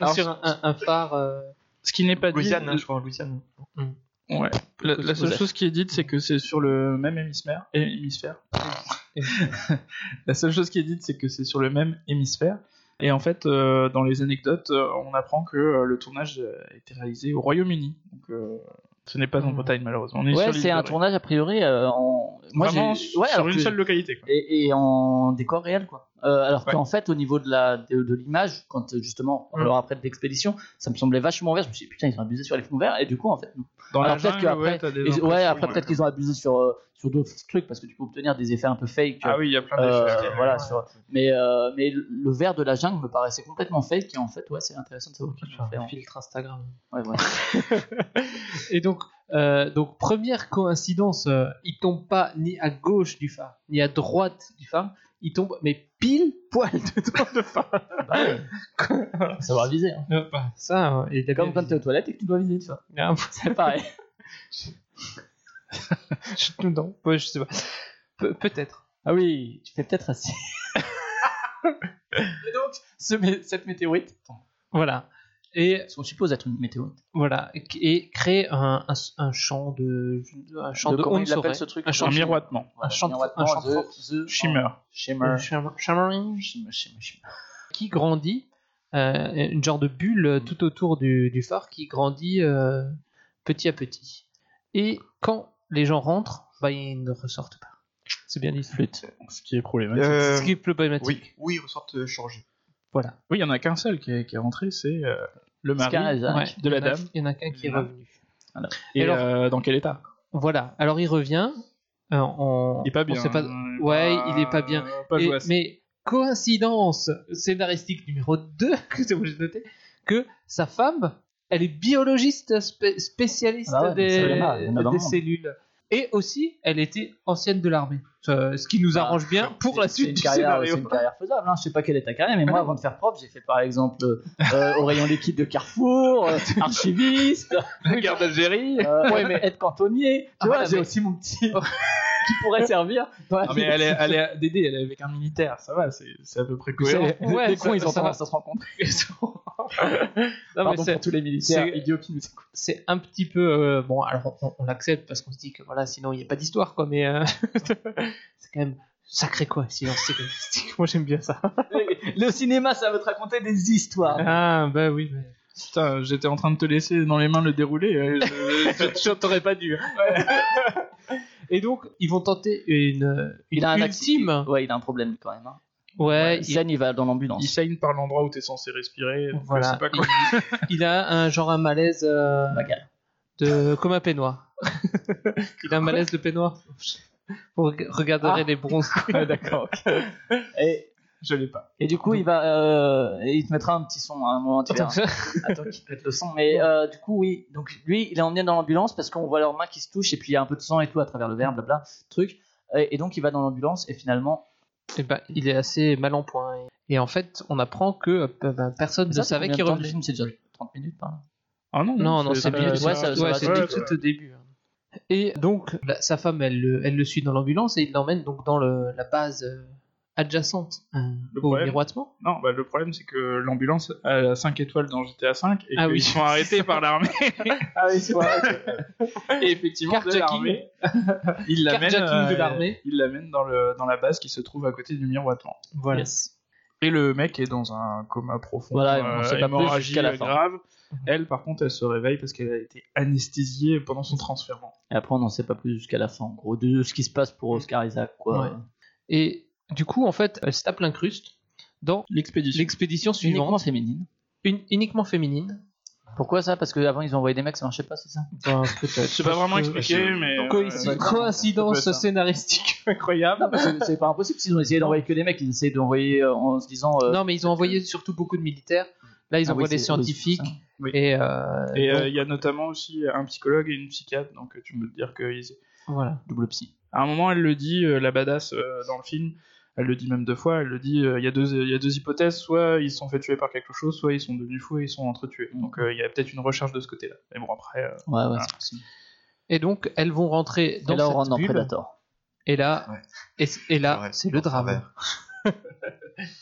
Alors, sur un, un- un phare. euh, Ce qui n'est pas dit. Louisiane, hein, je crois, Louisiane. Ouais. La, la seule chose qui est dite, c'est que c'est sur le même hémisphère. hémisphère. la seule chose qui est dite, c'est que c'est sur le même hémisphère. Et en fait, euh, dans les anecdotes, euh, on apprend que euh, le tournage a été réalisé au Royaume-Uni. Donc, euh, ce n'est pas en Mhm. Bretagne, malheureusement. On est sur Ouais, c'est un tournage a priori euh, en. Moi, Vraiment ouais, sur une que- seule localité. Quoi. et, et en décor réel quoi. Euh, alors Ouais. qu'en fait au niveau de la de, de l'image quand justement on Mm. leur après de l'expédition ça me semblait vachement vert je me suis dit putain ils ont abusé sur les fonds verts et du coup en fait non. Dans alors la peut-être jungle, qu'après ouais, ouais après peut-être qu'ils ont abusé sur euh, sur d'autres trucs parce que tu peux obtenir des effets un peu fake Ah oui, il y a plein euh, d'effets. voilà sur mais euh, mais le vert de la jungle me paraissait complètement fake et en fait ouais c'est intéressant de savoir qu'ils l'ont fait en- filtre Instagram. ouais, voilà. Et donc, Euh, donc première coïncidence, euh, il tombe pas ni à gauche du phare, ni à droite du phare, il tombe mais pile poil dedans le phare. Ça va viser. hein. Euh, bah, ça, euh, il a Comme bien quand t'es aux toilettes et que tu dois viser, tu vois. Ah, C'est pareil. je- non, ouais, je sais pas. Pe- Peut-être. Ah oui, tu fais peut-être assez. et donc, ce mé- cette météorite, Voilà. Et on suppose être une météorite. voilà, et, créer un, un, un champ de un champ De de, comment il ce truc un champ Un de miroitement. Voilà, un champ de- miroitement, un champ de the- Shimmer. Shimmer. Shimmer- shimmering, Shimmer, shimmer, shimmer. qui grandit, euh, une genre de bulle tout autour du, du phare qui grandit euh, petit à petit. Et quand les gens rentrent, bah, ils ne ressortent pas. C'est bien dit. Flûte. Ce qui est problématique. Euh, Ce qui est problématique. oui, oui, ils ressortent euh, changés. Voilà. Oui, il y en a qu'un seul qui est, qui est rentré, c'est euh, le mari. Ouais, de la dame. Il y en a qu'un qui est Voilà. revenu. Et, Et alors- euh, dans quel état? Voilà. Alors il revient. euh, en... Il est pas bien. pas- Ouais, il est pas bien. Pas Et- mais coïncidence scénaristique numéro 2 que j'ai obligé de noter que sa femme, elle est biologiste spé- spécialiste Ah ouais, des, cellules. Et aussi, elle était ancienne de l'armée. Ce ce qui nous Ah, arrange bien pour la suite du carrière, scénario. c'est une carrière faisable. Hein. Je sais pas quelle est ta carrière, mais moi, avant de faire prof, j'ai fait par exemple euh, au rayon liquide de Carrefour, euh, archiviste, Guerre d'Algérie. euh, ouais, mais être cantonnier. Tu Ah, vois, voilà, j'ai mais- aussi mon petit qui pourrait servir. dans Non, mais elle est, elle est, Dédé, elle est avec un militaire, ça va, c'est c'est à peu près cohérent. Ouais, les cons, ils ont ça tendance à se rencontrer. Non, mais c'est- tous les militaires c'est- idiots qui nous écoutent. c'est un petit peu euh, bon alors on, on l'accepte parce qu'on se dit que voilà sinon il n'y a pas d'histoire quoi mais euh, c'est quand même sacré quoi sinon c'est moi j'aime bien ça Le cinéma, ça veut te raconter des histoires. ah bah oui mais Putain, j'étais en train de te laisser dans les mains le déroulé. euh, je- je t'aurais pas dû hein. Et donc ils vont tenter une, une Il a un ultime accident. Ouais, il a un problème quand même. Hein. ouais il, Zen, il va dans l'ambulance. Il saigne par l'endroit où t'es censé respirer. voilà je sais pas quoi. il, il a un genre un malaise euh, de comme un peignoir il a un malaise de peignoir vous reg- regarderez Ah. les bronzes Ouais, d'accord. ok. Et, Je l'ai pas. et du coup, il va, euh, il te mettra un petit son à un moment. Tu verras. Attends qu'il te mette le son. Mais euh, du coup, oui. Donc lui, il est emmené dans l'ambulance parce qu'on voit leurs mains qui se touchent et puis il y a un peu de sang et tout à travers le verre, blabla, truc. Et, et donc il va dans l'ambulance et finalement, Eh ben, il est assez mal en point. Et, et en fait, on apprend que euh, ben, personne ne Ça, c'est savait qu'il revenait. C'est déjà 30 minutes, par là. Ah non, Non, non, c'est bien. ouais, ça- ouais, va c'est tout, au début. hein. Et donc, la- sa femme, elle, le- elle le suit dans l'ambulance et il l'emmène donc dans le- la base euh, adjacente euh, Le au problème- miroitement. Non, bah, le problème c'est que l'ambulance a 5 étoiles dans GTA 5 et Ah qu'ils oui. sont arrêtés par l'armée. Ah oui, c'est vrai. et effectivement, de Carjacking. l'armée, ils l'amènent, Carjacking de euh, l'armée. ils l'amènent dans, le, dans la base qui se trouve à côté du miroitement. Voilà. Yes. Et le mec est dans un coma profond, Voilà, plus hémorragie jusqu'à la fin. grave. Elle, par contre, elle se réveille parce qu'elle a été anesthésiée pendant son transfert. Et après, on n'en sait pas plus jusqu'à la fin, en gros, de ce qui se passe pour Oscar Isaac, quoi. Ouais. Et du coup, en fait, elle se tape l'incruste dans L'expédition. l'expédition Uniquement suivante, féminine. une- uniquement féminine. Pourquoi ça? Parce qu'avant, ils ont envoyé des mecs, ça marchait pas, c'est ça? Ben, peut-être. C'est pas vraiment expliqué, mais. euh, coïncidence ça. scénaristique incroyable. Non, c'est- c'est pas impossible. S'ils ont essayé d'envoyer que des mecs, ils essayaient d'envoyer euh, en se disant. euh, Non, mais ils ont envoyé surtout beaucoup de militaires. Là, ils Ah envoient oui, des scientifiques. Oui. Et, euh, euh, il y a notamment aussi un psychologue et une psychiatre, donc tu peux te dire que ils- voilà. double psy. à un moment elle le dit, euh, la badass euh, dans le film, elle le dit même deux fois, elle le dit, euh, il y, a deux- il y a deux hypothèses, soit ils se sont fait tuer par quelque chose, soit ils sont devenus fous et ils sont entretués. Donc euh, il y a peut-être une recherche de ce côté-là. Mais bon après, euh, Ouais, ouais, c'est possible. Et donc, elles vont rentrer dans Et là, on cette rentre dans bulle. Predator. Et là, Ouais. et, et là, Ouais, c'est le drame.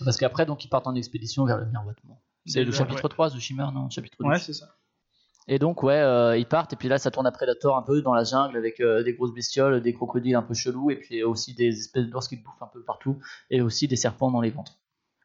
Parce qu'après, donc, ils partent en expédition vers le miroitement. C'est le Ouais. chapitre 3, The Shimmer, non Chapitre 2. ouais c'est ça. Et donc, ouais, euh, ils partent, et puis là, ça tourne à Predator un peu dans la jungle avec euh, des grosses bestioles, des crocodiles un peu chelous, et puis aussi des espèces d'ours qui te bouffent un peu partout, et aussi des serpents dans les ventres.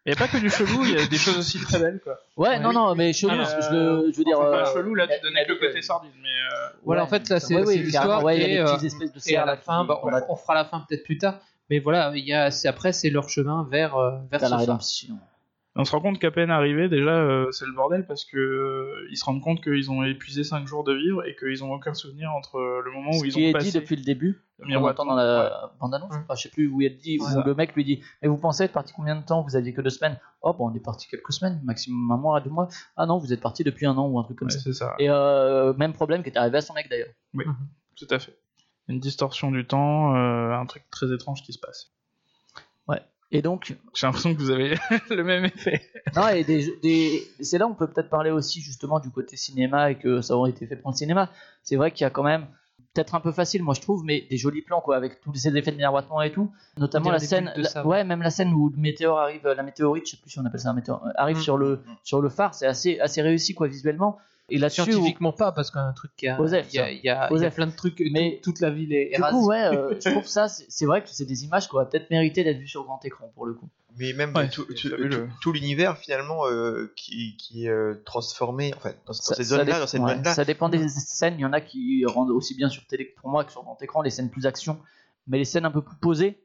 Il n'y a pas que du chelou, il y a des choses aussi très belles quoi. Ouais, non, non, mais chelou, Ah, je, veux dire. Enfin, euh, pas chelou là, tu donnais que le côté sordide, mais euh, Voilà, Ouais, en fait, là, c'est oui, l'histoire. ouais, il y a et, des petites espèces de et à la fin, qui- bah, on, fera la fin peut-être plus tard. Mais voilà, il y a, après, c'est leur chemin vers, euh, vers ce la rédemption. Et on se rend compte qu'à peine arrivé, déjà, euh, c'est le bordel parce que euh, ils se rendent compte qu'ils ont épuisé 5 jours de vivre et qu'ils ont aucun souvenir entre le moment où Ce ils qui ont est passé dit depuis le début, le on entend dans la bande-annonce, enfin, je sais plus où elle dit, le mec lui dit Mais vous pensez être parti combien de temps? Vous aviez que deux semaines Oh, bon, on est parti quelques semaines, maximum un mois, deux mois. Ah non, vous êtes parti depuis un an ou un truc comme Ouais, ça. c'est ça. Et euh, même problème qui est arrivé à son mec d'ailleurs. Oui, tout à fait. Une distorsion du temps, euh, un truc très étrange qui se passe. Et donc, J'ai l'impression que vous avez le même effet. non, et des, des- c'est là où on peut peut-être parler aussi justement du côté cinéma et que ça aurait été fait pour le cinéma. C'est vrai qu'il y a quand même peut-être un peu facile, moi je trouve, mais des jolis plans quoi, avec tous ces effets de miroitement et tout. Notamment la scène, la- ouais, même la scène où le météore arrive, la météorite, je sais plus si on appelle ça un météore, euh, arrive Mm. sur le sur le phare, c'est assez assez réussi quoi visuellement. Et où- Scientifiquement pas, parce qu'un truc qui a. Il y a, ça. il y y a plein de trucs, Mais- tout- toute la ville est, du rasée. coup, ouais, euh, je trouve ça, c'est vrai que c'est des images qui auraient peut-être mérité d'être vues sur grand écran pour le coup. Mais même Ouais, tout, c'est tout- fabuleux. tout- tout l'univers finalement euh, qui, qui est euh, transformé, en fait, dans, dans Ça- ces zones-là, dans cette ouais, zone-là. Ça dépend des scènes. Il y en a qui rendent aussi bien sur télé que pour moi que sur grand écran les scènes plus action, mais les scènes un peu plus posées.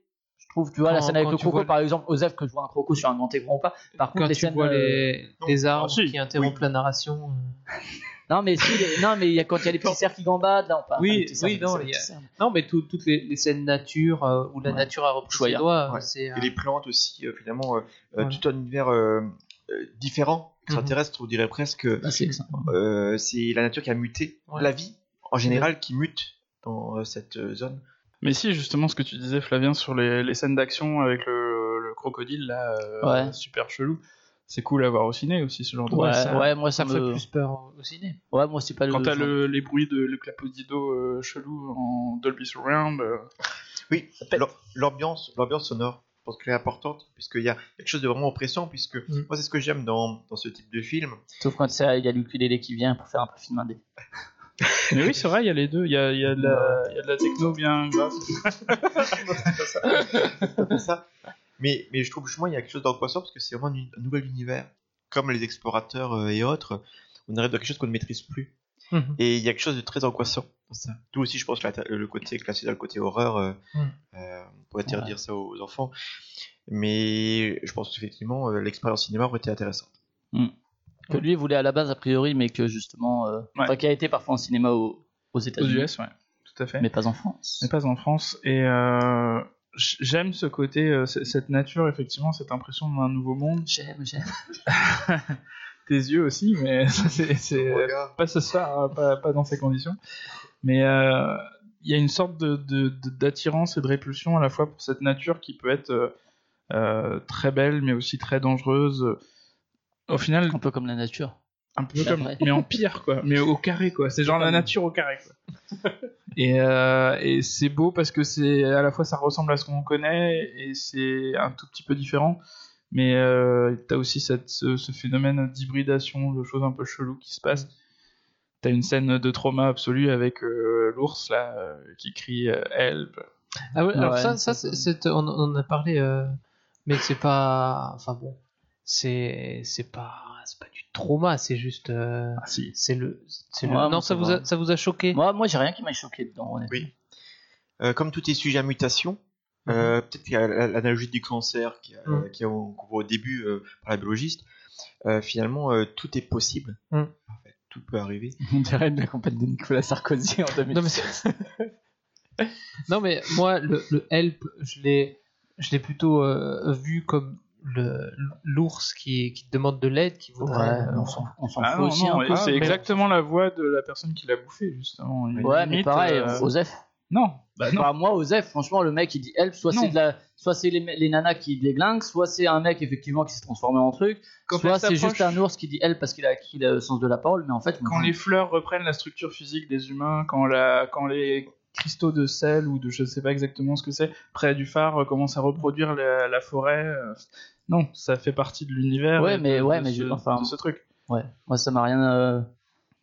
Je trouve, tu vois, la scène avec le croco, par exemple, Osef, que je vois un croco sur un grand écran ou pas. Par contre, Quand les tu scènes. vois euh, les, les arbres si. qui interrompent la narration. euh. Non, mais si, les- non, mais il y a quand il y a les petits cerfs qui gambadent, là, on parle. Oui, cerfs, oui, non, a- mais tout- toutes les, les scènes nature euh, où la Ouais. nature a repris ses doigts, Ouais. euh, Et les plantes aussi, euh, finalement, euh, euh, tout un univers euh, euh, différent, Mhm. extraterrestre, on dirait presque. Ah, c'est. Euh, la nature qui a muté, Ouais. la vie en général qui mute dans euh, cette euh, zone. Mais si, justement, ce que tu disais, Flavien, sur les, les scènes d'action avec le, le crocodile, là, euh, Ouais. super chelou, c'est cool à voir au ciné aussi, ce genre de Ouais, moi ça, ça fait me. plus peur au ciné. Ouais, moi c'est pas le. Quand t'as genre- le, les bruits de le clapodido euh, chelou en Dolby Surround, euh, Oui, l'am- l'ambiance, l'ambiance sonore, je pense qu'elle est importante, puisqu'il y a quelque chose de vraiment oppressant, puisque Mm. moi c'est ce que j'aime dans, dans ce type de film. Sauf quand c'est- il y a l'ukulélé qui vient pour faire un peu film indé. Mais oui, c'est vrai, il y a les deux. Il y a, il y a de la, il y a de la techno bien ça. Mais, mais je trouve justement il y a quelque chose d'angoissant parce que c'est vraiment un, un nouvel univers. Comme les explorateurs euh, et autres, on arrive dans quelque chose qu'on ne maîtrise plus. Mhm. Et il y a quelque chose de très angoissant dans ça. Tout aussi, je pense, la- le côté classé dans le côté horreur, euh, Mm. euh, on pourrait Ouais. dire ça aux enfants. Mais je pense qu'effectivement, euh, l'expérience cinéma aurait été intéressante. Que lui voulait à la base a priori, mais que justement. euh, Ouais. Enfin, qui a été parfois en cinéma au- aux Aux États-Unis. US, ouais, tout à fait. Mais pas en France. mais pas en France. Et euh, j'aime ce côté, euh, cette nature, effectivement, cette impression d'un nouveau monde. J'aime, j'aime. Tes yeux aussi, mais ça, c'est c'est pas ce soir, hein, pas, pas dans ces conditions. Mais euh, il y a une sorte de- de- de- d'attirance et de répulsion à la fois pour cette nature qui peut être très belle, mais aussi très dangereuse. Au final, Un peu comme la nature. un peu comme, mais en pire, quoi. Mais au carré, quoi. C'est genre la nature au carré, quoi. et euh, et c'est beau parce que c'est à la fois ça ressemble à ce qu'on connaît et c'est un tout petit peu différent. Mais euh, t'as aussi cette, ce, ce phénomène d'hybridation, de choses un peu cheloues qui se passent. T'as une scène de trauma absolu avec euh, l'ours là euh, qui crie euh, help. Ah ouais, alors Ouais, ça, ça, ça, c'est- c'est- on, on en a parlé, euh, mais c'est pas. Enfin bon, c'est c'est pas c'est pas du trauma, c'est juste. euh, Ah si. c'est le. c'est le- Ouais, moi, non, ça ça vous a ça vous a choqué? Moi, moi j'ai rien qui m'a choqué dedans, honnêtement. Oui. Euh, comme tout est sujet à mutation, euh, peut-être qu'il y a l'analogie du cancer qui Mhm. qui qu'on voit au début euh, par la biologiste. Euh, finalement, euh, tout est possible. Mhm. En fait, tout peut arriver. On dirait une campagne de Nicolas Sarkozy en 2000. Non mais, c'est- non mais moi le, le help je l'ai je l'ai plutôt euh, vu comme l'ours qui, qui demande de l'aide qui voudrait Ouais, euh, on s'en on s'en Ah fout non, aussi non, un peu. c'est mais- exactement la voix de la personne qui l'a bouffé justement. Il Ouais, mais pareil, euh, Osef. Non, bah non. Bah, moi, Osef, franchement, le mec il dit help, soit c'est de la, soit c'est les, les nanas qui déglinguent, soit c'est un mec effectivement qui s'est transformé en truc, Quand soit c'est juste un ours qui dit help parce qu'il a acquis le sens de la parole, mais en fait, quand les fleurs reprennent la structure physique des humains, quand, la, quand les cristaux de sel ou de je sais pas exactement ce que c'est, près du phare, euh, commencent à reproduire la, la forêt, euh, non, ça fait partie de l'univers. Ouais, de- mais- ouais, de mais ce, je- enfin- ce truc. Ouais, moi ça m'a rien. euh,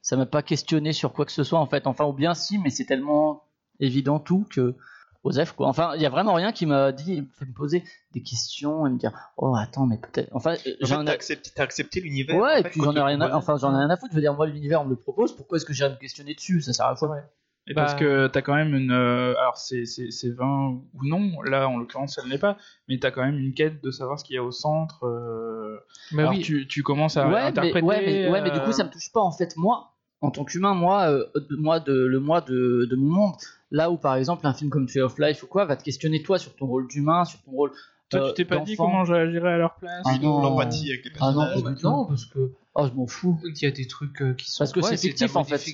Ça m'a pas questionné sur quoi que ce soit en fait. Enfin, ou bien si, mais c'est tellement évident tout que. Osef, quoi. Enfin, il y a vraiment rien qui m'a dit, fait me poser des questions et me dire, oh attends, mais peut-être. Enfin, En j'en fait, ai- t'as accepté, t'as accepté l'univers. Ouais, en et fait, puis quand j'en ai rien à... enfin, j'en ai rien à foutre. Je veux dire, moi, l'univers, on me le propose, pourquoi est-ce que j'ai à me questionner dessus? Ça sert à quoi? Et Bah- parce que t'as quand même une. euh, alors, c'est, c'est, c'est vain ou non, là en l'occurrence, elle n'est pas, mais t'as quand même une quête de savoir ce qu'il y a au centre. euh, Mais alors, oui. tu, tu commences à ouais, mais, interpréter. ouais, mais, ouais, mais du euh, coup, ça me touche pas en fait. Moi, en tant qu'humain, moi, euh, de- moi de, le moi de, de mon monde, là où par exemple un film comme Tree of Life ou quoi va te questionner toi sur ton rôle d'humain, sur ton rôle. Toi, euh, tu t'es pas dit comment j'agirais à leur place? Ah non. L'empathie avec les Ah non, personnages. tout. Non, parce que Oh, je m'en fous. il y a des trucs euh, qui sont. Parce que c'est fictif, en fait.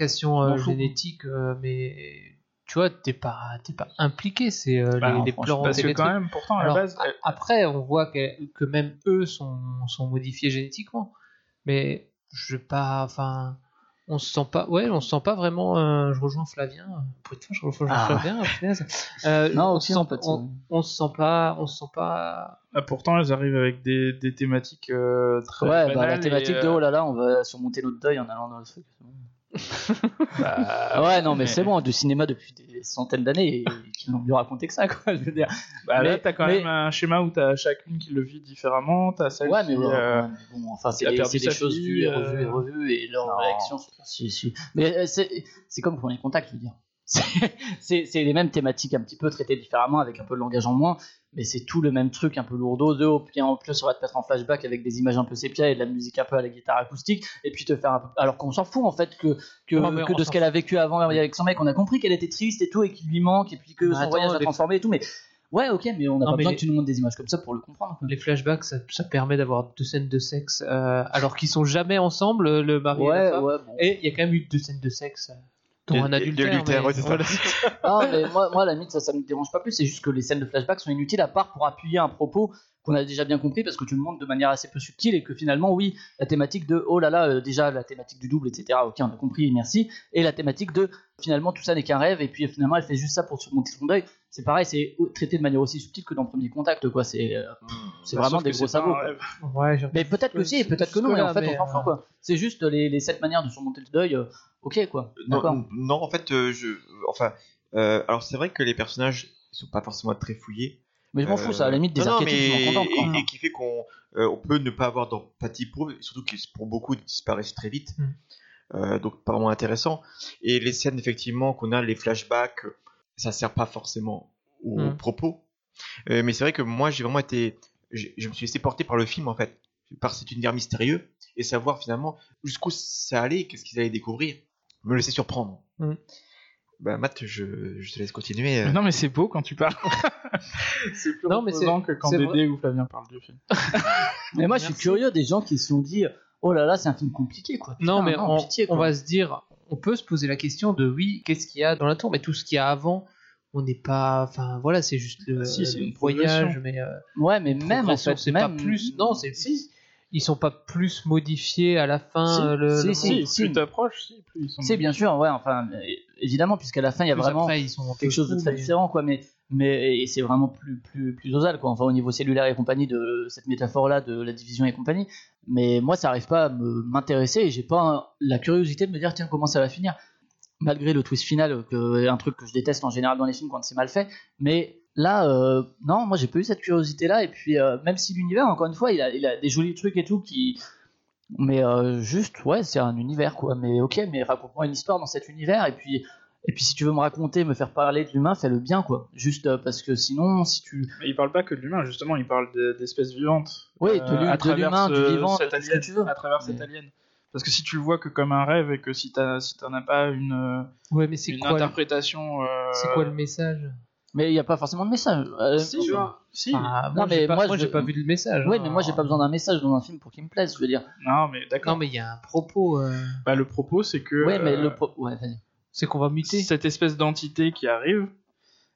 M'en euh, euh, mais tu vois, t'es pas, t'es pas impliqué. C'est euh, Bah, les, les plans, parce que quand même, pourtant, à Alors, la base, a- après, on voit que, que même eux sont, sont modifiés génétiquement. Mais je pas. Enfin. On se sent pas. Ouais, on se sent pas vraiment. euh, je rejoins Flavien. Putain, je rejoins Ah. Flavien. Euh, Non, on, aussi se sent, empathie, on, se sent pas. On se sent pas. ah, pourtant, elles arrivent avec des, des thématiques euh, très Ouais, bah, la thématique et, de euh, oh là là, on va surmonter notre deuil en allant dans le truc. Bah, ouais, non, mais c'est bon, du cinéma depuis des centaines d'années et qu'ils n'ont mieux raconté que ça, quoi. Je veux dire. Bah, là, Mais- t'as quand mais- même un schéma où t'as chacune qui le vit différemment. T'as celle Ouais, qui. ouais, euh, ouais, mais bon, enfin, c'est qui a des, des choses vues et euh, revues et revues et leurs réactions. Mais euh, c'est c'est comme Premier Contact, je veux dire. C'est- les mêmes thématiques un petit peu traitées différemment avec un peu de langage en moins, mais c'est tout le même truc un peu lourdeau. De, au- en plus, on va te mettre en flashback avec des images un peu sépia et de la musique un peu à la guitare acoustique, et puis te faire un peu. Alors qu'on s'en fout en fait que, de ce qu'elle a vécu avant avec son mec, on a compris qu'elle était triste et tout, et qu'il lui manque, et puis que Mais son attends, voyage a transformé et tout, mais. Ouais, ok, mais on n'a pas besoin les- que tu nous montres des images comme ça pour le comprendre. Les flashbacks, ça, ça permet d'avoir deux scènes de sexe, euh, alors qu'ils sont jamais ensemble, le mari et la femme. ouais, bon. Et il y a quand même eu deux scènes de sexe, euh, dont De- un adultère. mais ouais, voilà. Ah, mais moi, moi, à la limite, ça, ça me dérange pas plus. C'est juste que les scènes de flashback sont inutiles à part pour appuyer un propos qu'on a déjà bien compris parce que tu le montres de manière assez peu subtile et que finalement, oui, la thématique de oh là là, euh, déjà la thématique du double, etc. Ok, on a compris, merci. Et la thématique de finalement tout ça n'est qu'un rêve et puis finalement elle fait juste ça pour surmonter son deuil. C'est pareil, c'est traité de manière aussi subtile que dans Premier Contact, quoi. C'est euh, c'est bah, vraiment des gros sabots. Ouais, Mais peut-être que si, peut-être que non, mais en fait, on s'en fout, quoi. C'est juste les, les sept manières de surmonter le deuil, euh, ok, quoi. D'accord. Non, non, en fait, euh, je, enfin, euh, alors c'est vrai que les personnages sont pas forcément très fouillés. Mais je m'en fous, ça, à la limite, des non, archétypes, je mais m'en contente, quoi. et, et qui fait qu'on euh, on peut ne pas avoir d'empathie pour eux, surtout qu'ils pour beaucoup ils disparaissent très vite. Mm. Euh, donc pas vraiment intéressant. Et les scènes effectivement qu'on a, les flashbacks, ça sert pas forcément au Mm. propos. Euh, mais c'est vrai que moi j'ai vraiment été, je, je me suis laissé porter par le film en fait, par cet univers mystérieux et savoir finalement jusqu'où ça allait, qu'est-ce qu'ils allaient découvrir, me laisser surprendre. Mm. Bah Matt, je, je te laisse continuer. euh. Mais non, mais c'est beau quand tu parles. c'est plus Non, mais que quand Dédé ou Flavien parlent du film. Mais moi, je suis curieux des gens qui se sont dit Oh là là, c'est un film compliqué, quoi. Non, mais on, pitié, on quoi. va se dire, on peut se poser la question de oui, qu'est-ce qu'il y a dans la tour, mais tout ce qu'il y a avant, on n'est pas. Enfin, voilà, c'est juste le, Ah, si, c'est le une voyage, mais. euh, Ouais, mais même en fait, c'est même... pas plus. Non, c'est Ils sont pas plus modifiés à la fin. Si, euh, le, si, le- si. Si, plus t'approches, si, plus ils sont. C'est bien sûr, ouais, enfin, euh, évidemment, puisqu'à la fin, il y a plus vraiment après, ils sont un peu quelque chose de très mais- différent, quoi. Mais, mais et c'est vraiment plus, plus, plus osal, quoi. Enfin, au niveau cellulaire et compagnie, de cette métaphore-là de la division et compagnie. Mais moi, ça arrive pas à me- m'intéresser et j'ai pas un- la curiosité de me dire, tiens, comment ça va finir? Malgré le twist final, que, un truc que je déteste en général dans les films quand c'est mal fait. Mais là, euh, non, moi, j'ai pas eu cette curiosité-là. Et puis, euh, même si l'univers, encore une fois, il a, il a des jolis trucs et tout qui. Mais euh, juste, ouais, c'est un univers, quoi. Mais ok, mais raconte-moi une histoire dans cet univers. Et puis, et puis si tu veux me raconter, me faire parler de l'humain, fais-le bien, quoi. Juste euh, parce que sinon, si tu. Mais il parle pas que de l'humain, justement, il parle de- d'espèces vivantes. Oui, de l'humain, du vivant, ce que tu veux. À travers cet Mais- alien. Parce que si tu le vois que comme un rêve et que si t'en as pas une, euh, Ouais, mais c'est une quoi, le- interprétation. euh, c'est quoi le message? Mais il n'y a pas forcément de message. Euh, Si, tu vois. Si. Ah, Non, moi, mais j'ai pas, moi, j'ai pas vu le message. Oui, hein. mais moi, j'ai pas besoin d'un message dans un film pour qu'il me plaise, je veux dire. Non, mais d'accord. Non, mais il y a un propos. euh, Bah, le propos, c'est que. Ouais, mais euh, le. pro- Ouais. C'est qu'on va muter. cette espèce d'entité qui arrive,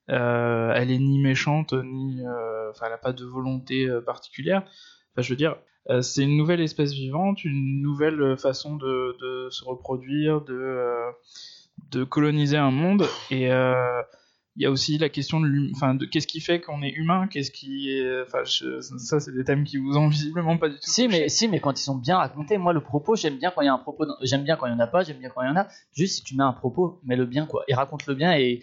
euh, elle est ni méchante, ni. euh, Enfin, elle n'a pas de volonté euh, particulière. Enfin, je veux dire, c'est une nouvelle espèce vivante, une nouvelle euh, façon de, de se reproduire, de, euh, de coloniser un monde. Et euh, il y a aussi la question de, enfin, de qu'est-ce qui fait qu'on est humain, qu'est-ce qui est. Enfin, je- ça, c'est des thèmes qui vous ont visiblement pas du tout. Si touché. mais, si, mais quand ils sont bien racontés, moi, le propos, j'aime bien quand il y a un propos. dans- J'aime bien quand il y en a pas, j'aime bien quand il y en a. Juste si tu mets un propos, mets-le bien, quoi. Et raconte-le bien et,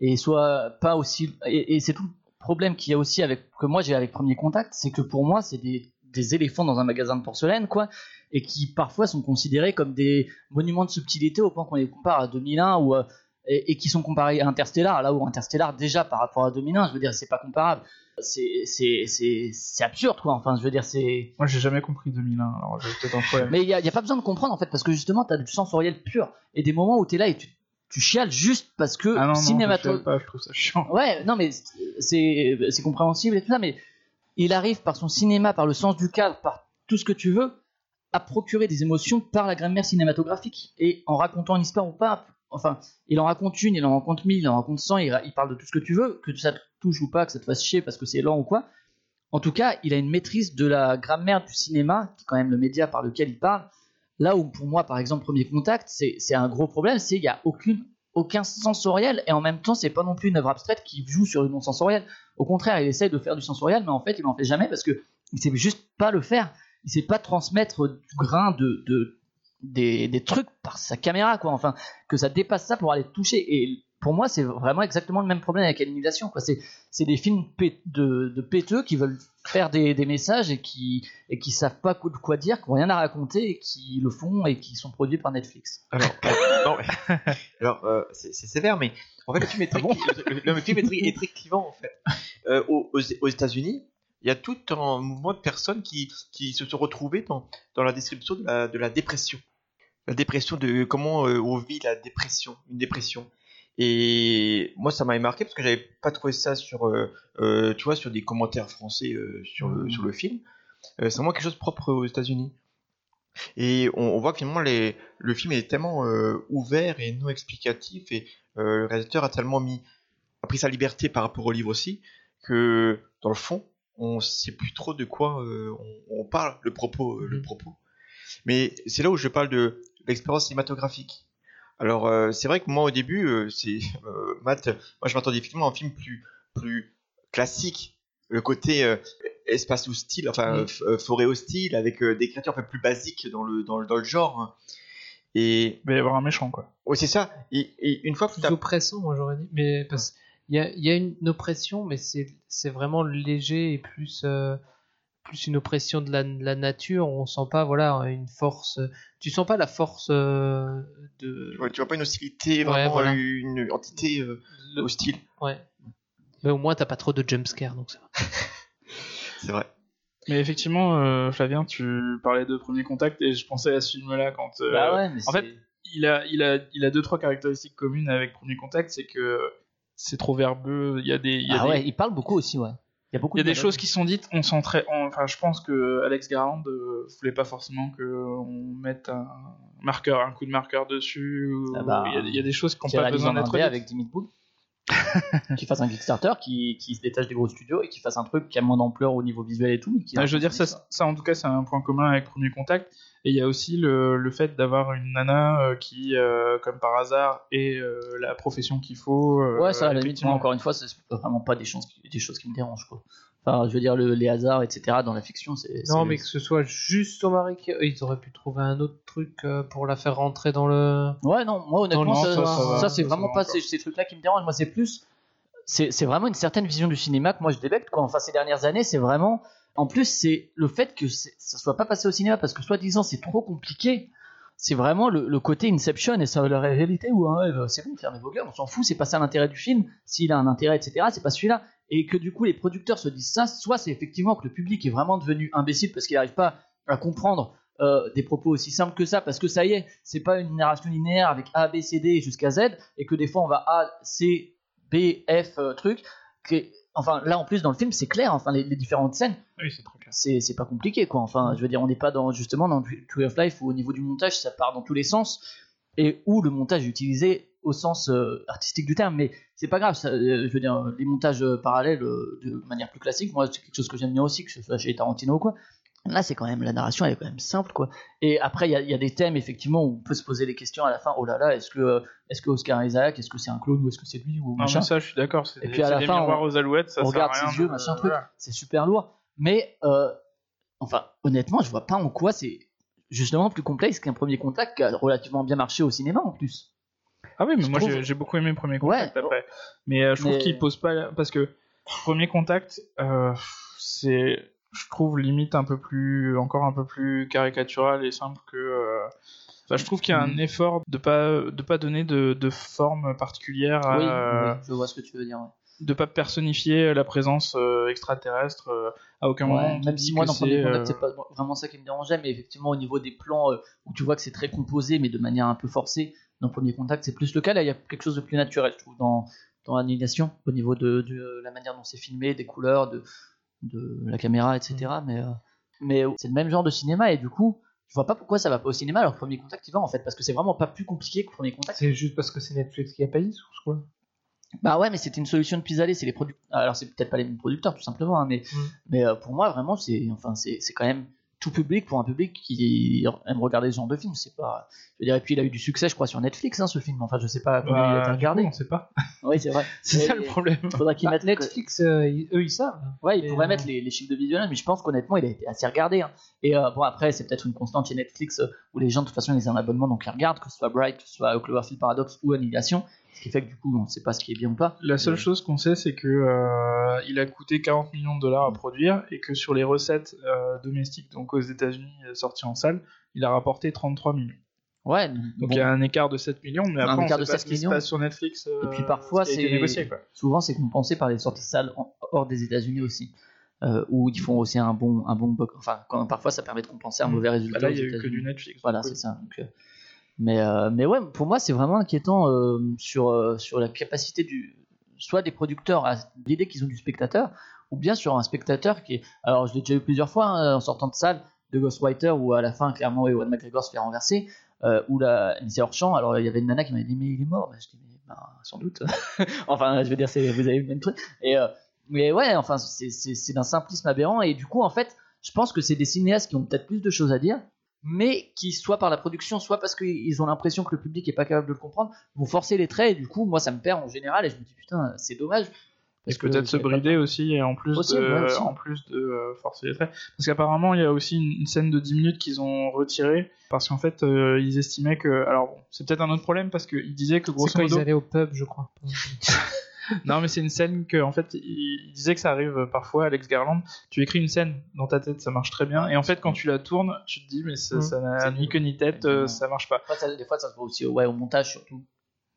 et soit pas aussi. Et, et c'est tout le problème qu'il y a aussi avec. que moi j'ai avec Premier Contact, c'est que pour moi, c'est des, des éléphants dans un magasin de porcelaine, quoi. Et qui parfois sont considérés comme des monuments de subtilité au point qu'on les compare à 2001 ou. et, et qui sont comparés à Interstellar, là où Interstellar déjà par rapport à 2001, je veux dire, c'est pas comparable. C'est c'est c'est c'est absurde quoi. Enfin, je veux dire, c'est Moi, j'ai jamais compris 2001, alors j'ai peut-être un problème. mais il y a, pas besoin de comprendre en fait parce que justement t'as du sensoriel pur et des moments où t'es là et tu tu chiales juste parce que Ah non, non, cinémato- je sais pas, je trouve ça chiant. Ouais, non, mais c'est c'est compréhensible et tout ça, mais il arrive par son cinéma, par le sens du cadre, par tout ce que tu veux, à procurer des émotions par la grammaire cinématographique. Et en racontant une histoire ou pas, enfin, il en raconte une, il en raconte mille, il en raconte cent, il, parle de tout ce que tu veux, que ça te touche ou pas, que ça te fasse chier parce que c'est lent ou quoi. En tout cas, il a une maîtrise de la grammaire du cinéma, qui est quand même le média par lequel il parle. Là où pour moi, par exemple, Premier Contact, c'est c'est un gros problème, c'est qu'il n'y a aucune, aucun sensoriel, et en même temps, c'est pas non plus une œuvre abstraite qui joue sur le non sensoriel. Au contraire, il essaye de faire du sensoriel, mais en fait, il n'en fait jamais parce que il sait juste pas le faire. Il sait pas transmettre du grain de, de des, des trucs par sa caméra, quoi. Enfin, que ça dépasse ça pour aller toucher. Et pour moi, c'est vraiment exactement le même problème avec Annihilation. C'est des films de, de péteux qui veulent faire des, des messages et qui et qui savent pas quoi, quoi dire, qui ont rien à raconter, et qui le font et qui sont produits par Netflix. Alors, euh, non, mais- alors euh, c'est sévère, mais en fait, le film est très, le, le film est très, est très clivant en fait. Euh, aux États-Unis, il y a tout un mouvement de personnes qui, qui se sont retrouvées dans, dans la description de la, de la dépression. La dépression de comment euh, on vit la dépression, une dépression. Et moi, ça m'avait marqué parce que j'avais pas trouvé ça sur, euh, euh, tu vois, sur des commentaires français euh, sur, le, sur le film. Euh, c'est vraiment quelque chose de propre aux États-Unis. Et on, on voit que finalement les, le film est tellement ouvert et non explicatif et le réalisateur a tellement mis a pris sa liberté par rapport au livre aussi que dans le fond on sait plus trop de quoi on, on parle le propos le propos. Mais c'est là où je parle de l'expérience cinématographique. Alors euh, c'est vrai que moi au début euh, c'est euh, Matt moi je m'attendais effectivement à un film plus plus classique le côté euh, espace hostile, enfin Mm. forêt hostile, avec euh, des créatures un peu plus basiques dans le, dans le, dans le genre. Et Il va y avoir un méchant, quoi. ouais, c'est ça. Et, et une fois que Plus oppressant, moi j'aurais dit. Mais parce il y a, il y a une oppression, mais c'est c'est vraiment léger et plus euh, plus une oppression de la, de la nature. On sent pas voilà une force. Tu sens pas la force euh, de. Ouais, tu vois pas une hostilité, Ouais, vraiment voilà. une entité euh, hostile. Ouais. Mais au moins t'as pas trop de jumpscare donc ça. C'est vrai. Mais effectivement, euh, Flavien, tu parlais de Premier Contact et je pensais à ce film-là quand. euh, Bah ouais, mais en fait, il a, il a, il a deux trois caractéristiques communes avec Premier Contact, c'est que c'est trop verbeux. Il y a des, il y a Ah des, ouais, il parle beaucoup aussi, ouais. Il y a beaucoup il y a de des choses qui sont dites. On sent très, on- enfin, je pense que Alex Garland euh, voulait pas forcément que on mette un marqueur, un coup de marqueur dessus. Ah bah, il, y a, il y a des choses qui n'ont pas besoin d'être dites. avec Dimit Pool. qui fasse un Kickstarter, qui, qui se détache des gros studios et qui fasse un truc qui a moins d'ampleur au niveau visuel et tout. Mais qui Ouais, je veux dire, ça, ça, en tout cas, c'est un point commun avec Premier Contact. Et il y a aussi le, le fait d'avoir une nana euh, qui, euh, comme par hasard, est euh, la profession qu'il faut. euh, Ouais, ça, à la limite, moi, encore une fois, c'est vraiment pas des choses, qui- des choses qui me dérangent, quoi. Enfin, je veux dire, le- les hasards, etc., dans la fiction, c'est. Non, mais que ce soit juste au mari qui- ils auraient pu trouver un autre truc pour la faire rentrer dans le. Ouais, non, moi, honnêtement, ça, ça, ça, c'est vraiment pas ces, ces trucs-là qui me dérangent. Moi, c'est plus. C'est c'est vraiment une certaine vision du cinéma que moi, je débecte, quoi. Enfin, ces dernières années, c'est vraiment. En plus, c'est le fait que ça soit pas passé au cinéma parce que, soi-disant, c'est trop compliqué. C'est vraiment le, côté Inception et ça la réalité un rêve, c'est bon, fermez vos gueules, on s'en fout, c'est pas ça l'intérêt du film. S'il a un intérêt, etc., c'est pas celui-là. Et que du coup, les producteurs se disent ça, soit c'est effectivement que le public est vraiment devenu imbécile parce qu'il n'arrive pas à comprendre euh, des propos aussi simples que ça, parce que ça y est, c'est pas une narration linéaire avec A, B, C, D jusqu'à Z, et que des fois on va A, C, B, F, euh, truc. Enfin, là en plus dans le film, c'est clair, enfin, les, les différentes scènes, Oui, c'est très clair. c'est pas compliqué, quoi. Enfin, je veux dire, on n'est pas dans, justement dans Tree of Life où au niveau du montage, ça part dans tous les sens, et où le montage est utilisé au sens euh, artistique du terme, mais c'est pas grave, ça, euh, je veux dire, les montages euh, parallèles de manière plus classique, moi c'est quelque chose que j'aime bien aussi, que ce soit chez Tarantino ou quoi. Là, c'est quand même la narration, elle est quand même simple, quoi. Et après, il y a, il y a des thèmes effectivement où on peut se poser des questions à la fin. Oh là là, est-ce que euh, est-ce que Oscar Isaac, est-ce que c'est un clone ou est-ce que c'est lui ou Non, machin mais ça, je suis d'accord. Et des, puis à la fin, on- aux alouettes, ça on regarde rien ses yeux, machin truc. voilà. C'est super lourd. Mais euh, enfin, honnêtement, je vois pas en quoi c'est justement plus complexe qu'un premier contact qui a relativement bien marché au cinéma en plus. Ah oui, mais Je moi trouve- j'ai beaucoup aimé Premier Contact après. Mais euh, je trouve Mais- qu'il pose pas. Parce que Premier Contact, c'est. Je trouve limite un peu plus. Encore un peu plus caricatural et simple que. euh, Enfin, je trouve qu'il y a un Mhm. effort de pas de pas donner de, de forme particulière, à, Oui, euh, oui, je vois ce que tu veux dire. ouais. de pas personnifier la présence euh, extraterrestre euh, à aucun moment. Ouais, même si moi dans Premier Contact c'est pas vraiment ça qui me dérangeait mais effectivement au niveau des plans où tu vois que c'est très composé mais de manière un peu forcée dans Premier Contact c'est plus le cas là il y a quelque chose de plus naturel je trouve dans, dans l'animation au niveau de, de la manière dont c'est filmé des couleurs de, de la caméra etc Mm. mais, euh, mais c'est le même genre de cinéma et du coup je vois pas pourquoi ça va pas au cinéma alors que Premier Contact il va en fait parce que c'est vraiment pas plus compliqué que Premier Contact C'est juste parce que c'est Netflix qui a payé, je crois. bah ouais, mais c'était une solution de pis-aller, c'est les producteurs. Alors c'est peut-être pas les mêmes producteurs tout simplement, hein, mais, Mm. mais euh, pour moi vraiment c'est enfin c'est quand même tout public pour un public qui aime regarder ce genre de film. C'est pas, je veux dire, et puis il a eu du succès, je crois, sur Netflix, hein, ce film. Enfin, je sais pas comment il a bah, été du regardé. coup, on sait pas. Oui, c'est vrai. C'est ça le problème. Faudra qu'ils Bah, mettent Netflix, euh, ils- eux, ils savent. Ouais, il Mais, pourrait euh, mettre les, les chiffres de visionnage, mais je pense qu'honnêtement, il a été assez regardé. hein. Et euh, bon, après, c'est peut-être une constante chez Netflix où les gens, de toute façon, ils ont un abonnement, donc ils regardent, que ce soit Bright, que ce soit Cloverfield Paradox ou Annihilation. Ce qui fait que du coup, on ne sait pas ce qui est bien ou pas. La seule chose qu'on sait, c'est que euh, il a coûté 40 millions de dollars à produire et que sur les recettes euh, domestiques, donc aux États-Unis euh, sorties en salle, il a rapporté 33 millions. Ouais, Donc bon. il y a un écart de 7 millions, mais Un après on écart sait de pas 7 ce qui se passe sur Netflix. euh, Et puis parfois, c'est souvent c'est compensé par les sorties salles hors des États-Unis aussi, euh, où ils font aussi un bon, un bon box. Enfin, quand, parfois ça permet de compenser un Mm. mauvais Bah résultat. là, aux il y a eu que du Netflix. Voilà, c'est ça. Donc, euh, mais, euh, mais ouais, pour moi, c'est vraiment inquiétant euh, sur, euh, sur la capacité du, soit des producteurs à l'idée qu'ils ont du spectateur, ou bien sur un spectateur qui. Alors, je l'ai déjà eu plusieurs fois hein, en sortant de salle de Ghostwriter, où à la fin, clairement, Ewan McGregor se fait renverser, ou la c'est hors champ. Alors, il y avait une nana qui m'a dit, mais il est mort. Bah, je dis, mais ben, sans doute. enfin, je veux dire, vous avez eu le même truc. Et, mais ouais, enfin, c'est d'un simplisme aberrant, et du coup, en fait, je pense que c'est des cinéastes qui ont peut-être plus de choses à dire, mais qui, soit par la production, soit parce qu'ils ont l'impression que le public est pas capable de le comprendre, vont forcer les traits, et du coup, moi, ça me perd en général, et je me dis, putain, c'est dommage. Parce que peut-être se pas- brider aussi, et en plus Possible, de, ouais, aussi. en plus de euh, forcer les traits? Parce qu'apparemment, il y a aussi une, une scène de 10 minutes qu'ils ont retirée, parce qu'en fait, euh, ils estimaient que. Alors, bon, c'est peut-être un autre problème, parce qu'ils disaient que grosso quand ils modo. allaient au pub, je crois. Non, mais c'est une scène que, en fait, il, disait que ça arrive parfois, Alex Garland. Tu écris une scène dans ta tête, ça marche très bien, et en fait, quand tu la tournes, tu te dis, mais ça ça n'a ni queue ni tête, euh, ça marche pas. Après, ça- des fois, ça se voit aussi ouais, au montage, surtout.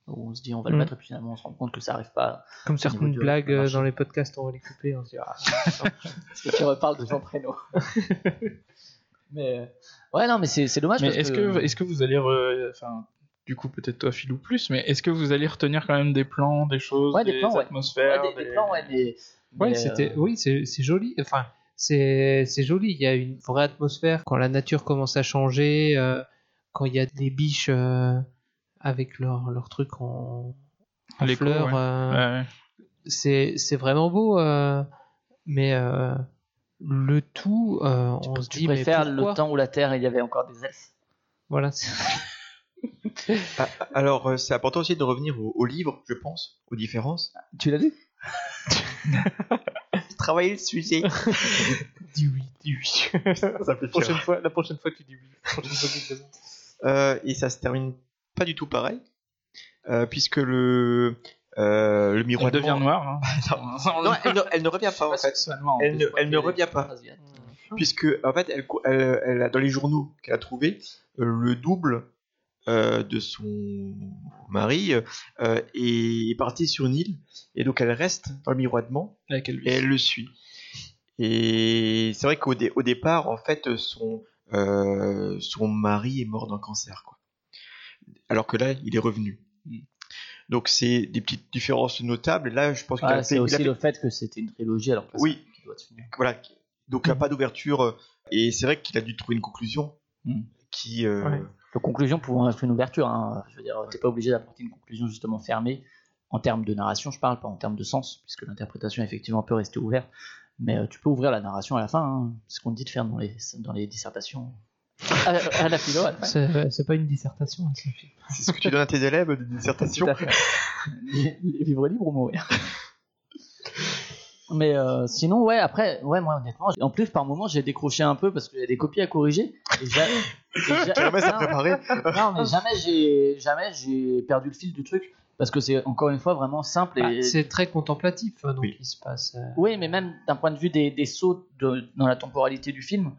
Où on se dit, on va le Mm. mettre, et puis finalement, on se rend compte que ça arrive pas. Comme certaines blagues euh, dans les podcasts, on va les couper. On se dit, ah, Parce que tu reparles de Jean Préno. mais, ouais, non, mais c'est, dommage. Mais est-ce que, est-ce que vous allez. Enfin, du coup, peut-être toi, Philou, plus, mais est-ce que vous allez retenir quand même des plans, des choses, Ouais, des des, plans, atmosphères Ouais, des, des des- plans, ouais, mais. Ouais, mais, c'était, euh, oui, c'est, joli. Enfin, c'est, c'est joli. Il y a une vraie atmosphère quand la nature commence à changer, euh, quand il y a des biches euh, avec leurs leur trucs en, en L'écho, fleurs. ouais. euh, Ouais, ouais. c'est, c'est vraiment beau, euh, mais euh, le tout, euh, on se Tu dit, mais préfères pourquoi le temps où la Terre, il y avait encore des elfes. Voilà. Ah, Alors, euh, c'est important aussi de revenir au, au livre, je pense, aux différences. Tu l'as lu? Travailler le sujet. Dis oui, dis oui. Ça fait la, prochaine fois, la prochaine fois, tu dis oui. La prochaine fois, tu dis non. Euh, et ça se termine pas du tout pareil, euh, puisque le euh, le Elle miroir devient noire. hein. Non, elle ne, elle ne revient pas en fait. Elle ne, elle ne revient pas, puisque en fait, elle, co- elle, elle a dans les journaux qu'elle a trouvé euh, le double euh, de son mari euh, est parti sur une île et donc elle reste dans le miroitement Avec et elle le suit. Et c'est vrai qu'au dé- au départ, en fait, son, euh, son mari est mort d'un cancer, quoi. Alors que là, il est revenu. Donc c'est des petites différences notables. Et là, je pense a Ah, c'est aussi fait- le fait que c'était une trilogie alors que ça, Oui. qui doit se finir. voilà. Donc il n'y a pas d'ouverture. euh, Et c'est vrai qu'il a dû trouver une conclusion Mm. qui. euh, Ouais. La conclusion pouvant être une ouverture. Hein. Je veux dire, t'es pas obligé d'apporter une conclusion justement fermée en termes de narration, je parle pas en termes de sens, puisque l'interprétation effectivement peut rester ouverte. Mais euh, tu peux ouvrir la narration à la fin, hein. c'est ce qu'on te dit de faire dans les, dans les dissertations. À, à la philo. C'est, pas une dissertation. hein, c'est ce que tu donnes à tes élèves de dissertation. Fait. Vivre libre ou mourir. Mais euh, sinon, ouais, après, ouais, moi honnêtement, en plus par moment j'ai décroché un peu parce qu'il y a des copies à corriger. Et jamais, ça préparé. non, mais jamais j'ai, jamais j'ai perdu le fil du truc parce que c'est encore une fois vraiment simple et. Ah, c'est très contemplatif, hein, donc Oui. il se passe. euh, Oui, mais même d'un point de vue des, des sauts de- dans la temporalité du film,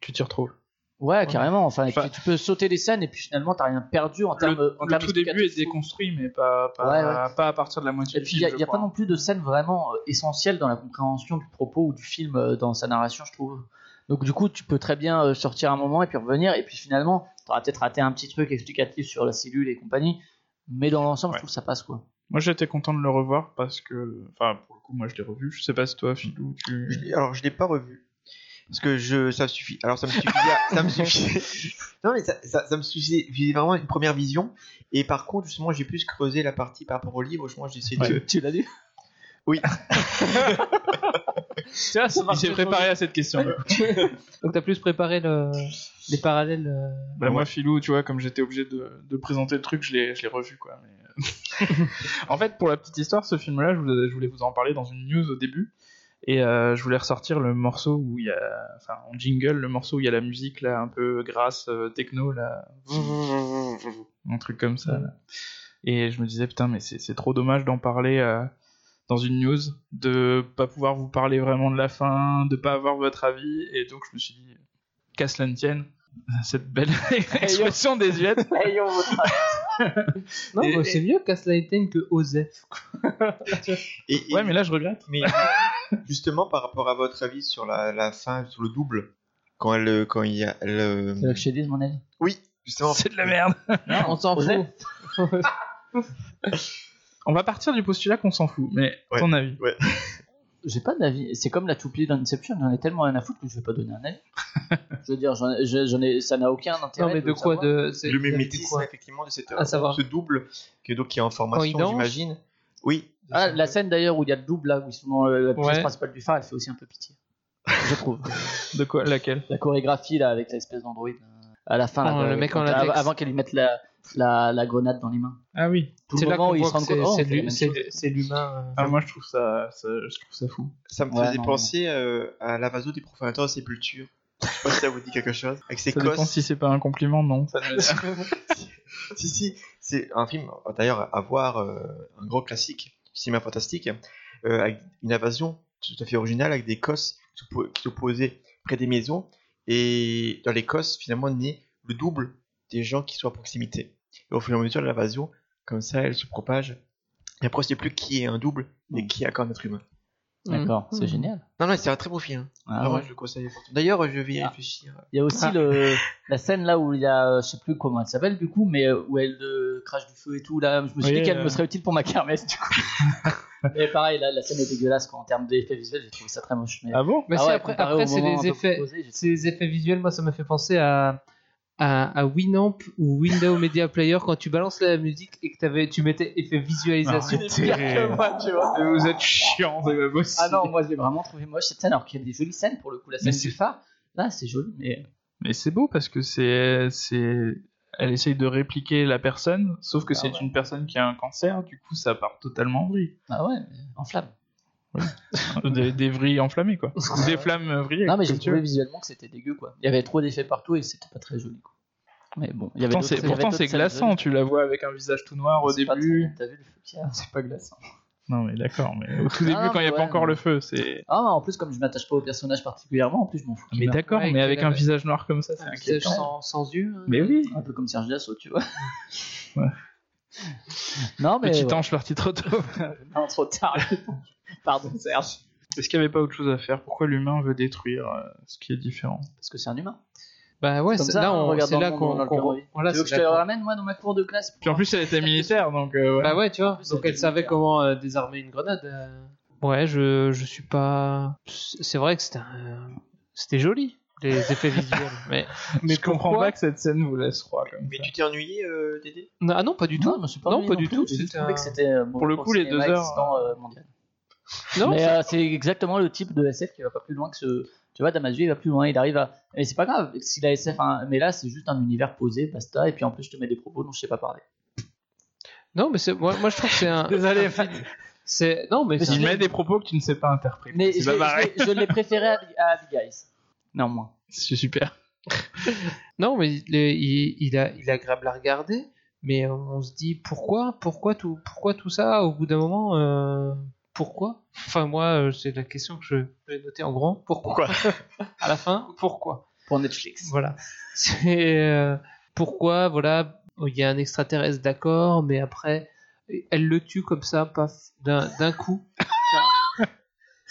Tu t'y retrouves. Ouais, carrément. Enfin, tu peux sauter des scènes et puis finalement t'as rien perdu en termes. Le, en le termes tout début est déconstruit, mais pas, pas, Ouais, pas à partir de la moitié Et du puis il n'y a, film, y a pas non plus de scènes vraiment euh, essentielles dans la compréhension du propos ou du film euh, dans sa narration, je trouve. Donc du coup, tu peux très bien euh, sortir un moment et puis revenir et puis finalement, tu auras peut-être raté un petit truc explicatif sur la cellule et compagnie, mais dans l'ensemble, je trouve que ça passe quoi. Moi, j'étais content de le revoir parce que, enfin, pour le coup, moi, je l'ai revu. Je sais pas si toi, Philou, tu. Je l'ai- alors je l'ai pas revu parce que je ça me suffit. Alors ça me suffit. ça me suffit. non mais ça, ça, ça me suffit vraiment une première vision. Et par contre justement j'ai plus creusé la partie par rapport au livre. Justement j'ai essayé de. Tu l'as lu? Oui. Tu vois, ça marche s'est préparé à cette question. Donc t'as plus préparé le... les parallèles. euh, Bah, moi, Philou, tu vois, comme j'étais obligé de, de présenter le truc, je l'ai, je l'ai revu, quoi. mais, euh, en fait, pour la petite histoire, ce film-là, je, vous- je voulais vous en parler dans une news au début. Et euh, je voulais ressortir le morceau où il y a, enfin, en jingle, le morceau où il y a la musique, là, un peu grasse, euh, techno, là. Un truc comme ça, là. Et je me disais, putain, mais c'est, c'est trop dommage d'en parler euh, dans une news, de pas pouvoir vous parler vraiment de la fin, de pas avoir votre avis. Et donc, je me suis dit, qu'à cela ne tienne, cette belle expression désuète. Non, Et- bah, c'est mieux Gaslighting que Osef. Et, et- Ouais, mais là, je regrette. mais justement par rapport à votre avis sur la, la fin sur le double quand elle quand il y a elle, euh, C'est là que je te dis, mon avis. oui justement C'est de la merde. Non, On s'en fout. On va partir du postulat qu'on s'en fout, mais Ouais. ton avis J'ai pas d'avis. C'est comme la toupie d'Inception, j'en ai tellement rien à foutre que je vais pas donner un avis. je veux dire, j'en ai, je- j'en ai- ça n'a aucun intérêt. Non, mais de quoi de... c'est- le mimétisme quoi effectivement de cette À savoir. ce double qui est donc qui est en formation j'imagine oui Ah, la scène d'ailleurs où il y a le double là, où ils sont dans euh, la pièce Ouais. principale du phare, elle fait aussi un peu pitié. Je trouve. De quoi? Laquelle? La chorégraphie là avec l'espèce d'androïde là, à la fin Oh, le mec en quand- latex? avant qu'elle lui mette la, la, la grenade dans les mains. Ah oui. Tout C'est le là moment où il se rend compte oh, c'est la l'humain. euh, Ah, moi, je trouve ça, ça- je trouve ça fou. ça me Ouais, faisait non, penser euh, à l'avaso des profanateurs de sépulture je sais pas si ça vous dit quelque chose avec ses Ça dépend si c'est pas un compliment, non. Ça si si c'est un film d'ailleurs à voir euh, un gros classique du cinéma fantastique euh, avec une invasion tout à fait originale avec des cosses qui se posaient près des maisons et dans les cosses finalement naît le double des gens qui sont à proximité et au fur et à mesure de l'invasion comme ça elle se propage et après on sait plus qui est un double et qui est encore un être humain D'accord, c'est Mhm. génial. non non c'est un très beau film Ah, Vraiment, ouais. je le conseille d'ailleurs je vais y Ah. réfléchir Il y a aussi Ah. le, la scène là où il y a, euh, je sais plus comment elle s'appelle du coup, mais euh, où elle euh, crache du feu et tout. Là, je me suis Oui, dit qu'elle euh. me serait utile pour ma kermesse du coup. mais pareil, là, la scène est dégueulasse quoi, en termes d'effets visuels, j'ai trouvé ça très moche. Mais... Ah bon? Mais Ah c'est ouais, après, après c'est les effets, ces effets visuels. Moi, ça m'a fait penser à, à, à Winamp ou Windows Media Player quand tu balances la musique et que avais, tu mettais effet visualisation. Arrêtez. Pire que moi, tu vois. Vous êtes chiant, c'est pas possible. Ah non, moi je l'ai vraiment trouvé moche cette scène, alors qu'il y a des jolies scènes pour le coup. La scène Mais du c'est- phare, là c'est joli, mais Mais c'est beau parce que c'est, c'est, elle essaye de répliquer la personne, sauf que Ah c'est ouais. une personne qui a un cancer, du coup ça part totalement en vrille. ah ouais, en flamme. des, des vrilles enflammées quoi. Ou des flammes euh, vrillées. Non, mais j'ai trouvé visuellement que c'était dégueu quoi. Il y avait trop d'effets partout et c'était pas très joli quoi. Mais bon, il y avait Pourtant c'est, glaçant, tu la vois avec un visage tout noir au début. T'as vu le feu C'est pas glaçant. Non mais d'accord, mais au tout début quand il n'y a pas encore mais- le feu, c'est... Ah, en plus, comme je m'attache pas au personnage particulièrement, en plus, je m'en fous. Mais d'accord, Ouais, mais avec un visage noir comme ça, c'est Un visage sans, sans yeux. hein. Mais oui, Un peu comme Serge Dassault, tu vois. Ouais. Non, mais. petit ouais. ange parti trop tôt. Non, trop tard. Pardon, Serge. Est-ce qu'il n'y avait pas autre chose à faire? Pourquoi l'humain veut détruire euh, ce qui est différent? Parce que c'est un humain. Bah ouais, c'est là, on- regarde c'est là qu'on. voilà, tu veux que c'est je te là le qu'on- ramène, moi, dans ma cour de classe Puis en plus elle était militaire, donc... euh, ouais. Bah ouais, tu vois. plus, Donc elle savait militaire. comment euh, désarmer une grenade. euh. Ouais, je, je suis pas. C'est vrai que c'était un- c'était joli les effets visuels, mais Mais je comprends pourquoi pas que cette scène vous laisse froid comme mais ça. tu t'es ennuyé euh, Dédé? Non, ah non, pas du tout. Non, pas Non, ennuyé pas du tout, c'était trouvé un- que c'était euh, bon Pour le coup, les deux heures, existant, euh, mondial. Non, mais euh, c'est exactement le type de SF qui va pas plus loin que ce. Tu vois, Damasio, il va plus loin, il arrive à. Et c'est pas grave, si la SF. hein, Mais là, c'est juste un univers posé, basta, et puis en plus, je te mets des propos dont je sais pas parler. non, mais moi, moi je trouve que c'est un. Désolé, un film- C'est non, mais Il met des propos que tu ne sais pas interpréter. Mais je, je l'ai préféré à, à Big Eyes. Néanmoins. C'est super. non, mais il est, il, il a, il agréable à regarder. Mais on se dit pourquoi, pourquoi tout, pourquoi tout ça au bout d'un moment. euh, pourquoi? Enfin moi, euh, c'est la question que je vais noter en grand. Pourquoi? À la fin, pourquoi? Pour Netflix. Voilà. C'est euh, pourquoi, voilà, il y a un extraterrestre, d'accord, mais après, elle le tue comme ça, paf, d'un coup.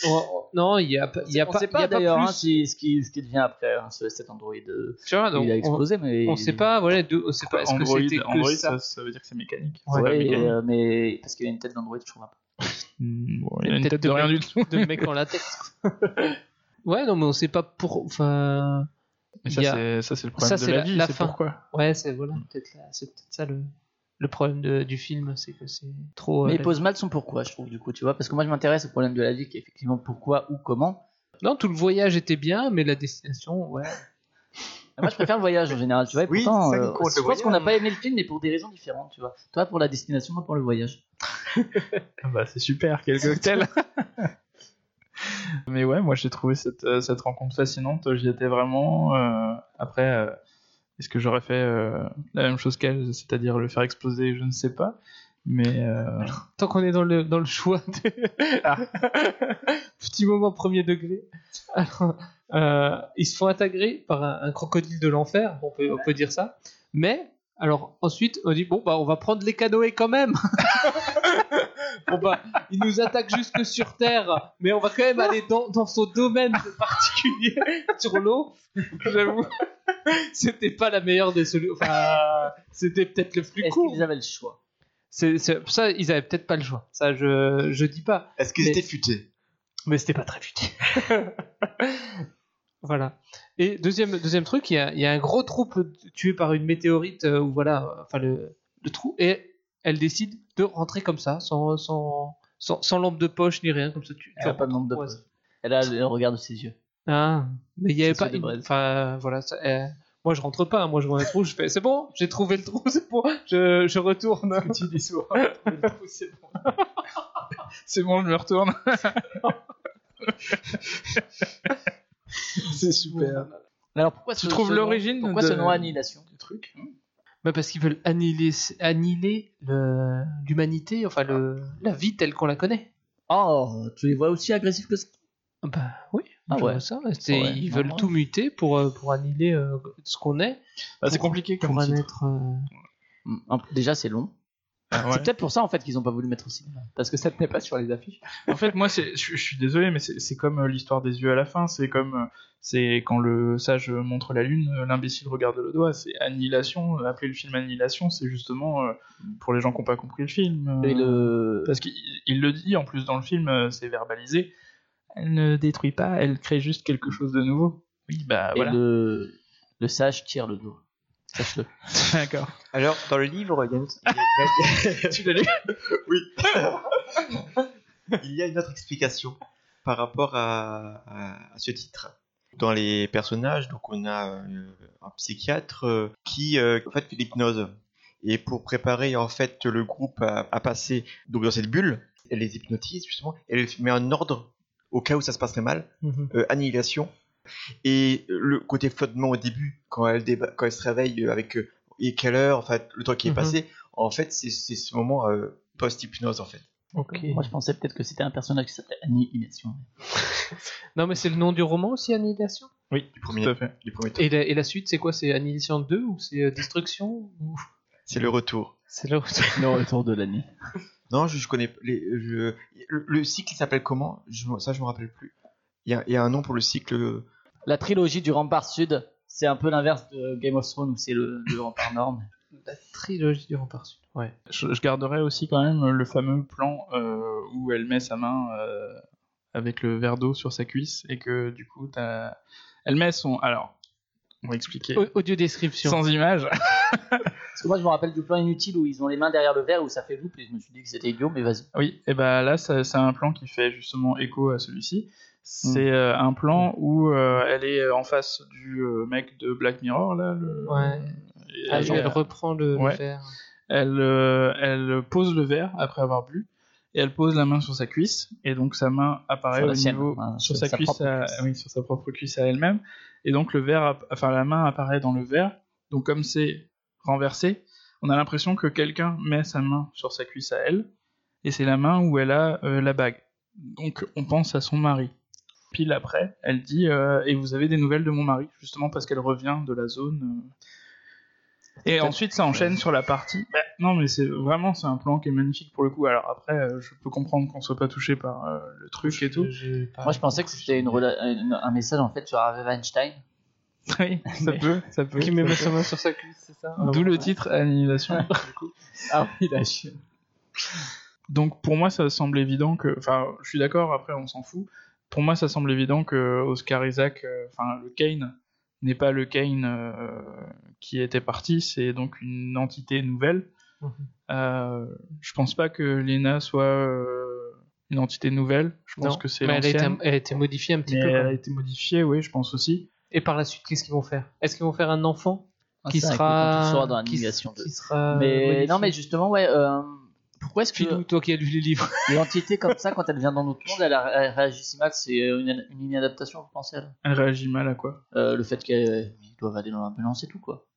Oh, non, il y a, pas- il y a on pas, sait pas d'ailleurs plus. hein, si, ce, qui, ce qui devient après hein, ce- cet Android. euh, Tu vois, donc, il a on- explosé, mais On sait pas, voilà, de- on sait pas, est-ce que Android, c'était que Android ça. ça, ça veut dire que c'est mécanique. Ouais, Ouais, mécanique. euh, mais parce qu'il a une tête d'Android, je trouve. un peu. Hmm, bon, il a une tête de de rien mec- du tout. de mec en latex. ouais, non, mais on sait pas pour. Enfin. Mais ça, a- c'est ça, c'est le problème ça, de c'est la, la- vie, la c'est fin. pourquoi. Ouais, c'est voilà, peut-être c'est peut-être ça le, le problème de- du film, c'est que c'est trop. euh, Mais il la- pose mal son pourquoi, je trouve, du coup, tu vois. Parce que moi, je m'intéresse au problème de la vie, qui est effectivement pourquoi ou comment. Non, tout le voyage était bien, mais la destination, ouais. Et Moi, je préfère le voyage en général, tu vois. Et Oui, pourtant, c'est ça euh, compte, je pense qu'on n'a pas aimé le film, mais pour des raisons différentes, tu vois. Toi, pour la destination, moi, pour le voyage. Ah Bah, c'est super, quel cocktail Mais ouais, moi j'ai trouvé cette, euh, cette rencontre fascinante, j'y étais vraiment. euh, après, euh, est-ce que j'aurais fait euh, la même chose qu'elle, c'est-à-dire le faire exploser, je ne sais pas. Mais euh, Tant qu'on est dans le, dans le choix. de- Ah. Petit moment premier degré. Alors, euh, ils se font attaquer par un, un crocodile de l'enfer, on peut, on peut dire ça. Mais, alors ensuite, on dit bon, bah, on va prendre les canoës quand même. bon, bah, il nous attaque jusque sur Terre, mais on va quand même aller dans, dans son domaine particulier sur l'eau. J'avoue, c'était pas la meilleure des solutions. Enfin, c'était peut-être le plus Est-ce court. qu'ils avaient le choix? C'est, c'est- ça, ils avaient peut-être pas le choix. Ça, je, je dis pas. Est-ce qu'ils Mais- étaient futés? Mais c'était pas très futé. voilà. Et deuxième, deuxième truc, il y a, il y a un gros trou tué par une météorite, euh, ou voilà, euh, enfin le, le trou, et elle décide de rentrer comme ça, sans, sans, sans, sans lampe de poche ni rien, comme ça. Tu, tu Elle a pas de nombre de Ouais. poches. Elle a le regard de ses yeux. Ah, mais il y avait pas. une-. Enfin, voilà. ça- euh, moi, je rentre pas. hein. Moi, je vois un trou, je fais. C'est bon, j'ai trouvé le trou, c'est bon. Je, je retourne. tu dis souvent. le trou, c'est bon. c'est bon, je me retourne. c'est super. Alors pourquoi Tu ce- trouves l'origine Pourquoi de- ce nom annihilation? du truc? Bah parce qu'ils veulent annihiler, annihiler le- l'humanité, enfin le, la vie telle qu'on la connaît. Oh, tu les vois aussi agressifs que ça? Bah oui, Ah ouais. ça. C'est- Ouais, ils veulent tout muter pour, euh, pour annihiler euh, ce qu'on est. Bah, c'est Pour- compliqué comme pour un titre. être. euh, Mm, Déjà, c'est long. Ah ouais. C'est peut-être pour ça en fait qu'ils ont pas voulu mettre au cinéma. Parce que ça tenait pas sur les affiches. En fait, moi, c'est- je suis désolé, mais c'est c'est comme euh, l'histoire des yeux à la fin. C'est comme c'est quand le sage montre la lune, l'imbécile regarde le doigt. C'est annihilation. Appeler le film annihilation, c'est justement euh, pour les gens qui n'ont pas compris le film. euh, Et le... Parce qu'il il le dit en plus dans le film, c'est verbalisé. Elle ne détruit pas, elle crée juste quelque chose de nouveau. Oui, bah et voilà. le... le sage tire le dos. Sache-le. D'accord. Alors, dans le livre, il y a une... tu l'as lu Oui. il y a une autre explication par rapport à, à- à ce titre. Dans les personnages, donc on a euh, un psychiatre euh, qui euh, en fait fait l'hypnose. Et pour préparer en fait le groupe à, à passer donc dans cette bulle, elle les hypnotise justement, elle les met en ordre au cas où ça se passerait mal, Mhm. euh, annihilation. Et le côté flottement au début, quand elle, déba- quand elle se réveille euh, avec euh, et quelle heure, en fait, le temps qui est Mhm. passé, en fait, c'est c'est ce moment euh, post-hypnose, en fait. Ok. Moi je pensais peut-être que c'était un personnage qui s'appelait Annihilation. Non, mais c'est le nom du roman aussi, Annihilation? Oui, Du premier, tout à fait. du premier tome. et la, et la suite, c'est quoi? C'est Annihilation 2 ou c'est euh, Destruction ou... C'est le retour. C'est là où Le retour de l'année. Non, je, je connais les, je, le, le cycle s'appelle comment? Je, Ça, je me rappelle plus. Il y a, il y a un nom pour le cycle. La trilogie du rempart sud, c'est un peu l'inverse de Game of Thrones où c'est le, le rempart nord. mais- La trilogie du rempart sud. Ouais. Je, je garderai aussi quand même le fameux plan euh, où elle met sa main euh, avec le verre d'eau sur sa cuisse et que du coup, t'as- elle met son. Alors, on va expliquer. Au- Audio description. Sans image. Parce que moi je me rappelle du plan inutile où ils ont les mains derrière le verre où ça fait loupe et je me suis dit que c'était idiot, mais vas-y. Oui, et ben là, c'est un plan qui fait justement écho à celui-ci. C'est euh, un plan où euh, elle est en face du euh, mec de Black Mirror, là. Le... Ouais. Et Ah, elle, elle reprend le, verre. elle, euh, elle pose le verre après avoir bu et elle pose la main sur sa cuisse et donc sa main apparaît Sur au niveau sur sur sa, sa cuisse, propre à- cuisse. oui sur sa propre cuisse à elle-même. Et donc le verre enfin la main apparaît dans le verre. Donc comme c'est renversé on a l'impression que quelqu'un met sa main sur sa cuisse à elle et c'est la main où elle a euh, la bague. Donc on pense à son mari. Pile après, elle dit euh, Et vous avez des nouvelles de mon mari? Justement parce qu'elle revient de la zone. Et ensuite, ça enchaîne sur la partie. Bah, non, mais c'est vraiment c'est un plan qui est magnifique pour le coup. Alors après, euh, je peux comprendre qu'on soit pas touché par euh, le truc et tout. Moi, je pensais que c'était une rela- une- un message en fait sur Harvey Weinstein. Oui, ça peut, ça peut. Qui met ça sa peut. main sur sa cuisse, c'est ça? D'où le titre Annihilation. du coup. Ah oui, la chienne. Donc pour moi, ça semble évident que. Enfin, je suis d'accord, après, on s'en fout. Pour moi, ça semble évident que Oscar Isaac, euh, enfin, le Kane, n'est pas le Kane euh, qui était parti, c'est donc une entité nouvelle. Mhm. Euh, je pense pas que Lena soit euh, une entité nouvelle. Je pense Non, que c'est mais elle a, été, l'ancienne. elle a été modifiée un petit Mais peu. elle a été modifiée, oui, je pense aussi. Et par la suite, qu'est-ce qu'ils vont faire? Est-ce qu'ils vont faire un enfant Ah, qui sera quand tu sors dans qui- l'annihilation de- qui sera Mais modifié? non, mais justement, ouais. Euh, pourquoi est-ce que toi qui as lu les livres. une entité comme ça, quand elle vient dans notre monde, elle, a- elle réagit si mal C'est une, une inadaptation, vous pensez elle Elle réagit mal à quoi? Euh, Le fait qu'ils doivent aller dans l'ambulance et tout, quoi.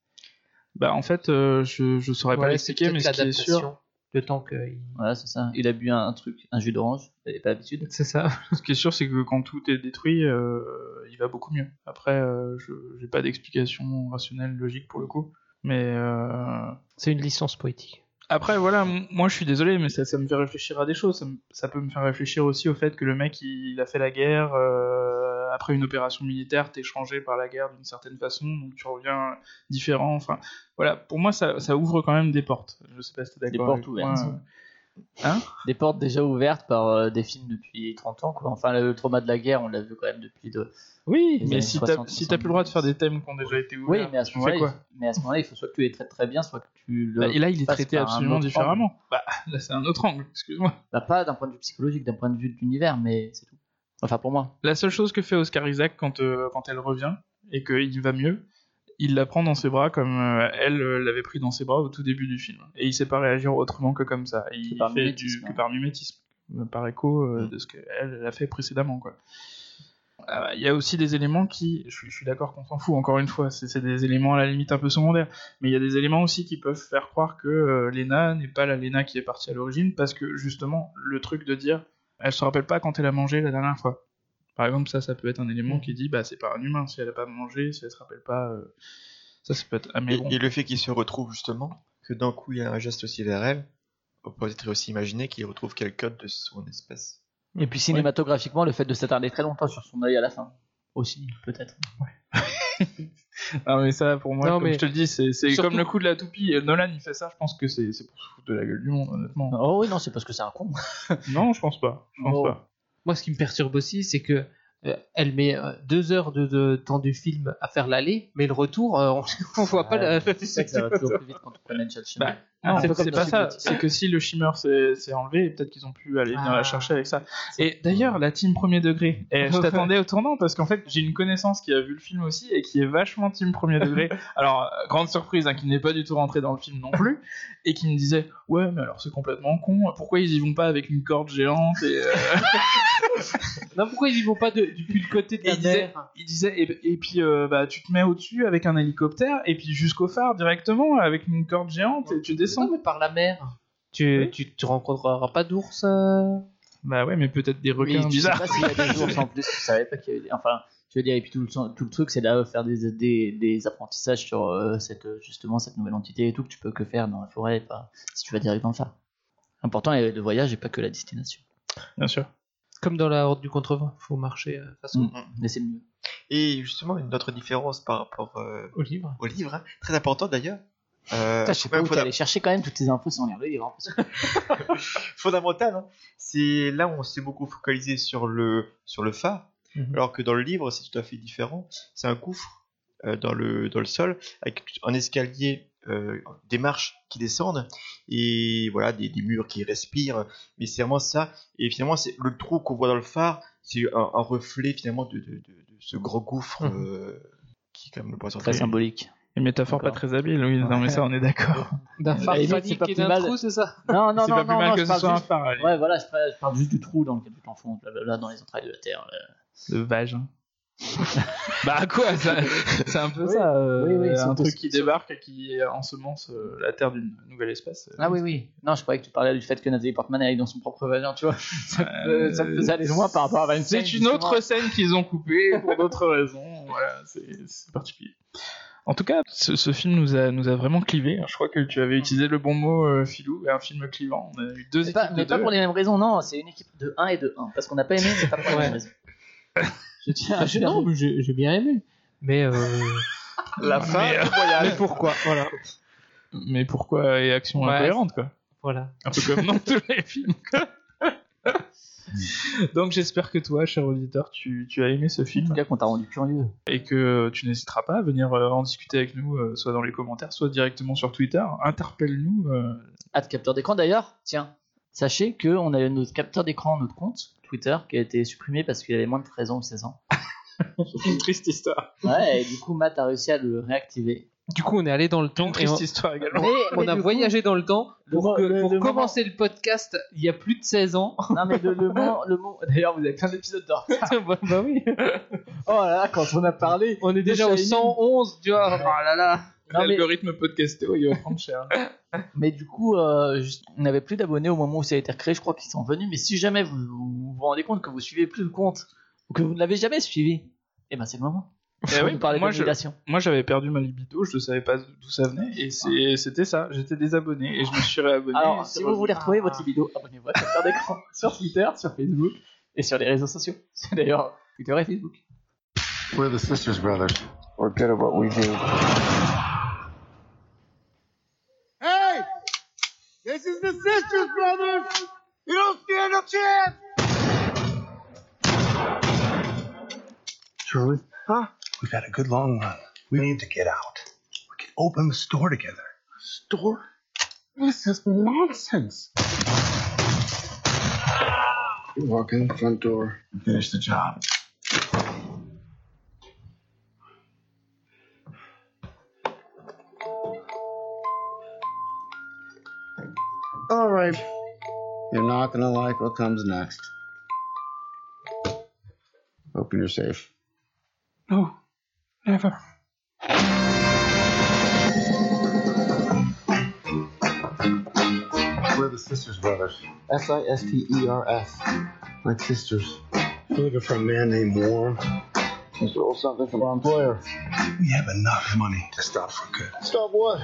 Bah en fait, euh, je, je saurais pas l'expliquer, mais ce qui est sûr, Le temps qu'il. Voilà, c'est ça. Il a bu un, un truc, un jus d'orange, il n'avait pas l'habitude. C'est ça. Ce qui est sûr, c'est que quand tout est détruit, euh, il va beaucoup mieux. Après, euh, je j'ai pas d'explication rationnelle, logique pour le coup. Mais euh, C'est une licence poétique. Après, voilà, moi je suis désolé, mais ça, ça me fait réfléchir à des choses. Ça, peut me faire réfléchir aussi au fait que le mec, il, il a fait la guerre. euh, après une opération militaire, t'es changé par la guerre d'une certaine façon, donc tu reviens différent. Enfin, voilà, pour moi, ça, ça ouvre quand même des portes. Je sais pas si t'es Des d'accord. portes avec moi. Hein Des portes déjà ouvertes par euh, des films depuis 30 ans, quoi. Enfin, le trauma de la guerre, on l'a vu quand même depuis de. Oui, mais si 60, t'as si plus le droit de faire des thèmes qui ont déjà été ouverts, Oui, mais à ce moment-là, il- faut soit que tu les traites très bien, soit que tu le. Bah, et là, il est traité absolument différemment. Bah, là, c'est un autre angle, excuse-moi. Bah, pas d'un point de vue psychologique, d'un point de vue de l'univers, mais c'est tout. Enfin, pour moi. La seule chose que fait Oscar Isaac quand, euh, quand elle revient et qu'il va mieux, il la prend dans ses bras comme euh, elle euh, l'avait pris dans ses bras au tout début du film. Et il sait pas réagir autrement que comme ça. Il par fait du, hein. que par mimétisme, euh, par écho euh, Mm. de ce qu'elle elle a fait précédemment. quoi. Il y a aussi des éléments qui, je suis, je suis d'accord qu'on s'en fout, encore une fois, c'est des éléments à la limite un peu secondaires, mais il y a des éléments aussi qui peuvent faire croire que Lena n'est pas la Lena qui est partie à l'origine, parce que justement, le truc de dire, elle se rappelle pas quand elle a mangé la dernière fois. Par exemple, ça, ça peut être un élément Mm. qui dit, bah c'est pas un humain, si elle a pas mangé, si elle se rappelle pas, euh, ça, ça peut être... Ah, mais Et, bon. et le fait qu'il se retrouve justement, que d'un coup il y a un geste aussi vers elle, on peut être aussi imaginer qu'il retrouve quelqu'un de son espèce. Et puis cinématographiquement, le fait de s'attarder très longtemps sur son œil à la fin. Aussi, peut-être. Ah mais ça pour moi, Non, comme mais je te le dis, c'est surtout- comme le coup de la toupie. Nolan il fait ça, je pense que c'est c'est pour se foutre de la gueule du monde honnêtement. Oh oui, non, c'est parce que c'est un con. Non, je pense pas. Je pense Oh. pas. Moi, ce qui me perturbe aussi, c'est que euh, elle met euh, deux heures de, de temps du film à faire l'aller, mais le retour, euh, on, on voit pas la. C'est vrai que ça va toujours plus vite quand une Chelsea. Bah, Ah, c'est pas ça. C'est que si le shimmer s'est enlevé, peut-être qu'ils ont pu aller venir Ah. la chercher avec ça. Et d'ailleurs, la team premier degré. Et je t'attendais au tournant parce qu'en fait, j'ai une connaissance qui a vu le film aussi et qui est vachement team premier degré. Alors, euh, grande surprise, hein, qui n'est pas du tout rentré dans le film non plus, et qui me disait, ouais, mais alors c'est complètement con. Pourquoi ils y vont pas avec une corde géante et euh, Non, pourquoi ils y vont pas de- depuis le côté de Et la il disait, mer il disait et, et puis euh, bah tu te mets au-dessus avec un hélicoptère et puis jusqu'au phare directement avec une corde géante et tu descends. Non, mais par la mer. Tu, Oui. tu, tu rencontreras pas d'ours. euh Bah ouais, mais peut-être des requins tu sais bizarres. pas s'il y a des ours en plus, tu savais pas qu'il y avait des... Enfin, je veux dire, et puis tout le, tout le truc, c'est là faire des, des, des apprentissages sur euh, cette, justement cette nouvelle entité et tout que tu peux que faire dans la forêt, pas si tu vas direct dans le phare. L'important est le voyage et pas que la destination. Bien sûr. Comme dans la horde du contrevent, faut marcher euh, façon Mm. Mais c'est le mieux. Et justement, une autre différence par rapport euh, au livre. au livre, hein, très important d'ailleurs. Euh, Putain, je sais pas où fonda- t'es allé chercher quand même toutes tes infos sans lire le livre. parce que- fondamental, hein. c'est là où on s'est beaucoup focalisé sur le, sur le phare, Mhm. alors que dans le livre, c'est tout à fait différent. C'est un gouffre euh, dans, le, dans le sol, avec un escalier, euh, des marches qui descendent, et voilà, des, des murs qui respirent, mais c'est vraiment ça. Et finalement, c'est le trou qu'on voit dans le phare, c'est un, un reflet finalement de, de, de, de ce gros gouffre Mhm. euh, qui est quand même le poisson Très symbolique. Une métaphore pas très habile, oui, non mais ça on est d'accord. D'un phare c'est panique pas et plus d'un mal. trou, c'est ça Non, non, C'est non, pas plus mal que ce soit un phare, allez. Ouais, voilà, je parle, je parle juste du trou dans lequel tu t'enfonces, là, là, dans les entrailles de la Terre. là. De vage. hein. Bah quoi C'est un peu Oui. ça. euh, Oui, oui, un surtout- truc qui débarque et qui ensemence euh, la Terre d'une nouvelle espèce. Ah oui, oui. Non, je croyais que tu parlais du fait que Nathalie Portman aille dans son propre vagin, tu vois. Ça, me- faisait aller loin par rapport à Weinstein. C'est une autre scène qu'ils ont coupée pour d'autres raisons. Voilà, c'est c'est particulier. En tout cas, ce, ce film nous a, nous a vraiment clivé. Je crois que tu avais utilisé le bon mot, euh, Philou, un film clivant. On a eu deux Mais équipes pas, de mais pas pour les mêmes raisons, non. C'est une équipe de 1 et de 1. Parce qu'on n'a pas aimé, mais pas pour les mêmes raisons. Je tiens à Ah, dire- non, mais j'ai bien aimé. Mais, euh, La fin Mais, euh, du voyage. mais pourquoi Voilà. Mais pourquoi et action Ouais. incohérente, quoi voilà. Un peu comme dans tous les films, quoi. Donc j'espère que toi, cher auditeur, tu, tu as aimé ce En film tout cas, qu'on t'a rendu curieux. et que tu n'hésiteras pas à venir euh, en discuter avec nous, euh, soit dans les commentaires, soit directement sur Twitter. Interpelle-nous. euh, Hâte capteur d'écran d'ailleurs. Tiens, sachez qu'on a notre capteur d'écran, notre compte Twitter, qui a été supprimé parce qu'il avait moins de 13 ans ou 16 ans. Une triste histoire. Ouais, et du coup, Matt a réussi à le réactiver. Du coup, on est allé dans le temps. Une et on, triste histoire également. Mais- on mais a coup- voyagé dans le temps pour, mo- que- le- pour le commencer le podcast il y a plus de 16 ans. Non, mais le, le mot, le mot. D'ailleurs, vous avez plein d'épisodes de retard. bah, bah oui. Oh là là, quand on a parlé. On est déjà au Shining. 111, tu vois. Oh là là. Non, mais, L'algorithme podcastéo, il va prendre cher. mais du coup, euh, juste- on n'avait plus d'abonnés au moment où ça a été recréé. Je crois qu'ils sont venus. Mais si jamais vous vous, vous rendez compte que vous suivez plus le compte ou que vous ne l'avez jamais suivi, eh ben c'est le moment. Eh oui, moi, je-. Moi, j'avais perdu ma libido, je ne savais pas d'où ça venait, et c'est- c'était ça. J'étais désabonné et je me suis réabonné. Alors, si vous voulez retrouver votre libido, abonnez-vous à Capteur d'écran sur Twitter, sur Facebook et sur les réseaux sociaux. C'est d'ailleurs Twitter et Facebook. We're the Sisters Brothers. We're good at what we do. Hey! This is the Sisters Brothers! You don't stand a chance! Charlie? Huh? We've had a good long run. We need to get out. We can open the store together. Store? This is nonsense. You walk in the front door and finish the job. All right. You're not gonna like what comes next. Hoping you're safe. No, never. We're the Sisters Brothers. S I S T E R S. Like sisters. You're looking for a man named Warren. He stole something from our employer. We have enough money to stop for good. Stop what?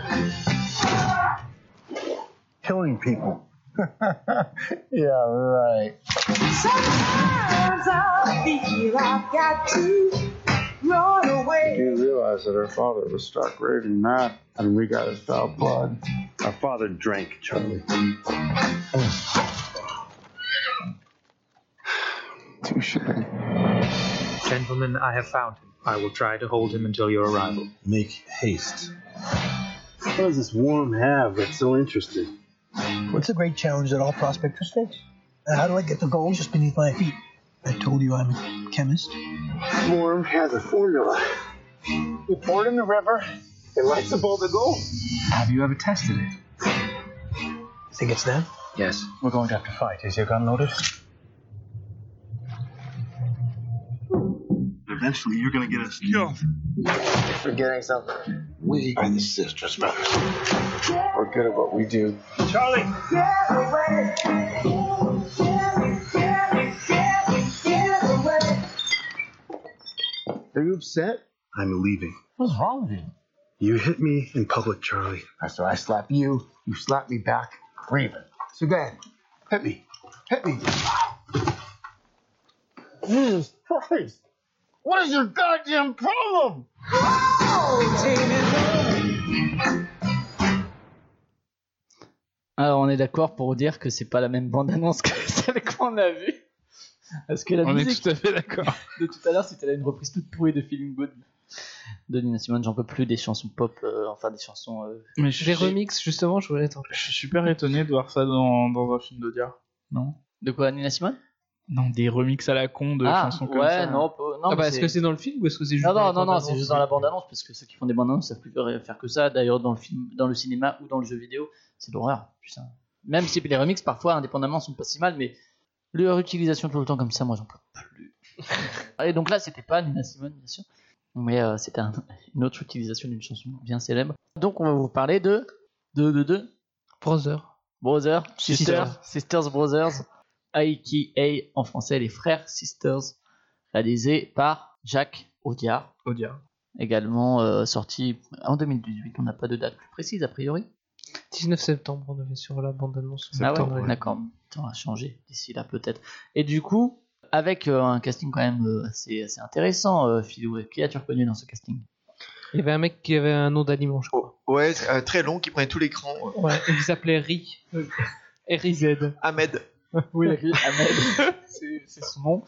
Killing people. yeah, right. Sometimes I feel I've got to run away. You realize that our father was stark raving mad, and we got his foul blood. Our father drank, Charlie. Touche. Gentlemen, I have found him. I will try to hold him until your arrival. Make haste. What does this worm have that's so interesting? What's the great challenge that all prospectors face? How do I get the gold just beneath my feet? I told you I'm a chemist. Worm has a formula. You pour it in the river, it lights up all the gold. Have you ever tested it? Think it's them? Yes. We're going to have to fight. Is your gun loaded? Eventually, you're going to get us killed. You're Forgetting something. We are the sisters, brothers. We're good at what we do. Charlie! Get away. Get, get, Are you upset? I'm leaving. What's wrong with you? You hit me in public, Charlie. So I slap you, you slap me back. Raven. So go ahead. Hit me. Hit me. Jesus Christ! What is your goddamn problem? Alors, on est d'accord pour dire que c'est pas la même bande-annonce que celle qu'on a vue. Parce que la On est musique tout à fait d'accord. de tout à l'heure, c'était là une reprise toute pourrie de Feeling Good de Nina Simone. J'en peux plus des chansons pop, euh, enfin des chansons. euh, Mais je Les suis, remix, justement, je voulais être. je suis super étonné de voir ça dans, dans un film d'Audiard. Non? De quoi, Nina Simone? Non, des remixes à la con de Ah, chansons comme ouais, ça. non, non. Ah bah, est-ce que c'est dans le film ou est-ce que c'est juste Non, dans non, la non, non, bande-annonce c'est juste dans la bande-annonce parce que ceux qui font des bandes-annonces savent plus faire que ça. D'ailleurs, dans le film, dans le cinéma ou dans le jeu vidéo, c'est l'horreur. Putain. Même si les remixes parfois, indépendamment, sont pas si mal, mais leur utilisation tout le temps comme ça, moi j'en peux plus. Et donc là, c'était pas Nina Simone, bien sûr, mais euh, c'était un- une autre utilisation d'une chanson bien célèbre. Donc on va vous parler de de de de Brother. Brother, Sister. Sisters, Sisters Brothers, AKA en français les frères Sisters, réalisé par Jacques Audiard. Audiard. Également euh, sorti en 2018, on n'a pas de date plus précise a priori. 19 septembre, on avait sur la bande-annonce. Ah ouais, Septembre, d'accord. Ça va changer d'ici là peut-être. Et du coup, avec euh, un casting quand même euh, assez, assez intéressant, euh, Philou, qui as-tu reconnu dans ce casting? Il y avait un mec qui avait un nom d'aliment, je crois. Ouais, c'est, euh, très long, qui prenait tout l'écran. Ouais, il s'appelait Ri. R-I-Z. Ahmed. Oui. Ahmed, c'est son nom.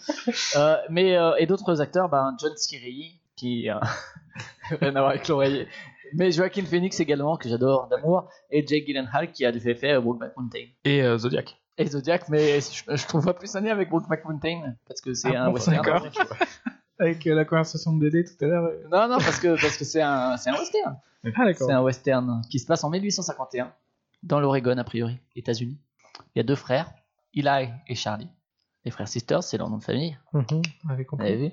Euh, mais euh, et d'autres acteurs, ben John Cirelli, qui euh, rien à voir avec l'oreiller, mais Joaquin Phoenix également que j'adore d'amour, et Jake Gyllenhaal qui a fait fait euh, Brokeback Mountain. Et euh, Zodiac. Et Zodiac, mais je, je trouve pas plus sonné avec Brokeback Mountain parce que c'est Ah un bon, western. d'accord. Avec euh, la conversation de Dédé tout à l'heure. euh. Non, non, parce que parce que c'est un, c'est un western. Ah d'accord. C'est un western qui se passe en 1851 dans l'Oregon a priori, États-Unis. Il y a deux frères, Eli et Charlie. Les frères Sisters, c'est leur nom de famille. On avait Vous avez vu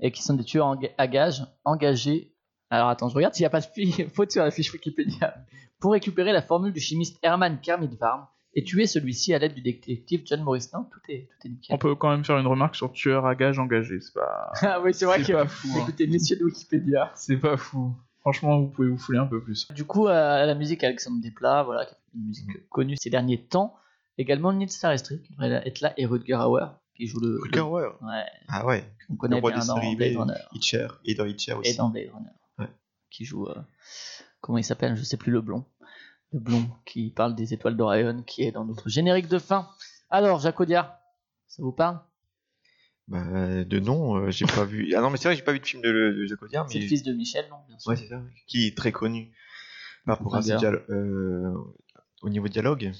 Et qui sont des tueurs à gages engagés. Alors attends, je regarde s'il n'y a pas de faute sur la fiche Wikipédia. Pour récupérer la formule du chimiste Hermann Kermitvarm et tuer celui-ci à l'aide du détective John Morris. Non, tout est, tout est nickel. On peut quand même faire une remarque sur tueur à gage engagé. C'est pas. Ah oui, c'est vrai que. pas fou, hein. Écoutez, messieurs de Wikipédia. C'est pas fou. Franchement, vous pouvez vous fouler un peu plus. Du coup, à la musique Alexandre Desplat, voilà, qui a fait une musique connue ces derniers temps. Également Nils Sarestri, qui devrait être là, et Rutger Hauer, qui joue le. Rutger Hauer. Ouais. Ah ouais. On connaît Le roi bien des dans séries Blade Runner. Hitcher. Et dans Hitcher aussi. Et dans Blade Runner. Qui joue. euh, comment il s'appelle Je sais plus le blond. Le blond qui parle des étoiles d'Orion, qui est dans notre générique de fin. Alors, Jacques Audiard, ça vous parle? Bah, de nom, euh, j'ai pas vu. Ah non, mais c'est vrai, j'ai pas vu de film de, de Jacques Audiard, C'est mais. le fils de Michel, non? Bien sûr. Ouais, c'est ça. Qui est très connu par rapport à ses euh, au niveau dialogue.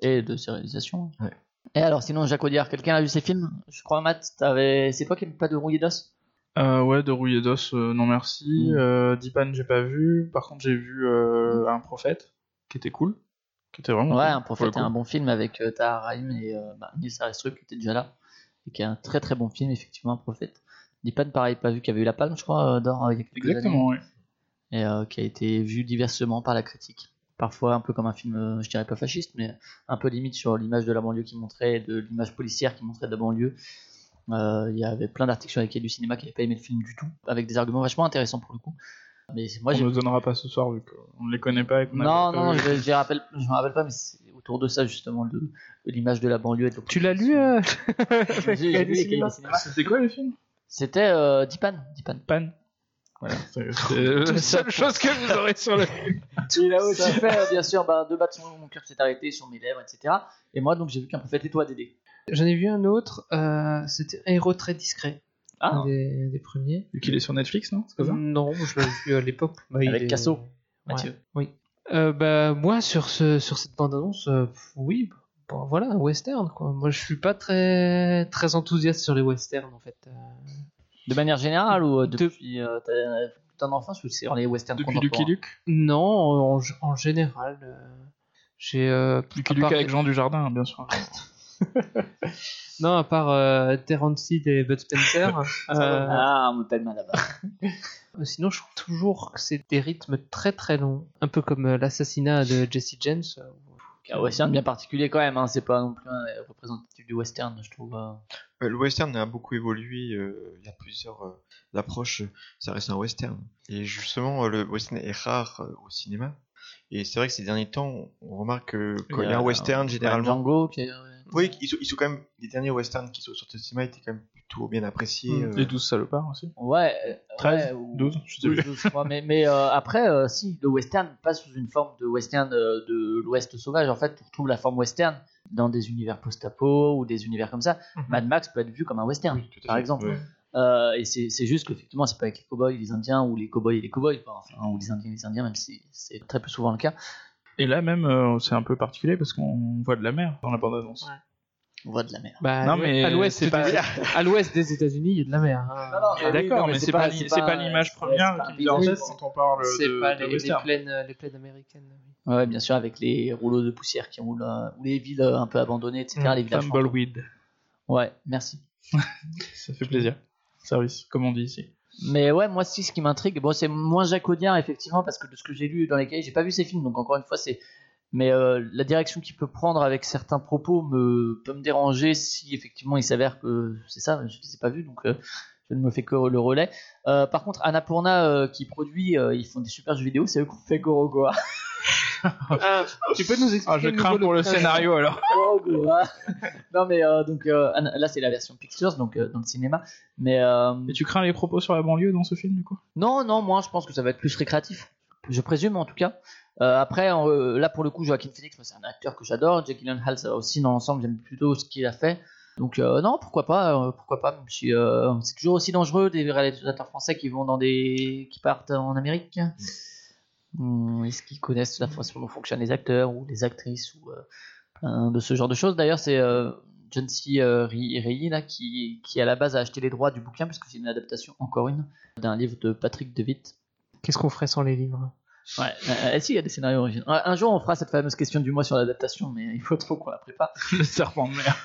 Et de ses réalisations. Ouais. Et alors, sinon, Jacques Audiard, quelqu'un a vu ses films? Je crois, Matt, t'avais... c'est toi qui n'aimes pas de rouillé d'os? Euh, ouais, de Rouillé d'os, euh, non merci. Mm. Euh, Dipan, j'ai pas vu. Par contre, j'ai vu euh, Un Prophète, qui était cool. Qui était vraiment Ouais, cool, un prophète un bon film avec Tahar Rahim et bah, Nils qui était déjà là. Et qui est un très très bon film, effectivement, un prophète. Dipan, pareil, pas vu qu'il y avait eu la palme, je crois, d'or il y a quelques Exactement, années. ouais. Et qui a été vu diversement par la critique. Parfois un peu comme un film, je dirais pas fasciste, mais un peu limite sur l'image de la banlieue qui montrait, de l'image policière qui montrait de la banlieue. Euh, Il y avait plein d'articles sur lesquels du cinéma qui n'avaient pas aimé le film du tout, avec des arguments vachement intéressants pour le coup. Mais moi, on ne donnera pas ce soir vu qu'on ne les connaît pas et non, non, je, les rappelle, je me rappelle pas, mais c'est autour de ça justement, de, de l'image de la banlieue. Et de Tu l'as lu euh... J'ai j'ai lu les cahiers du cinéma. C'était quoi le film? C'était euh, Dipan. Dipan. Pan. Voilà, c'est c'est la seule chose que vous aurez sur le film. Il a aussi fait, bien sûr, bah, deux bâtiments où mon cœur s'est arrêté sur mes lèvres, etc. Et moi, donc, j'ai vu qu'un prophète et toi, Dédé. J'en ai vu un autre, euh, c'était Un héros très discret. Ah. Un des, des premiers. Vu qu'il est sur Netflix, non C'est pas ça Non, je l'avais vu à l'époque. Bah, il Avec est- Casso, Ouais, Mathieu. Oui. Euh, bah, moi, sur, ce, sur cette bande-annonce, euh, oui, bon, voilà, un western. Quoi. Moi, je suis pas très, très enthousiaste sur les westerns, en fait. Euh, De manière générale ou euh, depuis euh, ta- ton enfance ou sur les westerns Depuis Lucky Luke Non, en, en général, euh, j'ai. Euh, Lucky Luke part- avec Jean Dujardin, bien sûr. Non, à part euh, Terrence Hill et Bud Spencer. euh, Ah, on m'appelle mal là-bas. Sinon, je trouve toujours que c'est des rythmes très très longs, un peu comme euh, l'assassinat de Jesse James. euh, Un western bien particulier quand même, hein. c'est pas non plus un représentatif du western, je trouve. euh. Euh, Le western a beaucoup évolué. euh, Il y a plusieurs euh, approches. Ça reste un western. Et justement, euh, le western est rare euh, au cinéma. Et c'est vrai que ces derniers temps, on remarque que quand il y a un western, généralement. Django, qui est- Oui, ils sont, ils sont quand même. Les derniers westerns qui sont sortis au cinéma étaient quand même plutôt bien appréciés. euh. Les 12 salopards aussi. Ouais. euh, 13, ouais, ou- 12, je sais 12, plus. 12, je crois. Mais, mais euh, après, euh, si, le western passe sous une forme de western euh, de l'Ouest sauvage. En fait, on retrouve la forme western dans des univers post-apo ou des univers comme ça. Mhm. Mad Max peut être vu comme un western, Tout à par fait, exemple. ouais. Euh, et c'est c'est juste qu'effectivement, c'est pas avec les cowboys et les indiens ou les cowboys et les cowboys. Enfin, ou les indiens et les indiens, même si c'est très peu souvent le cas. Et là même, euh, c'est un peu particulier parce qu'on voit de la mer dans la bande-annonce. On voit de la mer. Bah, Non, mais à l'ouest c'est des, pas- à l'ouest des États-Unis, il y a de la mer. hein. Ah, D'accord, mais c'est pas, c'est pas l'image première qui vient en tête quand on parle C'est de, pas de les, plaines, les plaines américaines. oui. Ouais, bien sûr, avec les rouleaux de poussière qui roulent, euh, ou les villes euh, un peu abandonnées, etc. Mm, les villages. Tumbleweed. Ouais, merci. Ça fait plaisir. Service, comme on dit ici. Mais ouais, moi aussi, ce qui m'intrigue, bon, c'est moins Audiard, effectivement, parce que de ce que j'ai lu dans les cahiers, j'ai pas vu ces films, donc encore une fois, c'est. Mais euh, la direction qu'il peut prendre avec certains propos me peut me déranger si effectivement il s'avère que c'est ça, je ne les ai pas vus, donc euh, je ne me fais que le relais. Euh, par contre, Annapurna euh, qui produit, euh, ils font des super jeux vidéo, c'est eux qui ont fait Gorogoa. tu peux nous expliquer Ah, je de crains pour le scénario alors. Gorogoa. non mais euh, donc euh, là c'est la version Pictures, donc euh, dans le cinéma. Mais euh, Et tu crains les propos sur la banlieue dans ce film du coup? Non, non, moi je pense que ça va être plus récréatif. Je présume en tout cas. Euh, après, euh, là pour le coup, Joaquin Phoenix, c'est un acteur que j'adore. Jake Gyllenhaal, ça va aussi dans l'ensemble, j'aime plutôt ce qu'il a fait. Donc euh, non, pourquoi pas, euh, pourquoi pas. Si euh, c'est toujours aussi dangereux des réalisateurs français qui vont dans des, qui partent en Amérique. Est-ce qu'ils connaissent la façon dont fonctionnent les acteurs ou les actrices ou euh, plein de ce genre de choses? D'ailleurs, c'est euh, John C. Reilly là qui, qui à la base a acheté les droits du bouquin parce que c'est une adaptation, encore une, d'un livre de Patrick DeWitt. Qu'est-ce qu'on ferait sans les livres? Ouais, euh, euh, si, il y a des scénarios originaux? Un jour, on fera cette fameuse question du mois sur l'adaptation, mais il faut trop qu'on la prépare. Le serpent de mer.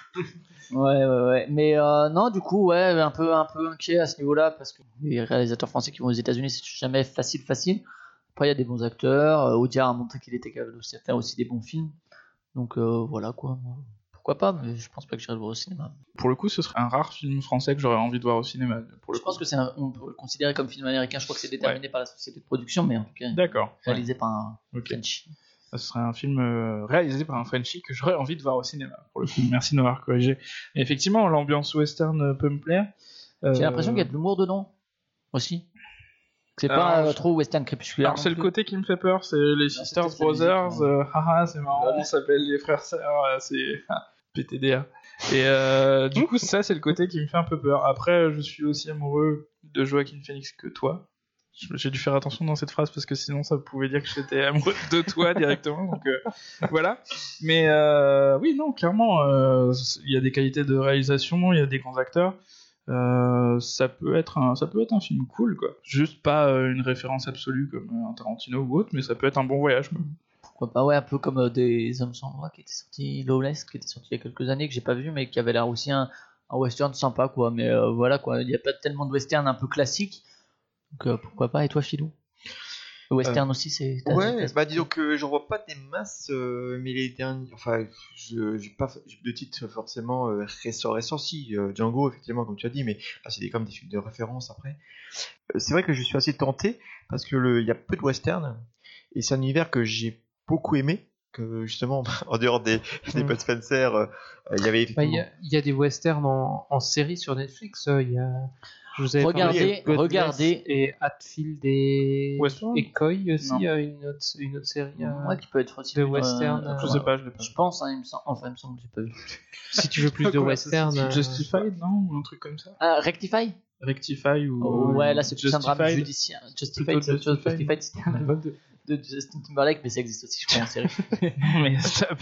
Ouais, ouais, ouais. Mais euh, non, du coup, ouais, un peu, un peu inquiet à ce niveau-là, parce que les réalisateurs français qui vont aux États-Unis, c'est jamais facile, facile. Après, il y a des bons acteurs. Euh, Audiard a montré qu'il était capable de faire aussi des bons films. Donc euh, voilà, quoi. Pourquoi pas, mais je pense pas que j'irai le voir au cinéma. Pour le coup, ce serait un rare film français que j'aurais envie de voir au cinéma. Pour le Je pense que c'est on peut le considérer comme film américain. Je crois que c'est déterminé par la société de production, mais en tout cas, D'accord. réalisé par un Ok. French. Ce serait un film euh, réalisé par un Frenchie que j'aurais envie de voir au cinéma. Pour le coup, merci de m'avoir corrigé. Et effectivement, l'ambiance western euh, peut me plaire. Euh, J'ai l'impression qu'il y a de l'humour dedans aussi. C'est pas euh, je- trop western crépusculaire. Alors c'est le côté qui me fait peur, c'est les Sisters Brothers, euh, haha c'est marrant, on s'appelle les frères sœurs, euh, c'est PTDA. Et euh, du coup ça c'est le côté qui me fait un peu peur. Après je suis aussi amoureux de Joaquin Phoenix que toi. J'ai dû faire attention dans cette phrase parce que sinon ça pouvait dire que j'étais amoureux de toi directement. Donc euh, voilà. Mais euh, oui non clairement euh, il y a des qualités de réalisation, il y a des grands acteurs. Euh, ça peut être un ça peut être un film cool quoi juste pas euh, une référence absolue comme euh, un Tarantino ou autre mais ça peut être un bon voyage quoi. Pourquoi pas, ouais, un peu comme des hommes sans loi qui était sorti, Lawless, qui était sorti il y a quelques années, que j'ai pas vu, mais qui avait l'air aussi un, un western sympa, quoi. Mais voilà, quoi, il n'y a pas tellement de western un peu classique. Donc pourquoi pas, et toi, Philou? Le western aussi, c'est. Ouais, bah disons que j'en vois pas des masses, euh, mais les derniers, enfin, je j'ai pas de titres forcément euh, récents, récents, si euh, Django effectivement comme tu as dit, mais là c'est comme des films de référence après. Euh, c'est vrai que je suis assez tenté parce que le il y a peu de western et c'est un univers que j'ai beaucoup aimé, que justement en dehors des des Mm. Bud Spencer, euh, il y avait Bah, effectivement. Il y, y a des westerns en, en série sur Netflix. euh, Il y a. Je vous avais Regardez, regardez. Et Hatfield et, Westworld et Coy aussi, Non. euh, une autre, une autre série. euh, Ouais, qui peut être aussi. de dans- western, euh, Je sais pas, je l'ai pas. Je pense, hein, il me semble. Enfin, il me semble, j'ai pas vu. Si tu veux plus de western. euh, Justified non ou un truc comme ça. Ah, Rectify Rectify ou Oh, Ouais, là, c'est plus un drame Justified. judiciaire. Justified, c'est autre chose. Justified. Justified, c'était un album de, de Justin Timberlake, mais ça existe aussi, je crois, en série. mais stop.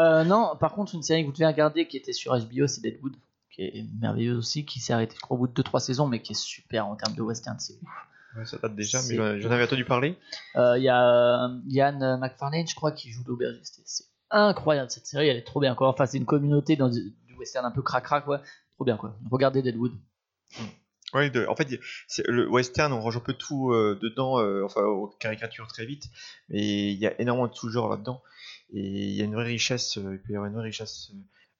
Euh, non, par contre, une série que vous devez regarder qui était sur HBO, c'est Deadwood, qui est merveilleuse aussi, qui s'est arrêtée, je crois, au bout de 2-3 saisons, mais qui est super en termes de western. C'est ouf. Ouais, ça date déjà, mais j'en avais entendu parler. Euh, Il y a euh, Yann McFarlane, je crois, qui joue l'aubergiste. C'est incroyable cette série, elle est trop bien. Quoi. Enfin, c'est une communauté dans du, du western un peu crac-crac, quoi. Trop bien, quoi. Regardez Deadwood. Ouais, de- en fait, le western, on range un peu tout euh, dedans, euh, enfin, aux caricatures très vite, mais il y a énormément de sous-genres là-dedans, et il y a une vraie richesse, il peut y avoir une vraie richesse.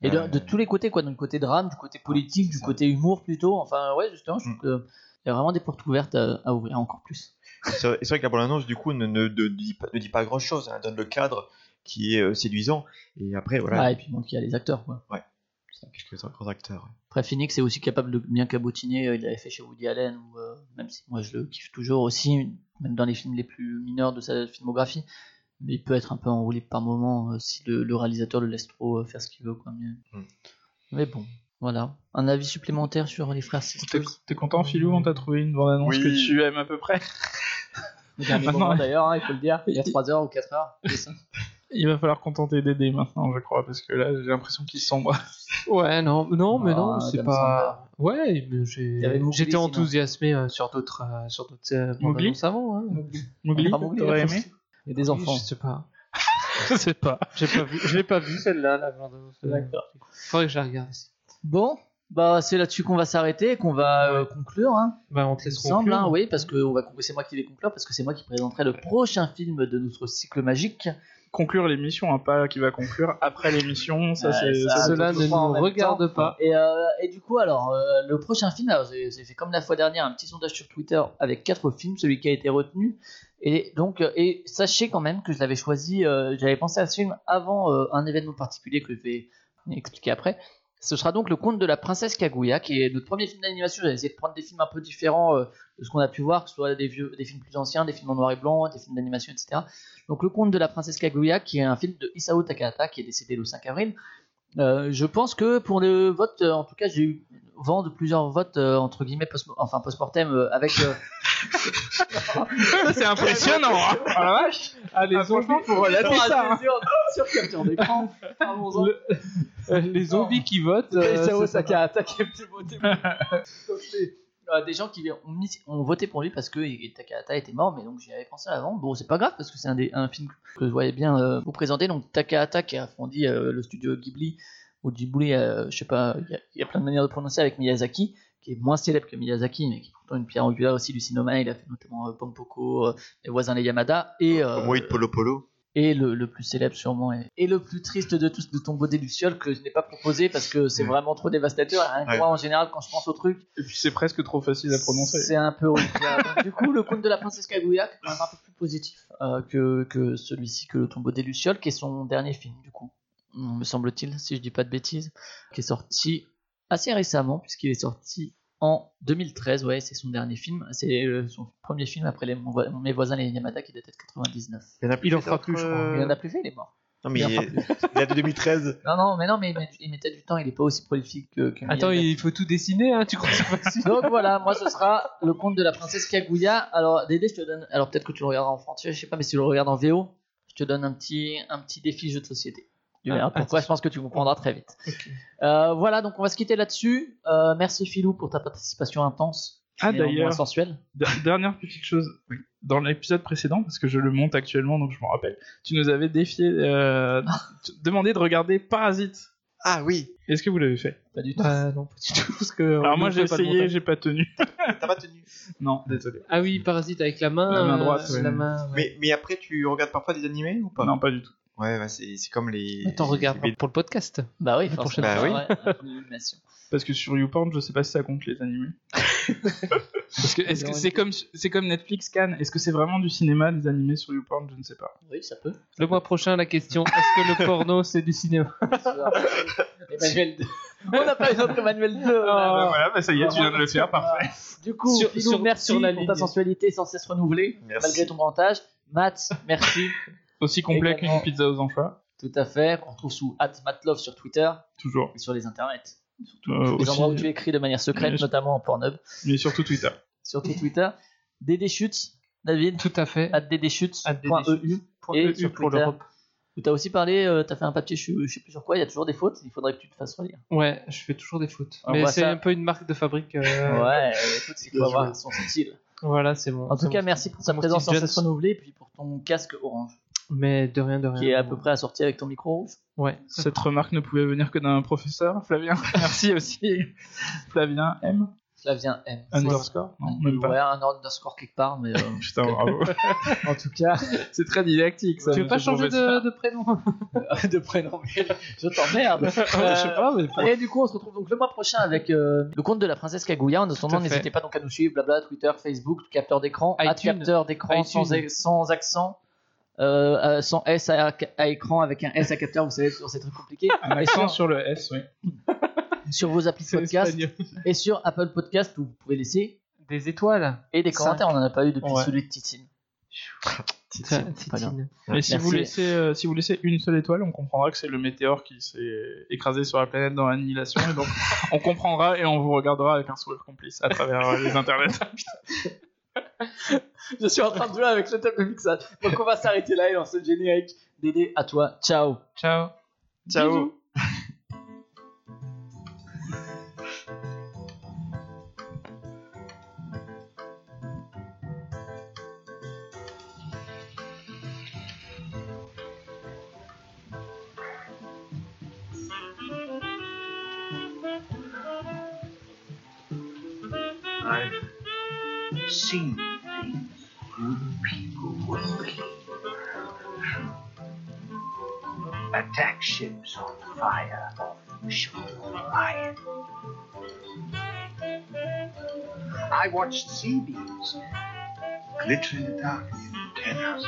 Et de, de tous les côtés, quoi. Côté drame, du côté politique, du côté humour plutôt. Enfin, ouais, justement, je trouve que il y a vraiment des portes ouvertes à, à ouvrir encore plus. C'est vrai, c'est vrai que la bande-annonce, du coup, ne, ne, ne dit pas, ne dit pas grand-chose, elle donne le cadre qui est euh, séduisant, et après, voilà. Ah, et puis montre qu'il y a les acteurs, quoi. Ouais. Quelques grands acteurs. ouais. Après, Phoenix est aussi capable de bien cabotiner. euh, Il l'avait fait chez Woody Allen, ou euh, même si moi je le kiffe toujours aussi, même dans les films les plus mineurs de sa filmographie. Mais il peut être un peu enroulé par moment euh, si le, le réalisateur le laisse trop euh, faire ce qu'il veut. Quoi. Mais, Mm. mais bon, voilà. Un avis supplémentaire sur les frères T'es Sisters t'es content Philou on t'a trouvé une bande annonce Oui. que tu aimes à peu près? Maintenant- moment d'ailleurs, hein, il faut le dire, il y a 3 heures ou 4 heures. c'est. Il va falloir contenter Dédé maintenant je crois parce que là j'ai l'impression qu'il sombre. Ouais, non, non, mais Ah, non, c'est Adam pas. Ouais, j'étais enthousiasmé euh, sur d'autres, euh, sur d'autres euh, bandes Mowgli annonces avant. Hein. Mowgli, Mowgli, t'aurais aimé? Il y a des enfants. Je sais pas. Je sais pas. J'ai pas vu. Je l'ai pas vu celle-là, la. D'accord. Faudrait que je la regarde. aussi. Bon, Bah, c'est là-dessus qu'on va s'arrêter et qu'on va euh, conclure. Hein. Bah, on te laisse semble, conclure. hein, oui, parce que on va, c'est moi qui vais conclure, parce que c'est moi qui présenterai le prochain film de notre cycle magique. Conclure l'émission, hein, pas qui va conclure après l'émission. Ça, c'est Cela ne nous regarde pas. Et, euh, et du coup, alors, euh, le prochain film, j'ai fait comme la fois dernière un petit sondage sur Twitter avec quatre films, celui qui a été retenu. Et donc, euh, et sachez quand même que je l'avais choisi, euh, j'avais pensé à ce film avant un événement particulier que je vais expliquer après. Ce sera donc le conte de la princesse Kaguya, qui est notre premier film d'animation. J'ai essayé de prendre des films un peu différents euh, de ce qu'on a pu voir, que ce soit des, vieux, des films plus anciens, des films en noir et blanc, des films d'animation, etc. Donc le conte de la princesse Kaguya, qui est un film de Isao Takahata, qui est décédé le 5 avril. Euh, je pense que pour le vote, euh, en tout cas, j'ai eu vent de plusieurs votes euh, entre guillemets post enfin post-mortem euh, avec euh, Ça, c'est impressionnant. hein. Oh la vache. Allez, Ah, franchement, faut relater ça. hein. sur capture d'écran. Parlons-en. Les zombies qui votent. euh, pas- Takahata qui a c'est, euh, des gens qui ont, mis- ont voté pour lui parce que Takahata était mort, mais donc j'y avais pensé avant. Bon, c'est pas grave parce que c'est un, des- un film que je voyais bien euh, vous présenter. Donc Takahata qui a fondi euh, le studio Ghibli ou Ghibli, je sais pas, il y a- il y, a plein de manières de prononcer avec Miyazaki, qui est moins célèbre que Miyazaki, mais qui est pourtant une pierre angulaire aussi du cinéma. Il a fait notamment Pompoko, Les voisins les Yamada et euh, Moïse Polo Polo. Et le, le plus célèbre sûrement et, et le plus triste de tous de tombeau des lucioles que je n'ai pas proposé parce que c'est vraiment trop dévastateur Ouais. moi en général quand je pense au truc Et puis c'est presque trop facile à prononcer. c'est un peu Donc, du coup le conte de la princesse Kaguya est un peu plus positif euh, que, que celui-ci que le tombeau des lucioles qui est son dernier film du coup me semble-t-il si je dis pas de bêtises qui est sorti assez récemment puisqu'il est sorti en 2013 ouais c'est son dernier film c'est euh, son premier film après les, Mon mes voisins les Yamada qui date de 99 Il y en a plus Il en fera plus, je crois. il en a plus fait il est mort Non, mais Il est... de 2013. Non, non, mais non, mais il met- il mettait du temps, il est pas aussi prolifique que, que Attends, Miyazaki. il faut tout dessiner, hein, tu crois que Donc voilà, moi ce sera le conte de la princesse Kaguya. Alors Dédé, je te donne. Alors peut-être que tu le regarderas en français, je sais pas, mais si tu le regardes en VO, je te donne un petit, un petit défi jeu de société. Tu Ah, pourquoi, je pense que tu comprendras très vite. Euh, voilà, donc on va se quitter là-dessus. Euh, merci Philou pour ta participation intense. Ah d'ailleurs, sensuelle. dernière petite chose. Dans l'épisode précédent, parce que je le monte actuellement, donc je m'en rappelle, tu nous avais défié, euh, demandé de regarder Parasite. Ah oui. Est-ce que vous l'avez fait? Pas du tout. Ah non, pas du tout. Parce que Alors moi j'ai essayé, j'ai pas tenu. T'as pas tenu. non, désolé. Ah oui, Parasite avec la main. La main euh, droite, ouais. La main, ouais. Mais, mais après, tu regardes parfois des animés ou pas? Non, pas du tout. Ouais, bah, c'est comme les. Attends, regarde les- pour le podcast. Bah oui, La forcément. prochaine fois. ouais. Parce que sur YouPorn, je sais pas si ça compte les animés. Parce que est-ce que c'est comme c'est comme Netflix Cannes? Est-ce que c'est vraiment du cinéma les animés sur YouPorn? Je ne sais pas. Oui, ça peut. Le mois prochain, la question est-ce que le porno c'est du cinéma? Emmanuel 2. On n'a pas une autre Emmanuel 2. Ah, bah voilà, bah ça y est, tu viens de le faire, parfait. Du coup, Sur- Philou, sur- merci sur la pour ligne. ta sensualité sans cesse renouvelée, Merci. malgré ton grand âge. Matt, merci. Aussi complet qu'une pizza aux anchois, Tout à fait. On retrouve sous @matlove sur Twitter toujours. et sur les internets. Euh, Les aussi, endroits où tu écris de manière secrète, Mais notamment en Pornhub. mais surtout Twitter. Surtout Twitter. Dédé Schutz, David. Tout à fait. Dédéschutz. Point Et EU sur pour Twitter. l'Europe. Où t'as aussi parlé, euh, t'as fait un papier, je, je sais plus sur quoi, il y a toujours des fautes, il faudrait que tu te fasses relire. Ouais, je fais toujours des fautes. On Mais voit c'est ça. un peu une marque de fabrique. euh, Ouais, écoute, il faut avoir son style. Voilà, c'est bon. En tout cas, bon. merci pour ta présence cesse Jobs. renouvelée et puis pour ton casque orange, Mais de rien, de rien. qui est à peu près assorti avec ton micro rouge. Ouais. Cette remarque ne pouvait venir que d'un professeur, Flavien. Merci aussi, Flavien M. Flavien M. Underscore Non, même Ouais, pas. un underscore quelque part, mais euh, Putain, bravo. en tout cas, C'est très didactique, ça. Tu veux pas changer de, de prénom? De prénom, mais je t'emmerde. Je sais pas, mais Et du coup, on se retrouve donc le mois prochain avec euh, le conte de la princesse Kaguya. En attendant, n'hésitez pas donc à nous suivre, blabla, Twitter, Facebook, capteur d'écran, capteur d'écran sans, sans accent. Euh, euh, sans S à, à écran avec un S à capteur, vous savez, sur ces trucs compliqués. Un Et accent sur, le S, oui. sur vos applis c'est podcast et sur Apple Podcast où vous pouvez laisser Des étoiles. et des commentaires. On en a pas eu depuis Ouais. celui de Titine. Titine. Et si Merci. vous, laissez, euh, si vous laissez une seule étoile, on comprendra que c'est le météore qui s'est écrasé sur la planète dans l'annihilation. Et donc, on comprendra et on vous regardera avec un sourire complice à travers les internets. Je suis en train de jouer avec le thème de mixage. Donc on va s'arrêter là et lancer le générique. Dédé, à toi. Ciao. Ciao. Ciao. I've seen Attack ships on fire off the Orion. I watched sea beams glitter in the dark in the